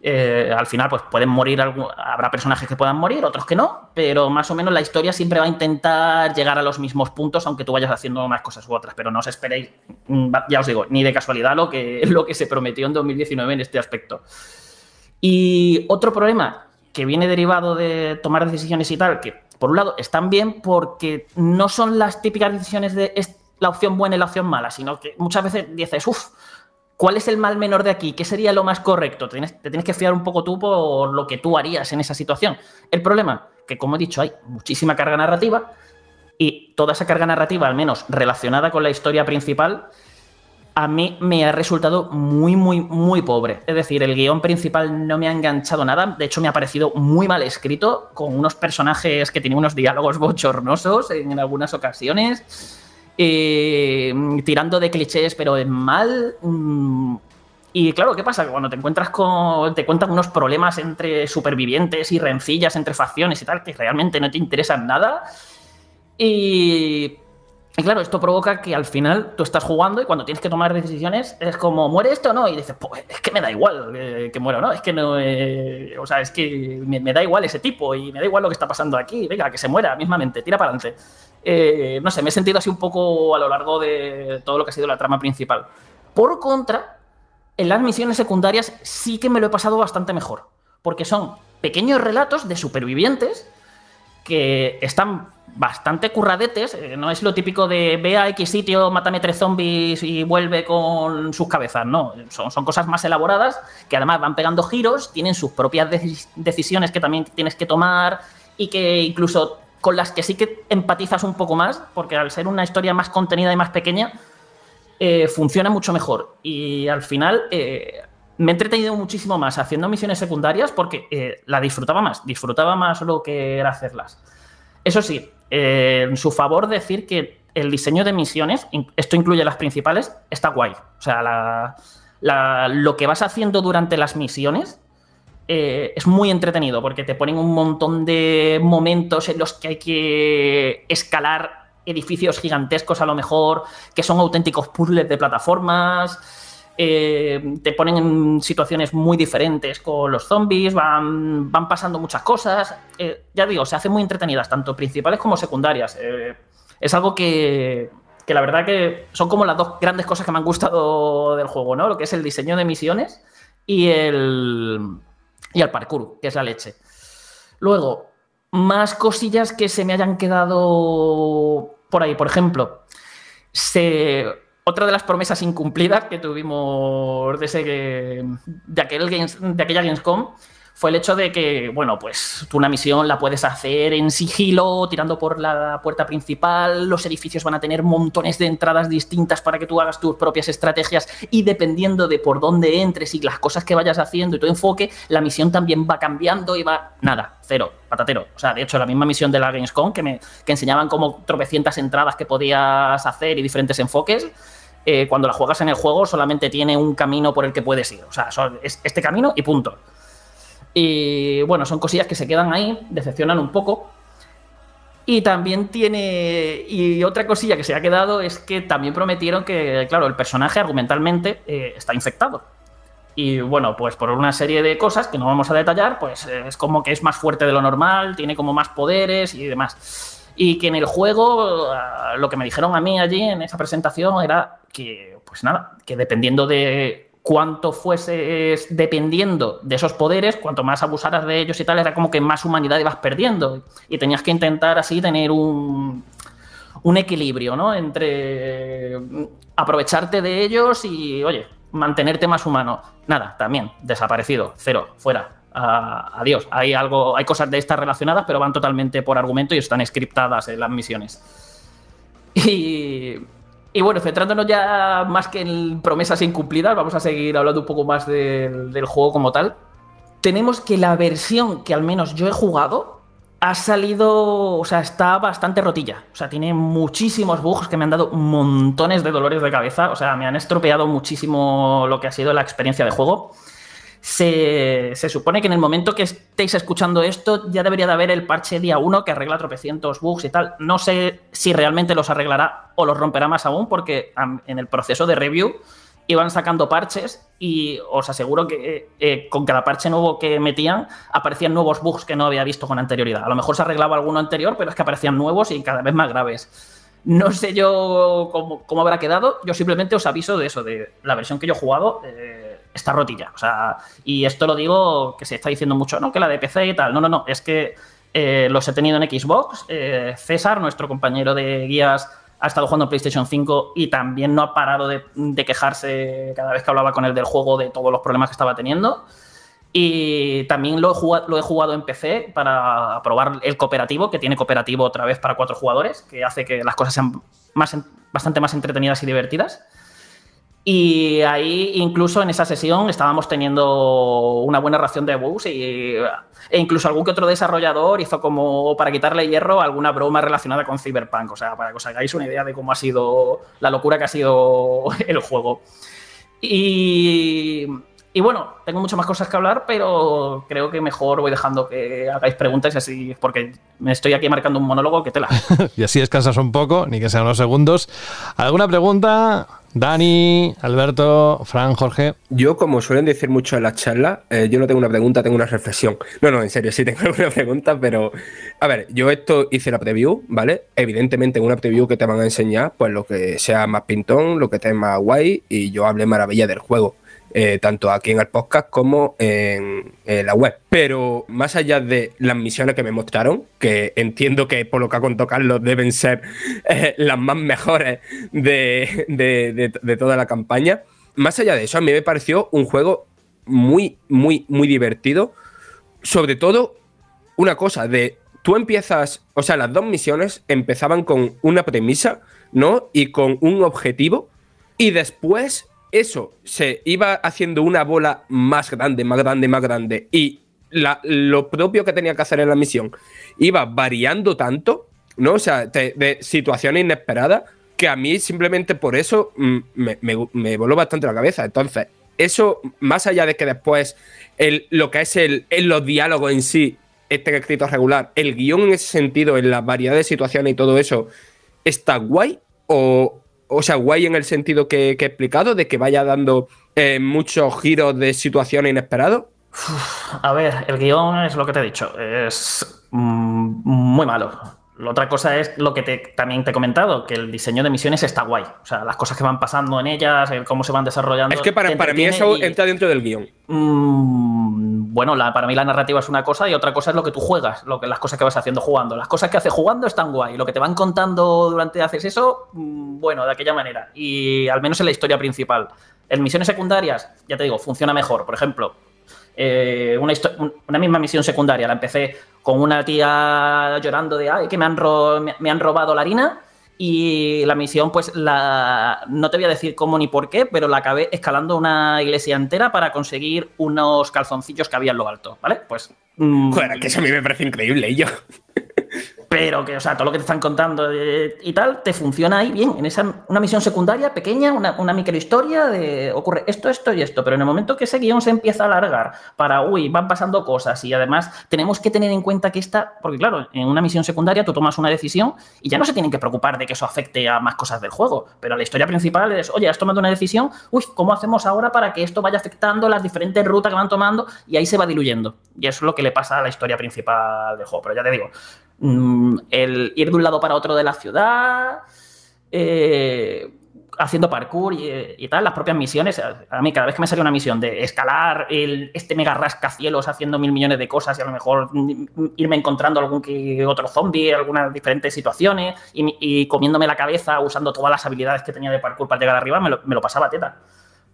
I: Eh, al final, pues pueden morir, habrá personajes que puedan morir, otros que no, pero más o menos la historia siempre va a intentar llegar a los mismos puntos, aunque tú vayas haciendo más cosas u otras, pero no os esperéis, mm, ya os digo, ni de casualidad lo que, lo que se prometió en 2019 en este aspecto. Y otro problema que viene derivado de tomar decisiones y tal, que por un lado están bien porque no son las típicas decisiones de la opción buena y la opción mala, sino que muchas veces dices, uff, ¿cuál es el mal menor de aquí? ¿Qué sería lo más correcto? Te tienes, te tienes que fiar un poco tú por lo que tú harías en esa situación. El problema, que como he dicho, hay muchísima carga narrativa y toda esa carga narrativa, al menos relacionada con la historia principal, a mí me ha resultado muy, muy, muy pobre. Es decir, el guion principal no me ha enganchado nada. De hecho, me ha parecido muy mal escrito, con unos personajes que tienen unos diálogos bochornosos en algunas ocasiones. eh, tirando de clichés, pero en mal. mm, Y claro, ¿qué pasa? Cuando te encuentras con. te cuentan unos problemas entre supervivientes y rencillas entre facciones y tal, que realmente no te interesan nada. Y. Y claro, esto provoca que al final tú estás jugando y cuando tienes que tomar decisiones es como, ¿muere esto o no? Y dices, pues es que me da igual eh, que muera o no, es que no. eh, o sea, es que me, da igual ese tipo y me da igual lo que está pasando aquí. Venga, que se muera mismamente, tira para adelante. Eh, no sé, me he sentido así un poco a lo largo de todo lo que ha sido la trama principal. Por contra, en las misiones secundarias sí que me lo he pasado bastante mejor. Porque son pequeños relatos de supervivientes que están bastante curradetes. eh, No es lo típico de ve a X sitio, mátame tres zombies y vuelve con sus cabezas. No, son, son cosas más elaboradas que además van pegando giros, tienen sus propias deci- decisiones que también tienes que tomar y que incluso con las que sí que empatizas un poco más, porque al ser una historia más contenida y más pequeña, eh, funciona mucho mejor. Y al final eh, me he entretenido muchísimo más haciendo misiones secundarias porque la disfrutaba más, disfrutaba más lo que era hacerlas. Eso sí, eh, en su favor decir que el diseño de misiones, esto incluye las principales, está guay. O sea, la- lo que vas haciendo durante las misiones eh, es muy entretenido porque te ponen un montón de momentos en los que hay que escalar edificios gigantescos a lo mejor, que son auténticos puzzles de plataformas. Eh, te ponen en situaciones muy diferentes con los zombies, van, van pasando muchas cosas. Eh, ya digo, se hacen muy entretenidas, tanto principales como secundarias. Eh, es algo que, que la verdad que son como las dos grandes cosas que me han gustado del juego, ¿no? Lo que es el diseño de misiones y el, y el parkour, que es la leche. Luego, más cosillas que se me hayan quedado por ahí. Por ejemplo, se, otra de las promesas incumplidas que tuvimos de, ese, de, aquel Games- de aquella Gamescom fue el hecho de que, bueno, pues tú una misión la puedes hacer en sigilo, tirando por la puerta principal, los edificios van a tener montones de entradas distintas para que tú hagas tus propias estrategias y dependiendo de por dónde entres y las cosas que vayas haciendo y tu enfoque, la misión también va cambiando y va... Nada, cero, patatero. O sea, de hecho, la misma misión de la Gamescom que me que enseñaban como tropecientas entradas que podías hacer y diferentes enfoques, eh, cuando la juegas en el juego solamente tiene un camino por el que puedes ir. O sea, es este camino y punto. Y bueno, son cosillas que se quedan ahí, decepcionan un poco. Y también tiene. Y otra cosilla que se ha quedado es que también prometieron que, claro, el personaje argumentalmente eh, está infectado. Y bueno, pues por una serie de cosas que no vamos a detallar, pues eh, es como que es más fuerte de lo normal, tiene como más poderes y demás. Y que en el juego, ah, lo que me dijeron a mí allí en esa presentación era que, pues nada, que dependiendo de cuánto fueses dependiendo de esos poderes, cuanto más abusaras de ellos y tal, era como que más humanidad ibas perdiendo. Y tenías que intentar así tener un, un equilibrio, ¿no? Entre aprovecharte de ellos y, oye, mantenerte más humano. Nada, también, desaparecido, cero, fuera. Adiós. Hay algo, hay cosas de estas relacionadas, pero van totalmente por argumento y están scriptadas en las misiones. Y, y bueno, centrándonos ya más que en promesas incumplidas, vamos a seguir hablando un poco más del, juego como tal. Tenemos que la versión que al menos yo he jugado ha salido, o sea, está bastante rotilla. O sea, tiene muchísimos bugs que me han dado montones de dolores de cabeza. O sea, me han estropeado muchísimo lo que ha sido la experiencia de juego. Se, se supone que en el momento que estéis escuchando esto ya debería de haber el parche día 1 que arregla tropecientos bugs y tal. No sé si realmente los arreglará o los romperá más aún porque en el proceso de review iban sacando parches y os aseguro que eh, eh, con cada parche nuevo que metían aparecían nuevos bugs que no había visto con anterioridad. A lo mejor se arreglaba alguno anterior, pero es que aparecían nuevos y cada vez más graves. No sé yo cómo, cómo habrá quedado, yo simplemente os aviso de eso, de la versión que yo he jugado eh, está rotilla. O sea, y esto lo digo que se está diciendo mucho, no, que la de PC y tal. No, no, no, es que eh, los he tenido en Xbox. eh, César, nuestro compañero de guías, ha estado jugando PlayStation 5 y también no ha parado de, quejarse cada vez que hablaba con él del juego de todos los problemas que estaba teniendo. Y también lo he, jugado, lo he jugado en PC para probar el cooperativo, que tiene cooperativo otra vez para cuatro jugadores, que hace que las cosas sean bastante más entretenidas y divertidas. Y ahí, incluso en esa sesión, estábamos teniendo una buena ración de bugs y, e incluso algún que otro desarrollador hizo como para quitarle hierro alguna broma relacionada con Cyberpunk. O sea, para que os hagáis una idea de cómo ha sido la locura que ha sido el juego. Y, y bueno, tengo muchas más cosas que hablar, pero creo que mejor voy dejando que hagáis preguntas y así, porque me estoy aquí marcando un monólogo que tela.
B: y así descansas un poco, ni que sean unos segundos. ¿Alguna pregunta? Dani, Alberto, Fran, Jorge.
E: Yo, como suelen decir mucho en la charla, eh, yo no tengo una pregunta, tengo una reflexión. No, no, en serio, sí tengo una pregunta, pero. A ver, yo esto hice la preview, ¿vale? Evidentemente, en una preview que te van a enseñar, pues lo que sea más pintón, lo que esté más guay, y yo hablé maravilla del juego. Eh, tanto aquí en el podcast como en, la web. Pero más allá de las misiones que me mostraron, que entiendo que por lo que ha contado Carlos deben ser eh, las más mejores de, toda la campaña, más allá de eso, a mí me pareció un juego muy, muy, muy divertido. Sobre todo, una cosa de tú empiezas, o sea, las dos misiones empezaban con una premisa, ¿no? Y con un objetivo, y después eso se iba haciendo una bola más grande, más grande, más grande, y lo propio que tenía que hacer en la misión iba variando tanto, ¿no? O sea, de, situaciones inesperadas, que a mí simplemente por eso mm, me, voló bastante la cabeza. Entonces, eso, más allá de que después lo que es el, los diálogos en sí este escrito regular, el guion en ese sentido, en la variedad de situaciones y todo eso, ¿está guay? ¿O, o sea, guay en el sentido que, he explicado, de que vaya dando eh, muchos giros de situación inesperados?
I: A ver, el guion es lo que te he dicho, es mm, muy malo. La otra cosa es lo que también te he comentado, que el diseño de misiones está guay. O sea, las cosas que van pasando en ellas, cómo se van desarrollando.
E: Es que para, mí eso entra dentro del guion.
I: Mm, bueno, para mí la narrativa es una cosa y otra cosa es lo que tú juegas, lo que, las cosas que vas haciendo jugando. Las cosas que haces jugando están guay. Lo que te van contando durante haces eso, mm, bueno, de aquella manera. Y al menos en la historia principal. En misiones secundarias, ya te digo, funciona mejor. Por ejemplo, eh, una, misma misión secundaria. La empecé con una tía llorando de, ay, que me han, me han robado la harina. Y la misión, pues, la no te voy a decir cómo ni por qué, pero la acabé escalando una iglesia entera para conseguir unos calzoncillos que había en lo alto, ¿vale? Pues.
E: Mm, que eso a mí me parece increíble, y yo
I: pero que, o sea, todo lo que te están contando y tal, te funciona ahí bien. En esa una misión secundaria pequeña, una, una microhistoria de ocurre esto, esto y esto. Pero en el momento que ese guion se empieza a alargar para, uy, van pasando cosas y además tenemos que tener en cuenta que esta, porque claro, en una misión secundaria tú tomas una decisión y ya no se tienen que preocupar de que eso afecte a más cosas del juego. Pero la historia principal es, oye, has tomado una decisión, uy, ¿cómo hacemos ahora para que esto vaya afectando las diferentes rutas que van tomando? Y ahí se va diluyendo. Y eso es lo que le pasa a la historia principal del juego. Pero ya te digo, Mm, el ir de un lado para otro de la ciudad, eh, haciendo parkour y, tal, las propias misiones. A mí, cada vez que me sale una misión de escalar el, este mega rascacielos haciendo mil millones de cosas y a lo mejor irme encontrando algún que otro zombie, algunas diferentes situaciones y, comiéndome la cabeza usando todas las habilidades que tenía de parkour para llegar arriba, me lo, me lo pasaba teta.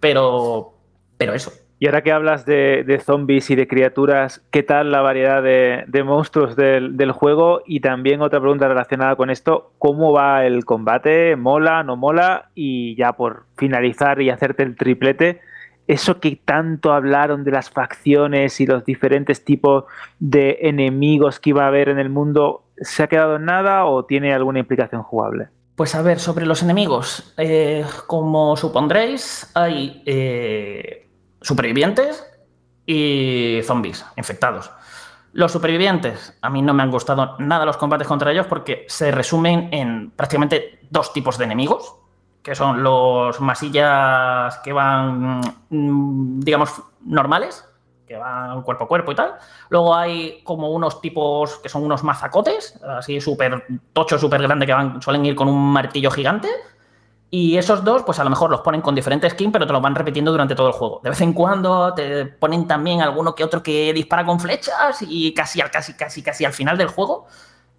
I: Pero, pero eso,
A: y ahora que hablas de, zombies y de criaturas, ¿qué tal la variedad de, monstruos del, juego? Y también otra pregunta relacionada con esto, ¿cómo va el combate? ¿Mola, no mola? Y ya por finalizar y hacerte el triplete, eso que tanto hablaron de las facciones y los diferentes tipos de enemigos que iba a haber en el mundo, ¿se ha quedado en nada o tiene alguna implicación jugable?
I: Pues a ver, sobre los enemigos, eh, como supondréis, hay... Eh, supervivientes y zombies infectados. Los supervivientes, a mí no me han gustado nada los combates contra ellos porque se resumen en prácticamente dos tipos de enemigos, que son los masillas que van, mm, digamos, normales, que van cuerpo a cuerpo y tal. Luego hay como unos tipos que son unos mazacotes, así súper tochos, súper grandes, que van, suelen ir con un martillo gigante. Y esos dos, pues a lo mejor los ponen con diferentes skins, pero te los van repitiendo durante todo el juego. De vez en cuando te ponen también alguno que otro que dispara con flechas y casi, casi, casi, casi al final del juego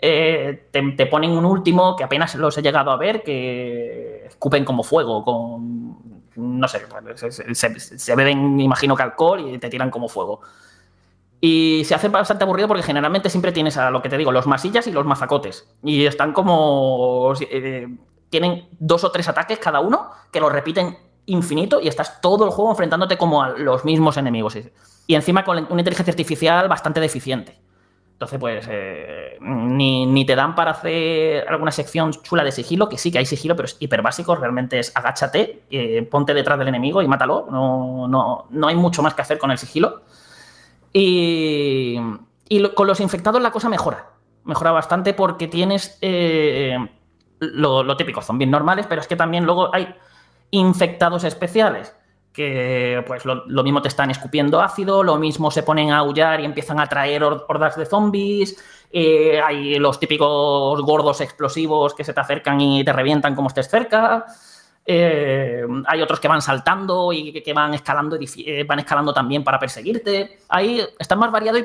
I: eh, te, ponen un último que apenas los he llegado a ver, que escupen como fuego, con. No sé, se, beben, imagino que alcohol y te tiran como fuego. Y se hace bastante aburrido porque generalmente siempre tienes a lo que te digo, los masillas y los mazacotes. Y están como. Eh, tienen dos o tres ataques cada uno que los repiten infinito y estás todo el juego enfrentándote como a los mismos enemigos. Y encima con una inteligencia artificial bastante deficiente. Entonces, pues, eh, ni, te dan para hacer alguna sección chula de sigilo, que sí que hay sigilo, pero es hiper básico. Realmente es agáchate, eh, ponte detrás del enemigo y mátalo. No, no, no, hay mucho más que hacer con el sigilo. Y, con los infectados la cosa mejora. Mejora bastante porque tienes eh, lo, lo, típico, zombies normales, pero es que también luego hay infectados especiales que pues lo, mismo te están escupiendo ácido, lo mismo se ponen a aullar y empiezan a traer hordas de zombies, eh, hay los típicos gordos explosivos que se te acercan y te revientan como estés cerca, eh, hay otros que van saltando y que, van escalando, eh, van escalando también para perseguirte, ahí está más variado y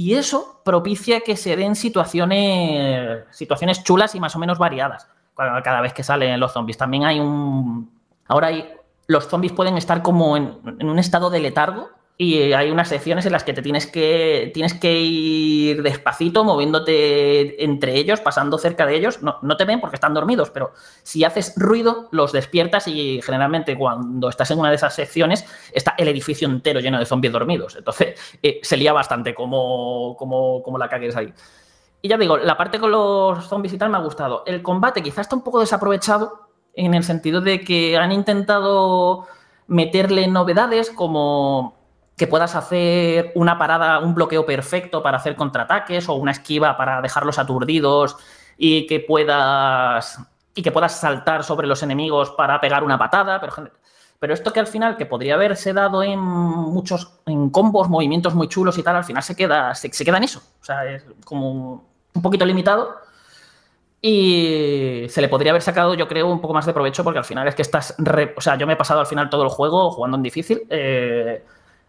I: y eso propicia que se den situaciones, situaciones chulas y más o menos variadas cada vez que salen los zombies. También hay un... Ahora hay los zombies pueden estar como en, un estado de letargo y hay unas secciones en las que te tienes que, tienes que ir despacito, moviéndote entre ellos, pasando cerca de ellos. No, te ven porque están dormidos, pero si haces ruido, los despiertas y generalmente cuando estás en una de esas secciones está el edificio entero lleno de zombies dormidos. Entonces eh, se lía bastante como, como, como la cagues ahí. Y ya digo, la parte con los zombies y tal me ha gustado. El combate quizás está un poco desaprovechado en el sentido de que han intentado meterle novedades como que puedas hacer una parada, un bloqueo perfecto para hacer contraataques o una esquiva para dejarlos aturdidos y que puedas y que puedas saltar sobre los enemigos para pegar una patada, pero, pero esto que al final que podría haberse dado en muchos en combos, movimientos muy chulos y tal, al final se queda se, se queda en eso, o sea, es como un poquito limitado y se le podría haber sacado, yo creo, un poco más de provecho porque al final es que estás... o sea, yo me he pasado al final todo el juego jugando en difícil, eh,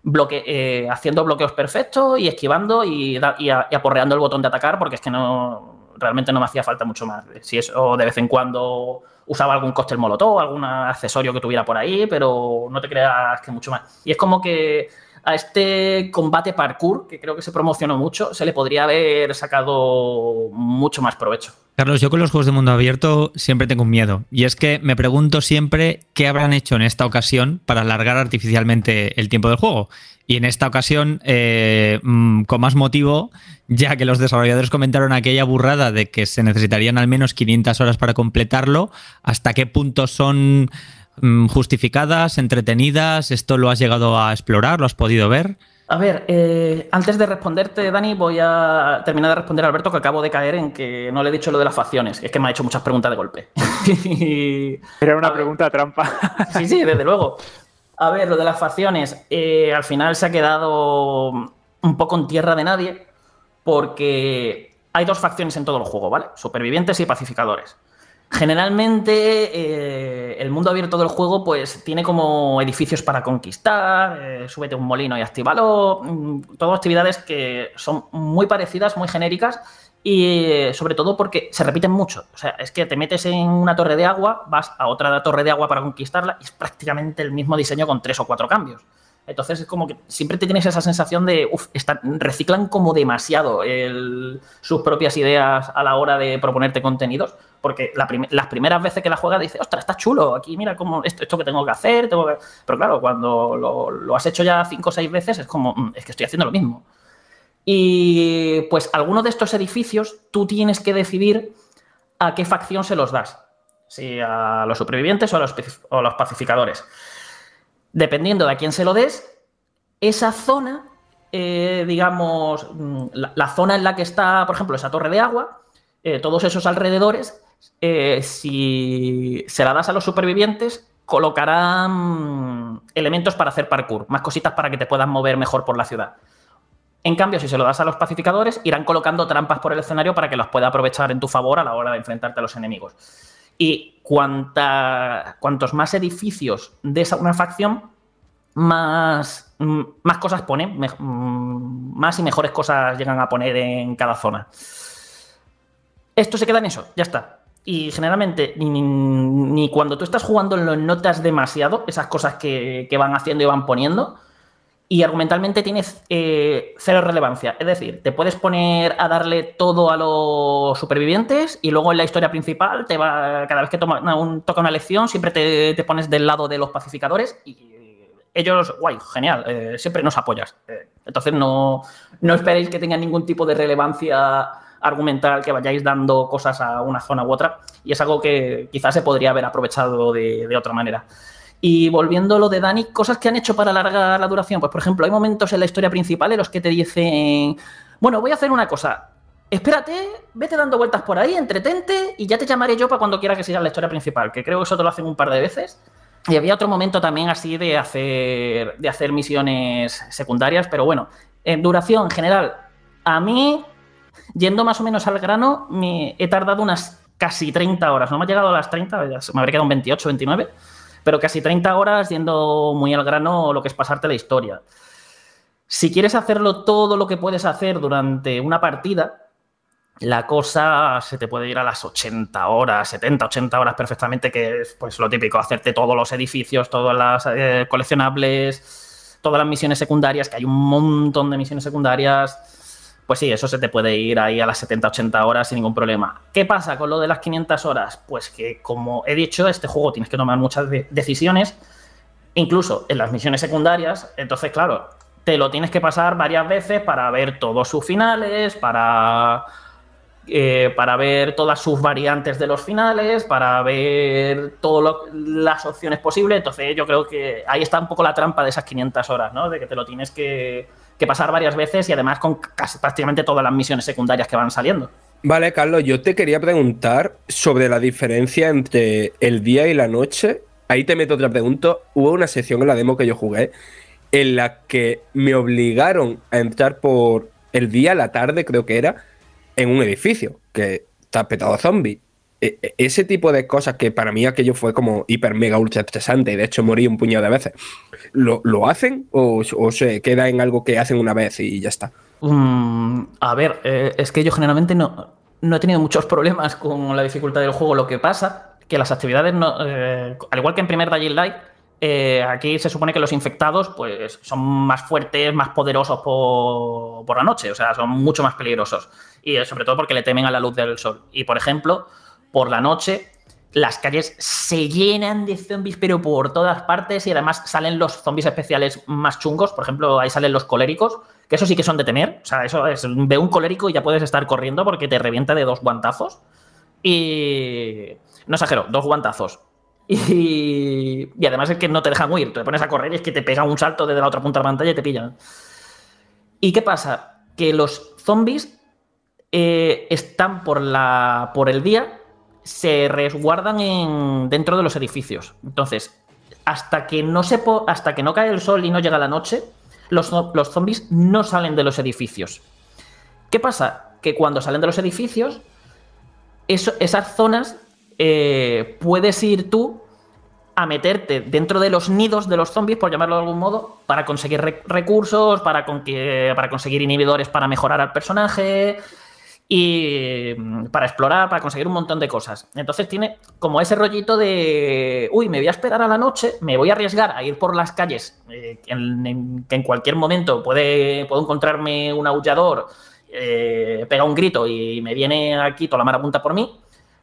I: bloque, eh, haciendo bloqueos perfectos y esquivando y, y, aporreando el botón de atacar porque es que no realmente no me hacía falta mucho más. Si eso de vez en cuando usaba algún cóctel molotov, algún accesorio que tuviera por ahí, pero no te creas que mucho más. Y es como que a este combate parkour, que creo que se promocionó mucho, se le podría haber sacado mucho más provecho.
D: Carlos, yo con los juegos de mundo abierto siempre tengo un miedo. Y es que me pregunto siempre qué habrán hecho en esta ocasión para alargar artificialmente el tiempo del juego. Y en esta ocasión, eh, mm, con más motivo, ya que los desarrolladores comentaron aquella burrada de que se necesitarían al menos 500 horas para completarlo, ¿hasta qué punto son justificadas, entretenidas? ¿Esto lo has llegado a explorar? ¿Lo has podido ver?
I: A ver, eh, antes de responderte, Dani, voy a terminar de responder a Alberto, que acabo de caer en que no le he dicho lo de las facciones. Es que me ha hecho muchas preguntas de golpe.
A: Era una pregunta trampa.
I: sí, sí, desde luego. A ver, lo de las facciones, eh, al final se ha quedado un poco en tierra de nadie, porque hay dos facciones en todo el juego, ¿vale? Supervivientes y pacificadores. Generalmente eh, el mundo abierto del juego pues tiene como edificios para conquistar, eh, súbete un molino y actívalo, mm, todas actividades que son muy parecidas, muy genéricas y eh, sobre todo porque se repiten mucho. O sea, es que te metes en una torre de agua, vas a otra torre de agua para conquistarla y es prácticamente el mismo diseño con tres o cuatro cambios. Entonces es como que siempre te tienes esa sensación de, uff, reciclan como demasiado sus propias ideas a la hora de proponerte contenidos porque las primeras veces que la juegas dices, ostras, está chulo, aquí mira cómo esto, esto que tengo que hacer, tengo pero claro, cuando lo, has hecho ya cinco o seis veces es como, mm, es que estoy haciendo lo mismo. Y pues algunos de estos edificios tú tienes que decidir a qué facción se los das, si a los supervivientes o a los, los pacificadores. Dependiendo de a quién se lo des, esa zona, eh, digamos, mm, la, zona en la que está, por ejemplo, esa torre de agua, eh, todos esos alrededores eh, si se la das a los supervivientes, colocarán elementos para hacer parkour, más cositas para que te puedas mover mejor por la ciudad. En cambio, si se lo das a los pacificadores, irán colocando trampas por el escenario para que los pueda aprovechar en tu favor a la hora de enfrentarte a los enemigos. Y cuantos más edificios de esa, una facción, más, más cosas ponen, más y mejores cosas llegan a poner en cada zona. esto se queda en eso, ya está. Y generalmente, ni, cuando tú estás jugando lo notas demasiado, esas cosas que van haciendo y van poniendo, y argumentalmente tienes eh, cero relevancia. Es decir, te puedes poner a darle todo a los supervivientes y luego en la historia principal, te va, cada vez que toma un, toca una lección, siempre te, pones del lado de los pacificadores y ellos, guay, genial, eh, siempre nos apoyas. Eh, entonces no, no esperéis que tengan ningún tipo de relevancia argumental que vayáis dando cosas a una zona u otra y es algo que quizás se podría haber aprovechado de, de otra manera. Y volviendo a lo de Dani, cosas que han hecho para alargar la duración. Pues, por ejemplo, hay momentos en la historia principal en los que te dicen, bueno, voy a hacer una cosa. Espérate, vete dando vueltas por ahí, entretente y ya te llamaré yo para cuando quiera que sigas la historia principal, que creo que eso te lo hacen un par de veces. Y había otro momento también así de hacer, de hacer misiones secundarias, pero bueno, en duración general, a mí, yendo más o menos al grano, me he tardado unas casi 30 horas. No me ha llegado a las 30, me habría quedado un 28, 29 pero casi 30 horas yendo muy al grano lo que es pasarte la historia. Si quieres hacerlo todo lo que puedes hacer durante una partida, la cosa se te puede ir a las 80 horas, 70, 80 horas perfectamente, que es pues lo típico, hacerte todos los edificios, todas las eh, coleccionables, todas las misiones secundarias, que hay un montón de misiones secundarias pues sí, eso se te puede ir ahí a las 70, 80 horas sin ningún problema. ¿Qué pasa con lo de las 500 horas? Pues que, como he dicho, este juego tienes que tomar muchas de decisiones, incluso en las misiones secundarias. Entonces, claro, te lo tienes que pasar varias veces para ver todos sus finales, para, eh, para ver todas sus variantes de los finales, para ver todas las opciones posibles. Entonces, yo creo que ahí está un poco la trampa de esas 500 horas, ¿no? De que te lo tienes que que pasar varias veces y además con casi, prácticamente todas las misiones secundarias que van saliendo.
E: Vale, Carlos, yo te quería preguntar sobre la diferencia entre el día y la noche. Ahí te meto otra pregunta. Hubo una sección en la demo que yo jugué en la que me obligaron a entrar por el día, la tarde creo que era, en un edificio que está petado de zombies. E, e, ese tipo de cosas que para mí aquello fue como hiper mega ultra estresante de hecho morí un puñado de veces. ¿Lo, lo hacen o, se queda en algo que hacen una vez y ya está?
I: Um, a ver, eh, es que yo generalmente no, no he tenido muchos problemas con la dificultad del juego. Lo que pasa que las actividades, no, eh, al igual que en primer Dying Light, eh, aquí se supone que los infectados pues, son más fuertes, más poderosos por, por la noche, o sea, son mucho más peligrosos. Y sobre todo porque le temen a la luz del sol. Y por ejemplo, por la noche, las calles se llenan de zombies, pero por todas partes, y además salen los zombies especiales más chungos. Por ejemplo, ahí salen los coléricos, que eso sí que son de temer. O sea, eso es, ve un colérico y ya puedes estar corriendo porque te revienta de dos guantazos. Y. No exagero, dos guantazos. Y, y además es que no te dejan huir. Te pones a correr y es que te pega un salto desde la otra punta de la pantalla y te pillan. ¿Y qué pasa? Que los zombies eh, están por, la, por el día se resguardan en, dentro de los edificios. Entonces, hasta que no se hasta que no cae el sol y no llega la noche, los, los zombies no salen de los edificios. ¿Qué pasa? Que cuando salen de los edificios, esas zonas eh, puedes ir tú a meterte dentro de los nidos de los zombies, por llamarlo de algún modo, para conseguir re recursos, para, con para conseguir inhibidores para mejorar al personaje, y mm, para explorar, para conseguir un montón de cosas. Entonces tiene como ese rollito de, uy, me voy a esperar a la noche, me voy a arriesgar a ir por las calles, eh, que en cualquier momento puede, puedo encontrarme un aullador, eh, pega un grito y me viene aquí toda la marabunta por mí.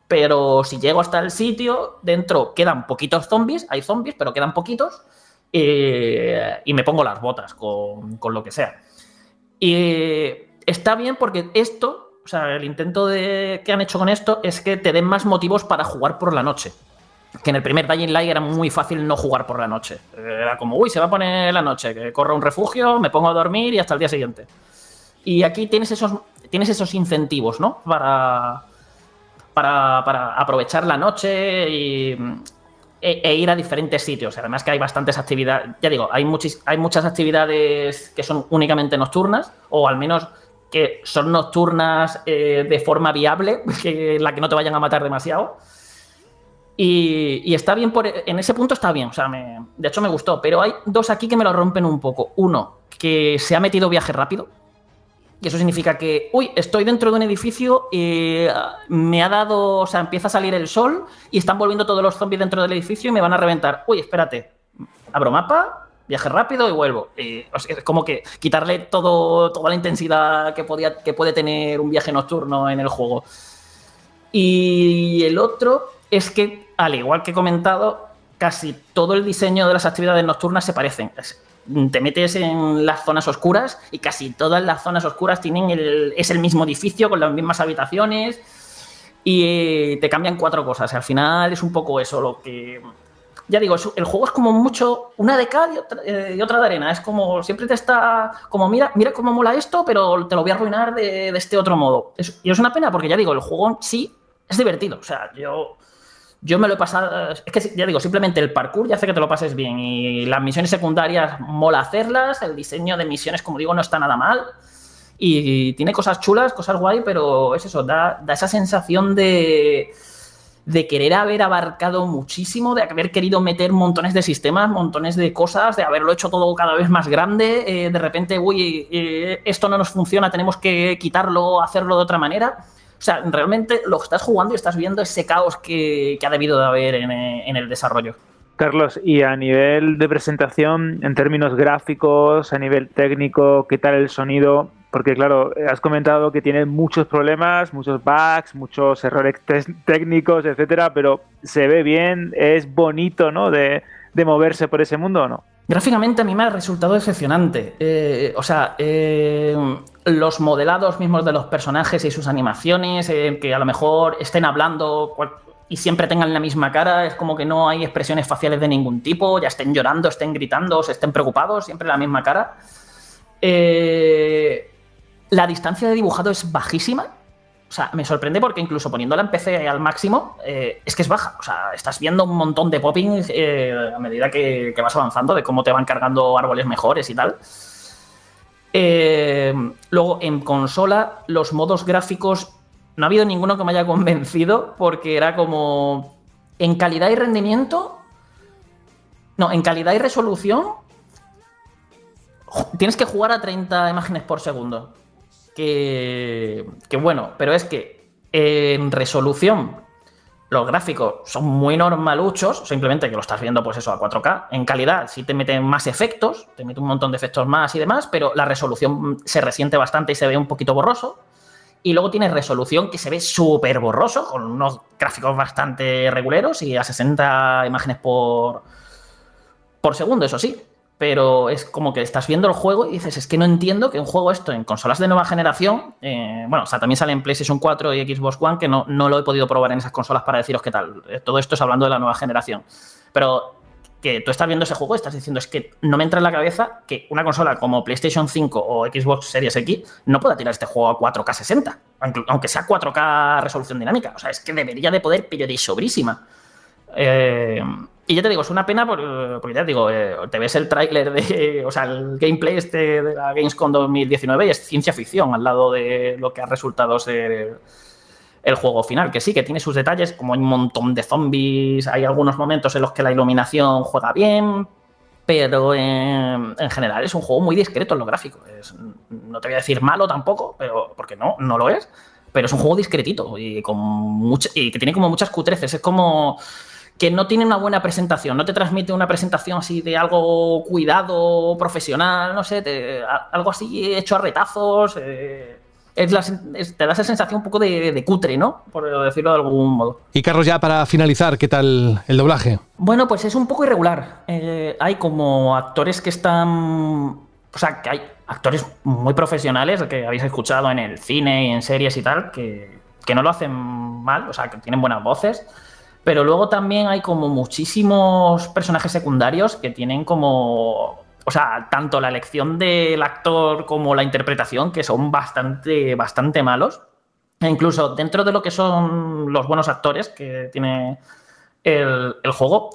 I: Pero si llego hasta el sitio, dentro quedan poquitos zombies, hay zombies, pero quedan poquitos, eh, y me pongo las botas con, con lo que sea. Y está bien porque esto o sea, el intento de, que han hecho con esto es que te den más motivos para jugar por la noche. Que en el primer Dying Light era muy fácil no jugar por la noche. Era como, uy, se va a poner la noche, que corro un refugio, me pongo a dormir y hasta el día siguiente. Y aquí tienes esos, tienes esos incentivos, ¿no? Para, para, para aprovechar la noche y, e, e, ir a diferentes sitios. Además que hay bastantes actividades, ya digo, hay, hay muchas actividades que son únicamente nocturnas, o al menos que son nocturnas eh, de forma viable, que la que no te vayan a matar demasiado. Y, está bien, por, en ese punto está bien, o sea, de hecho me gustó, pero hay dos aquí que me lo rompen un poco. Uno, que se ha metido viaje rápido, Y eso significa que, uy, estoy dentro de un edificio y me ha dado, o sea, empieza a salir el sol y están volviendo todos los zombies dentro del edificio y me van a reventar. Uy, espérate, abro mapa, viaje rápido y vuelvo. es como que quitarle todo, toda la intensidad que, podía, que puede tener un viaje nocturno en el juego. Y el otro es que, al igual que he comentado, casi todo el diseño de las actividades nocturnas se parecen te metes en las zonas oscuras y casi todas las zonas oscuras tienen el, es el mismo edificio con las mismas habitaciones y te cambian cuatro cosas. Al final es un poco eso lo que... Ya digo, el juego es como mucho una de cal y otra, eh, de arena. Es como siempre te está como mira, mira cómo mola esto, pero te lo voy a arruinar de, de este otro modo. y es una pena porque ya digo, el juego sí es divertido. O sea, yo yo me lo he pasado. Es que ya digo, simplemente el parkour ya hace que te lo pases bien. Y las misiones secundarias mola hacerlas. El diseño de misiones, como digo, no está nada mal. Y, tiene cosas chulas, cosas guay, pero es eso, da, esa sensación de, de querer haber abarcado muchísimo, de haber querido meter montones de sistemas, montones de cosas, de haberlo hecho todo cada vez más grande. Eh, de repente, uy, eh, esto no nos funciona, tenemos que quitarlo, hacerlo de otra manera. O sea, realmente lo estás jugando y estás viendo ese caos que, ha debido de haber en, el desarrollo.
A: Carlos, y a nivel de presentación, en términos gráficos, a nivel técnico, ¿qué tal el sonido? Porque claro, has comentado que tiene muchos problemas, muchos bugs, muchos errores técnicos, etcétera, pero se ve bien, es bonito, ¿no? De, de moverse por ese mundo o no.
I: Gráficamente a mí me ha resultado decepcionante. Eh, o sea, eh, los modelados mismos de los personajes y sus animaciones, eh, que a lo mejor estén hablando y siempre tengan la misma cara, es como que no hay expresiones faciales de ningún tipo, ya estén llorando, estén gritando, estén preocupados, siempre la misma cara. La distancia de dibujado es bajísima, o sea, me sorprende porque incluso poniéndola en PC al máximo, eh, es que es baja. O sea, estás viendo un montón de popping eh, a medida que, vas avanzando, de cómo te van cargando árboles mejores y tal. Eh, luego, en consola, los modos gráficos, no ha habido ninguno que me haya convencido porque era como en calidad y rendimiento. No, en calidad y resolución. Tienes que jugar a 30 imágenes por segundo que, bueno, pero es que en resolución los gráficos son muy normaluchos, simplemente que lo estás viendo pues eso a 4K. En calidad sí te meten más efectos, te mete un montón de efectos más y demás, pero la resolución se resiente bastante y se ve un poquito borroso. Y luego tienes resolución que se ve súper borroso, con unos gráficos bastante reguleros y a 60 imágenes por, por segundo, eso sí pero es como que estás viendo el juego y dices, es que no entiendo que un juego esto en consolas de nueva generación, eh, bueno, o sea, también sale en PlayStation 4 y Xbox One, que no, no lo he podido probar en esas consolas para deciros qué tal. Eh, todo esto es hablando de la nueva generación. Pero que tú estás viendo ese juego y estás diciendo, es que no me entra en la cabeza que una consola como PlayStation 5 o Xbox Series X no pueda tirar este juego a 4K 60, aunque sea 4K resolución dinámica. O sea, es que debería de poder, pero de sobrísima. Eh, y ya te digo, es una pena porque, ya te digo, eh, te ves el tráiler de, o sea, el gameplay este de la Gamescom 2019 y es ciencia ficción al lado de lo que ha resultado ser el, juego final, que sí, que tiene sus detalles, como hay un montón de zombies, hay algunos momentos en los que la iluminación juega bien, pero en, general es un juego muy discreto en lo gráfico. no te voy a decir malo tampoco, pero porque no, no lo es, pero es un juego discretito y, con mucha, y que tiene como muchas cutreces, es como que no tiene una buena presentación, no te transmite una presentación así de algo cuidado, profesional, no sé, algo así hecho a retazos. Eh, te da esa sensación un poco de, cutre, ¿no? Por decirlo de algún modo.
B: Y Carlos, ya para finalizar, ¿qué tal el doblaje?
I: Bueno, pues es un poco irregular. Eh, hay como actores que están. O sea, que hay actores muy profesionales que habéis escuchado en el cine y en series y tal, que, que no lo hacen mal, o sea, que tienen buenas voces pero luego también hay como muchísimos personajes secundarios que tienen como. O sea, tanto la elección del actor como la interpretación, que son bastante, bastante malos. E incluso dentro de lo que son los buenos actores que tiene el, el juego,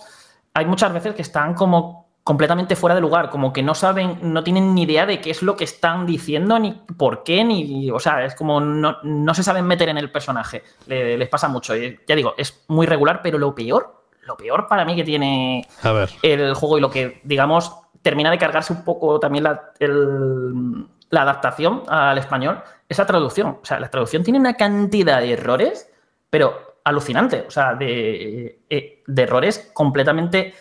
I: hay muchas veces que están como completamente fuera de lugar, como que no saben, no tienen ni idea de qué es lo que están diciendo, ni por qué, ni, o sea, es como no, se saben meter en el personaje, les pasa mucho, ya digo, es muy regular, pero lo peor, lo peor para mí que tiene el juego y lo que, digamos, termina de cargarse un poco también la, la adaptación al español es la traducción. O sea, la traducción tiene una cantidad de errores, pero alucinante. O sea, de, eh, de errores completamente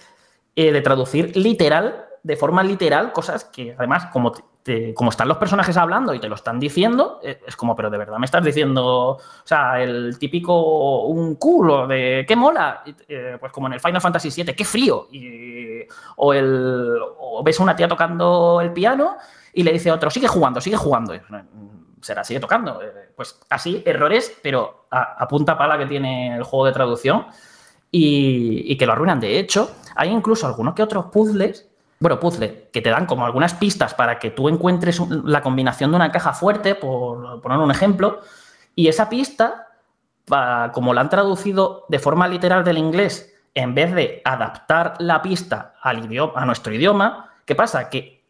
I: eh, de traducir literal, de forma literal, cosas que además, como, te- como están los personajes hablando y te lo están diciendo, eh, es como, pero de verdad me estás diciendo, o sea, el típico un culo de qué mola, eh, pues como en el Final Fantasy VII, qué frío, o, el, o ves a una tía tocando el piano y le dice a otro, sigue jugando, sigue jugando. "Mm, Será, sigue tocando. Pues así, errores, pero a, a punta pala que tiene el juego de traducción y, que lo arruinan. De hecho, hay incluso algunos que otros puzzles, bueno, puzzles, que te dan como algunas pistas para que tú encuentres la combinación de una caja fuerte, por poner un ejemplo, y esa pista, como la han traducido de forma literal del inglés, en vez de adaptar la pista al idioma, a nuestro idioma, ¿qué pasa? Que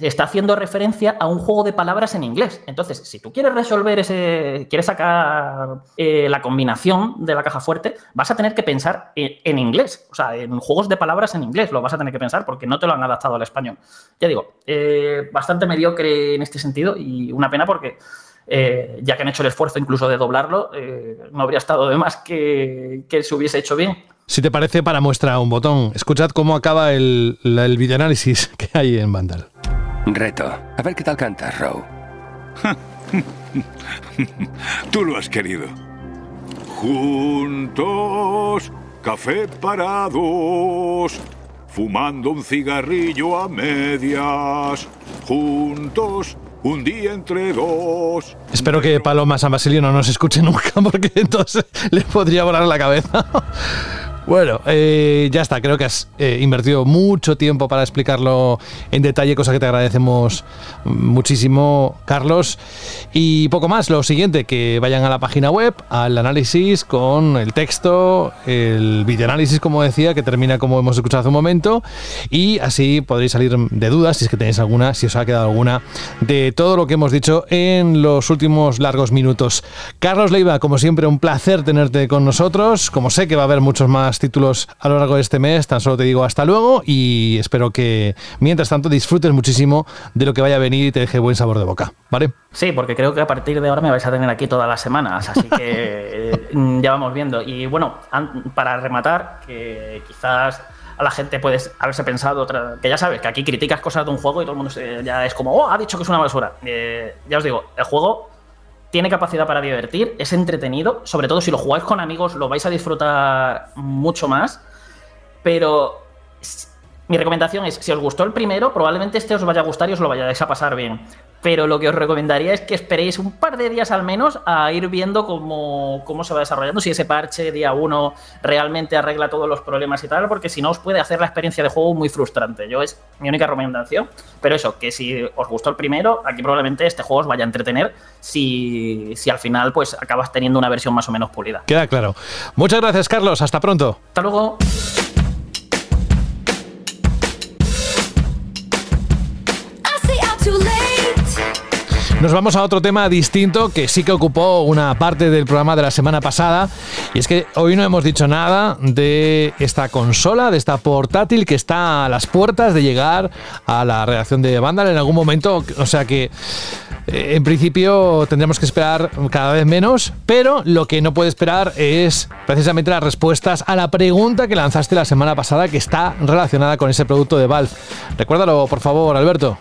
I: está haciendo referencia a un juego de palabras en inglés. Entonces, si tú quieres resolver ese, quieres sacar eh, la combinación de la caja fuerte, vas a tener que pensar en, en inglés, o sea, en juegos de palabras en inglés, lo vas a tener que pensar porque no te lo han adaptado al español. Ya digo, eh, bastante mediocre en este sentido y una pena porque eh, ya que han hecho el esfuerzo incluso de doblarlo, no habría estado de más que, que se hubiese hecho bien.
B: Si te parece, para muestra un botón. Escuchad cómo acaba el, el videoanálisis que hay en Vandal.
J: Reto. A ver qué tal cantas, Row.
K: Tú lo has querido. Juntos, café para dos, fumando un cigarrillo a medias. Juntos, un día entre dos.
B: Espero que Paloma San Basilio no nos escuche nunca porque entonces le podría volar la cabeza. Bueno, eh, ya está, creo que has eh, invertido mucho tiempo para explicarlo en detalle, cosa que te agradecemos muchísimo, Carlos. Y poco más, lo siguiente, que vayan a la página web, al análisis con el texto, el videoanálisis, como decía, que termina como hemos escuchado hace un momento, y así podréis salir de dudas, si es que tenéis alguna, si os ha quedado alguna, de todo lo que hemos dicho en los últimos largos minutos. Carlos Leiva, como siempre, un placer tenerte con nosotros. Como sé que va a haber muchos más títulos a lo largo de este mes, tan solo te digo hasta luego y espero que mientras tanto disfrutes muchísimo de lo que vaya a venir y te deje buen sabor de boca, ¿vale?
I: Sí, porque creo que a partir de ahora me vais a tener aquí todas las semanas, así que eh, ya vamos viendo. Y bueno, para rematar, que quizás a la gente puede haberse pensado, otra, que ya sabes, que aquí criticas cosas de un juego y todo el mundo se- ya es como, oh, ha dicho que es una basura. Eh, ya os digo, el juego tiene capacidad para divertir, es entretenido, sobre todo si lo jugáis con amigos lo vais a disfrutar mucho más, pero mi recomendación es, si os gustó el primero, probablemente este os vaya a gustar y os lo vayáis a pasar bien. Pero lo que os recomendaría es que esperéis un par de días al menos a ir viendo cómo, cómo se va desarrollando, si ese parche día 1 realmente arregla todos los problemas y tal, porque si no os puede hacer la experiencia de juego muy frustrante. Yo es mi única recomendación. Pero eso, que si os gustó el primero, aquí probablemente este juego os vaya a entretener si, si al final pues acabas teniendo una versión más o menos pulida.
B: Queda claro. Muchas gracias, Carlos. Hasta pronto.
I: Hasta luego.
B: Nos vamos a otro tema distinto que sí que ocupó una parte del programa de la semana pasada. Y es que hoy no hemos dicho nada de esta consola, de esta portátil que está a las puertas de llegar a la redacción de Vandal en algún momento. O sea que eh, en principio tendremos que esperar cada vez menos, pero lo que no puede esperar es precisamente las respuestas a la pregunta que lanzaste la semana pasada que está relacionada con ese producto de Valve. Recuérdalo, por favor, Alberto.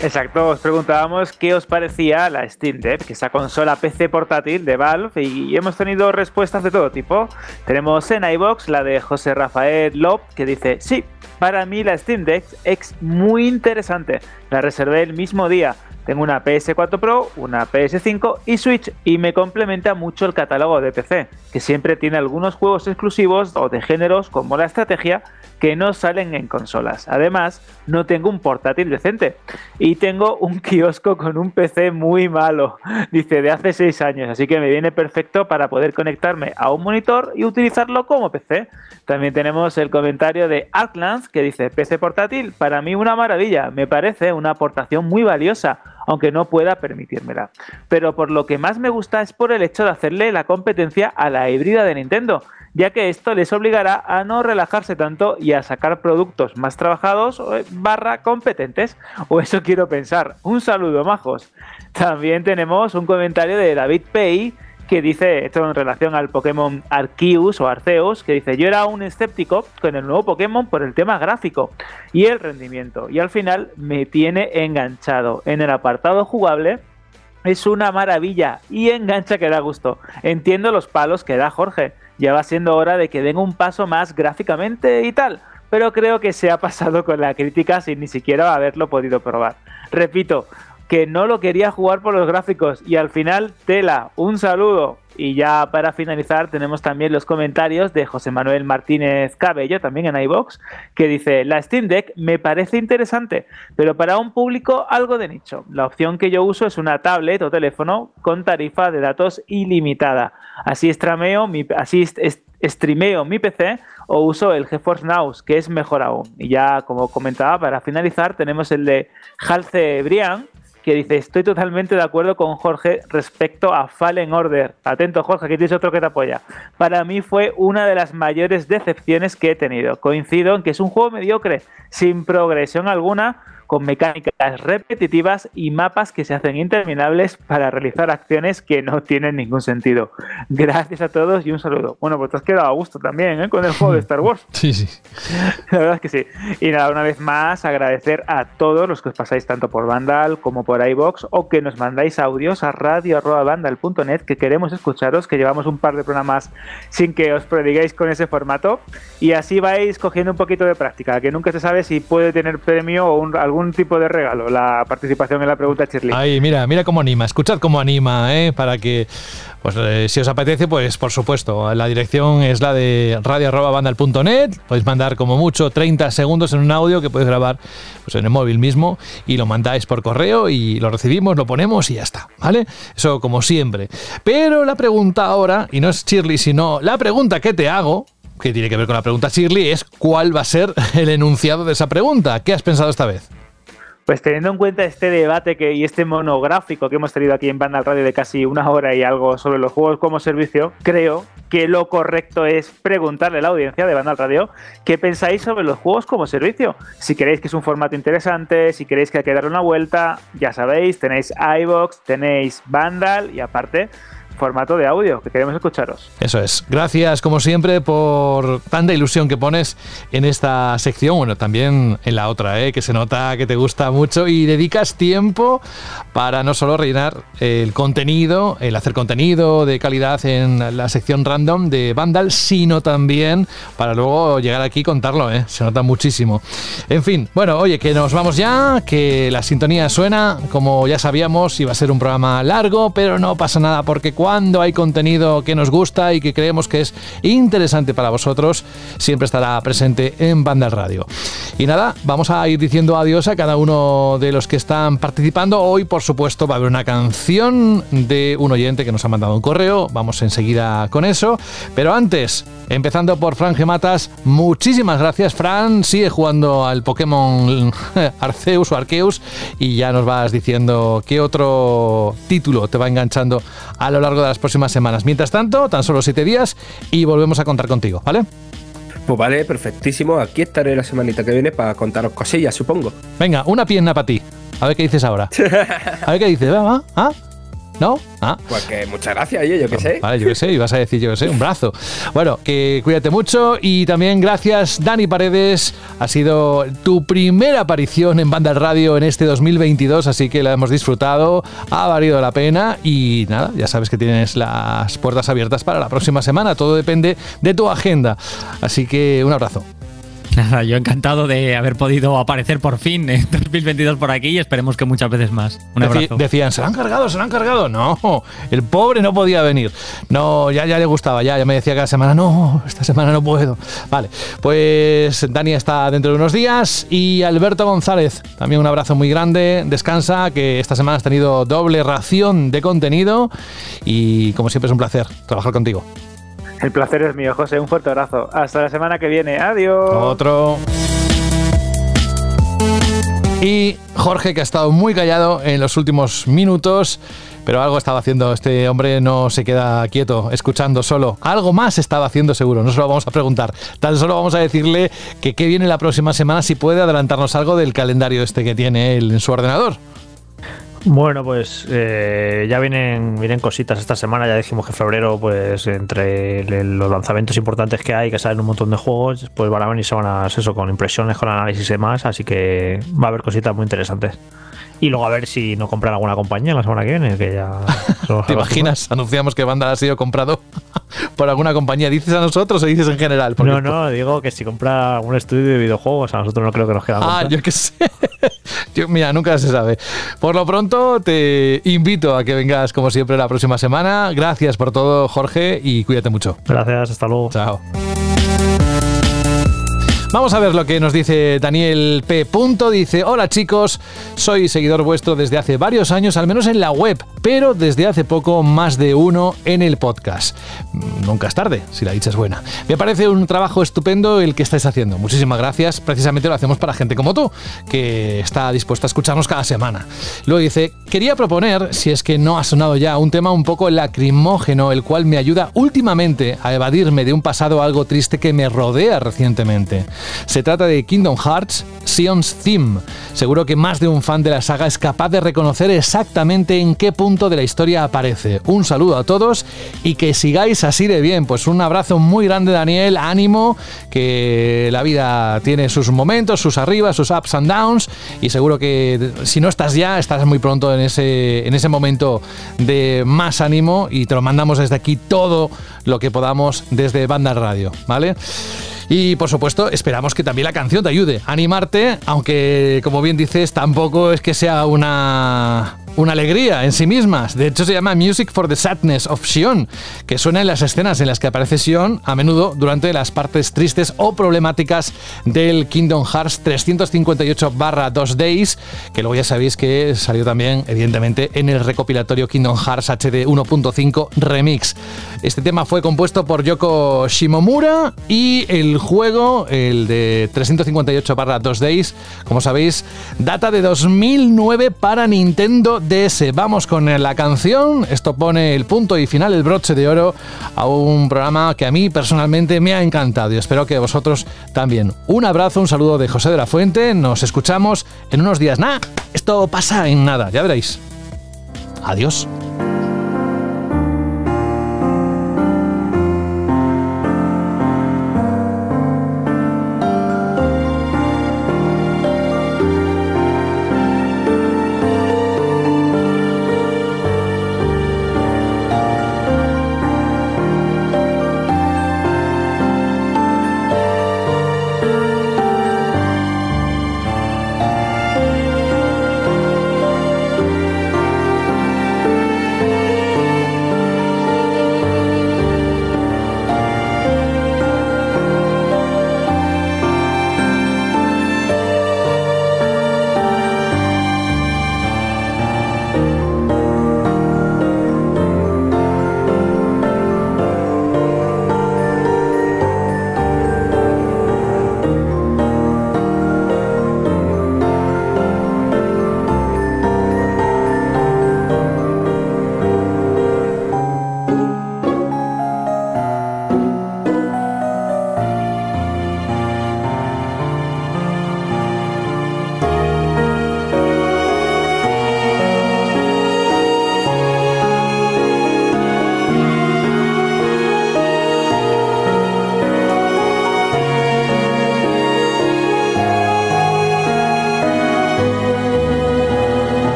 A: Exacto, os preguntábamos qué os parecía la Steam Deck, esa consola PC portátil de Valve, y hemos tenido respuestas de todo tipo. Tenemos en iBox la de José Rafael Lop, que dice: Sí, para mí la Steam Deck es muy interesante. La reservé el mismo día. Tengo una PS4 Pro, una PS5 y Switch y me complementa mucho el catálogo de PC, que siempre tiene algunos juegos exclusivos o de géneros como la estrategia que no salen en consolas. Además, no tengo un portátil decente y tengo un kiosco con un PC muy malo, dice de hace 6 años, así que me viene perfecto para poder conectarme a un monitor y utilizarlo como PC. También tenemos el comentario de Artlands que dice PC portátil, para mí una maravilla, me parece una aportación muy valiosa aunque no pueda permitírmela. Pero por lo que más me gusta es por el hecho de hacerle la competencia a la híbrida de Nintendo, ya que esto les obligará a no relajarse tanto y a sacar productos más trabajados eh, barra competentes. O eso quiero pensar. Un saludo, majos. También tenemos un comentario de David Pay que dice, esto en relación al Pokémon Arceus o Arceus, que dice, yo era un escéptico con el nuevo Pokémon por el tema gráfico y el rendimiento, y al final me tiene enganchado. En el apartado jugable es una maravilla y engancha que da gusto. Entiendo los palos que da Jorge, ya va siendo hora de que den un paso más gráficamente y tal, pero creo que se ha pasado con la crítica sin ni siquiera haberlo podido probar. Repito, que no lo quería jugar por los gráficos y al final tela, un saludo. Y ya para finalizar tenemos también los comentarios de José Manuel Martínez Cabello, también en iBox, que dice, la Steam Deck me parece interesante, pero para un público algo de nicho. La opción que yo uso es una tablet o teléfono con tarifa de datos ilimitada. Así streameo mi, así streameo mi PC o uso el GeForce Now, que es mejor aún. Y ya como comentaba, para finalizar tenemos el de Halce Brian, que dice, estoy totalmente de acuerdo con Jorge respecto a Fallen Order. Atento Jorge, que tienes otro que te apoya. Para mí fue una de las mayores decepciones que he tenido. Coincido en que es un juego mediocre, sin progresión alguna, con mecánicas repetitivas y mapas que se hacen interminables para realizar acciones que no tienen ningún sentido. Gracias a todos y un saludo. Bueno, pues te has quedado a gusto también ¿eh? con el juego de Star Wars.
B: Sí, sí.
A: La verdad es que sí. Y nada, una vez más agradecer a todos los que os pasáis tanto por Vandal como por iBox o que nos mandáis audios a radio.vandal.net que queremos escucharos, que llevamos un par de programas sin que os prodigáis con ese formato y así vais cogiendo un poquito de práctica, que nunca se sabe si puede tener premio o un, algún tipo de regalo la participación en la pregunta Shirley.
B: Ahí, mira, mira cómo anima, escuchad cómo anima, ¿eh? para que, pues eh, si os apetece, pues por supuesto, la dirección es la de radio.bandal.net, podéis mandar como mucho 30 segundos en un audio que podéis grabar pues, en el móvil mismo y lo mandáis por correo y lo recibimos, lo ponemos y ya está, ¿vale? Eso como siempre. Pero la pregunta ahora, y no es Shirley, sino la pregunta que te hago, que tiene que ver con la pregunta Shirley, es cuál va a ser el enunciado de esa pregunta. ¿Qué has pensado esta vez?
A: Pues teniendo en cuenta este debate y este monográfico que hemos tenido aquí en Banda Radio de casi una hora y algo sobre los juegos como servicio, creo que lo correcto es preguntarle a la audiencia de Banda Radio qué pensáis sobre los juegos como servicio. Si queréis que es un formato interesante, si queréis que hay que dar una vuelta, ya sabéis, tenéis iBox, tenéis Vandal y aparte formato de audio, que queremos escucharos.
B: Eso es. Gracias, como siempre, por tanta ilusión que pones en esta sección, bueno, también en la otra, ¿eh? que se nota que te gusta mucho y dedicas tiempo para no solo rellenar el contenido, el hacer contenido de calidad en la sección random de Vandal, sino también para luego llegar aquí y contarlo, ¿eh? se nota muchísimo. En fin, bueno, oye, que nos vamos ya, que la sintonía suena, como ya sabíamos, iba a ser un programa largo, pero no pasa nada porque cuando hay contenido que nos gusta y que creemos que es interesante para vosotros, siempre estará presente en Banda Radio. Y nada, vamos a ir diciendo adiós a cada uno de los que están participando. Hoy, por supuesto, va a haber una canción de un oyente que nos ha mandado un correo. Vamos enseguida con eso. Pero antes, empezando por Fran Gematas, muchísimas gracias, Fran. Sigue jugando al Pokémon Arceus o Arceus y ya nos vas diciendo qué otro título te va enganchando a lo largo de las próximas semanas. Mientras tanto, tan solo siete días y volvemos a contar contigo, ¿vale?
E: Pues vale, perfectísimo. Aquí estaré la semanita que viene para contaros cosillas, supongo.
B: Venga, una pierna para ti. A ver qué dices ahora. A ver qué dices, ¿va? ¿Ah? ¿No? Ah.
E: Pues que muchas gracias, yo, yo qué sé.
B: Vale, yo qué sé, ibas a decir yo qué sé, un brazo. Bueno, que cuídate mucho y también gracias, Dani Paredes. Ha sido tu primera aparición en Banda Radio en este 2022, así que la hemos disfrutado, ha valido la pena y nada, ya sabes que tienes las puertas abiertas para la próxima semana. Todo depende de tu agenda. Así que un abrazo.
D: Nada, yo encantado de haber podido aparecer por fin en 2022 por aquí y esperemos que muchas veces más. Un abrazo.
B: Decían, ¿se lo han cargado? ¿Se lo han cargado? No, el pobre no podía venir. No, ya, ya le gustaba, ya, ya me decía cada semana, no, esta semana no puedo. Vale, pues Dani está dentro de unos días y Alberto González, también un abrazo muy grande, descansa, que esta semana has tenido doble ración de contenido y como siempre es un placer trabajar contigo.
A: El placer es mío, José. Un fuerte abrazo. Hasta la semana que viene. Adiós.
B: Otro. Y Jorge, que ha estado muy callado en los últimos minutos, pero algo estaba haciendo. Este hombre no se queda quieto, escuchando solo. Algo más estaba haciendo seguro, no se lo vamos a preguntar. Tan solo vamos a decirle que qué viene la próxima semana, si puede adelantarnos algo del calendario este que tiene él en su ordenador.
C: Bueno, pues eh, ya vienen, vienen cositas esta semana. Ya dijimos que febrero, pues entre los lanzamientos importantes que hay, que salen un montón de juegos, pues van a venir semanas eso, con impresiones, con análisis y demás. Así que va a haber cositas muy interesantes. Y luego a ver si no compran alguna compañía la semana que viene, que ya...
B: ¿Te imaginas? Anunciamos que Vandal ha sido comprado por alguna compañía. ¿Dices a nosotros o dices en general?
C: no, no, digo que si compra algún estudio de videojuegos, a nosotros no creo que nos queda
B: Ah, yo qué sé. mira, nunca se sabe. Por lo pronto, te invito a que vengas como siempre la próxima semana. Gracias por todo, Jorge, y cuídate mucho.
C: Gracias, hasta luego.
B: Chao. Vamos a ver lo que nos dice Daniel P. Dice, hola chicos, soy seguidor vuestro desde hace varios años, al menos en la web, pero desde hace poco más de uno en el podcast. Mm, nunca es tarde, si la dicha es buena. Me parece un trabajo estupendo el que estáis haciendo. Muchísimas gracias. Precisamente lo hacemos para gente como tú, que está dispuesta a escucharnos cada semana. Luego dice, quería proponer, si es que no ha sonado ya, un tema un poco lacrimógeno, el cual me ayuda últimamente a evadirme de un pasado algo triste que me rodea recientemente. Se trata de Kingdom Hearts Sion's Theme. Seguro que más de un fan de la saga es capaz de reconocer exactamente en qué punto de la historia aparece. Un saludo a todos y que sigáis así de bien. Pues un abrazo muy grande Daniel, ánimo, que la vida tiene sus momentos, sus arribas, sus ups and downs y seguro que si no estás ya, estás muy pronto en ese, en ese momento de más ánimo y te lo mandamos desde aquí todo lo que podamos desde Banda Radio, ¿vale? Y por supuesto, esperamos que también la canción te ayude a animarte, aunque como bien dices, tampoco es que sea una una alegría en sí mismas. De hecho, se llama Music for the Sadness of Sion, que suena en las escenas en las que aparece Sion a menudo durante las partes tristes o problemáticas del Kingdom Hearts 358-2 Days, que luego ya sabéis que salió también, evidentemente, en el recopilatorio Kingdom Hearts HD 1.5 Remix. Este tema fue compuesto por Yoko Shimomura y el juego, el de 358-2 Days, como sabéis, data de 2009 para Nintendo DS. Vamos con la canción. Esto pone el punto y final, el broche de oro a un programa que a mí personalmente me ha encantado y espero que vosotros también. Un abrazo, un saludo de José de la Fuente. Nos escuchamos en unos días. Nada, esto pasa en nada, ya veréis. Adiós.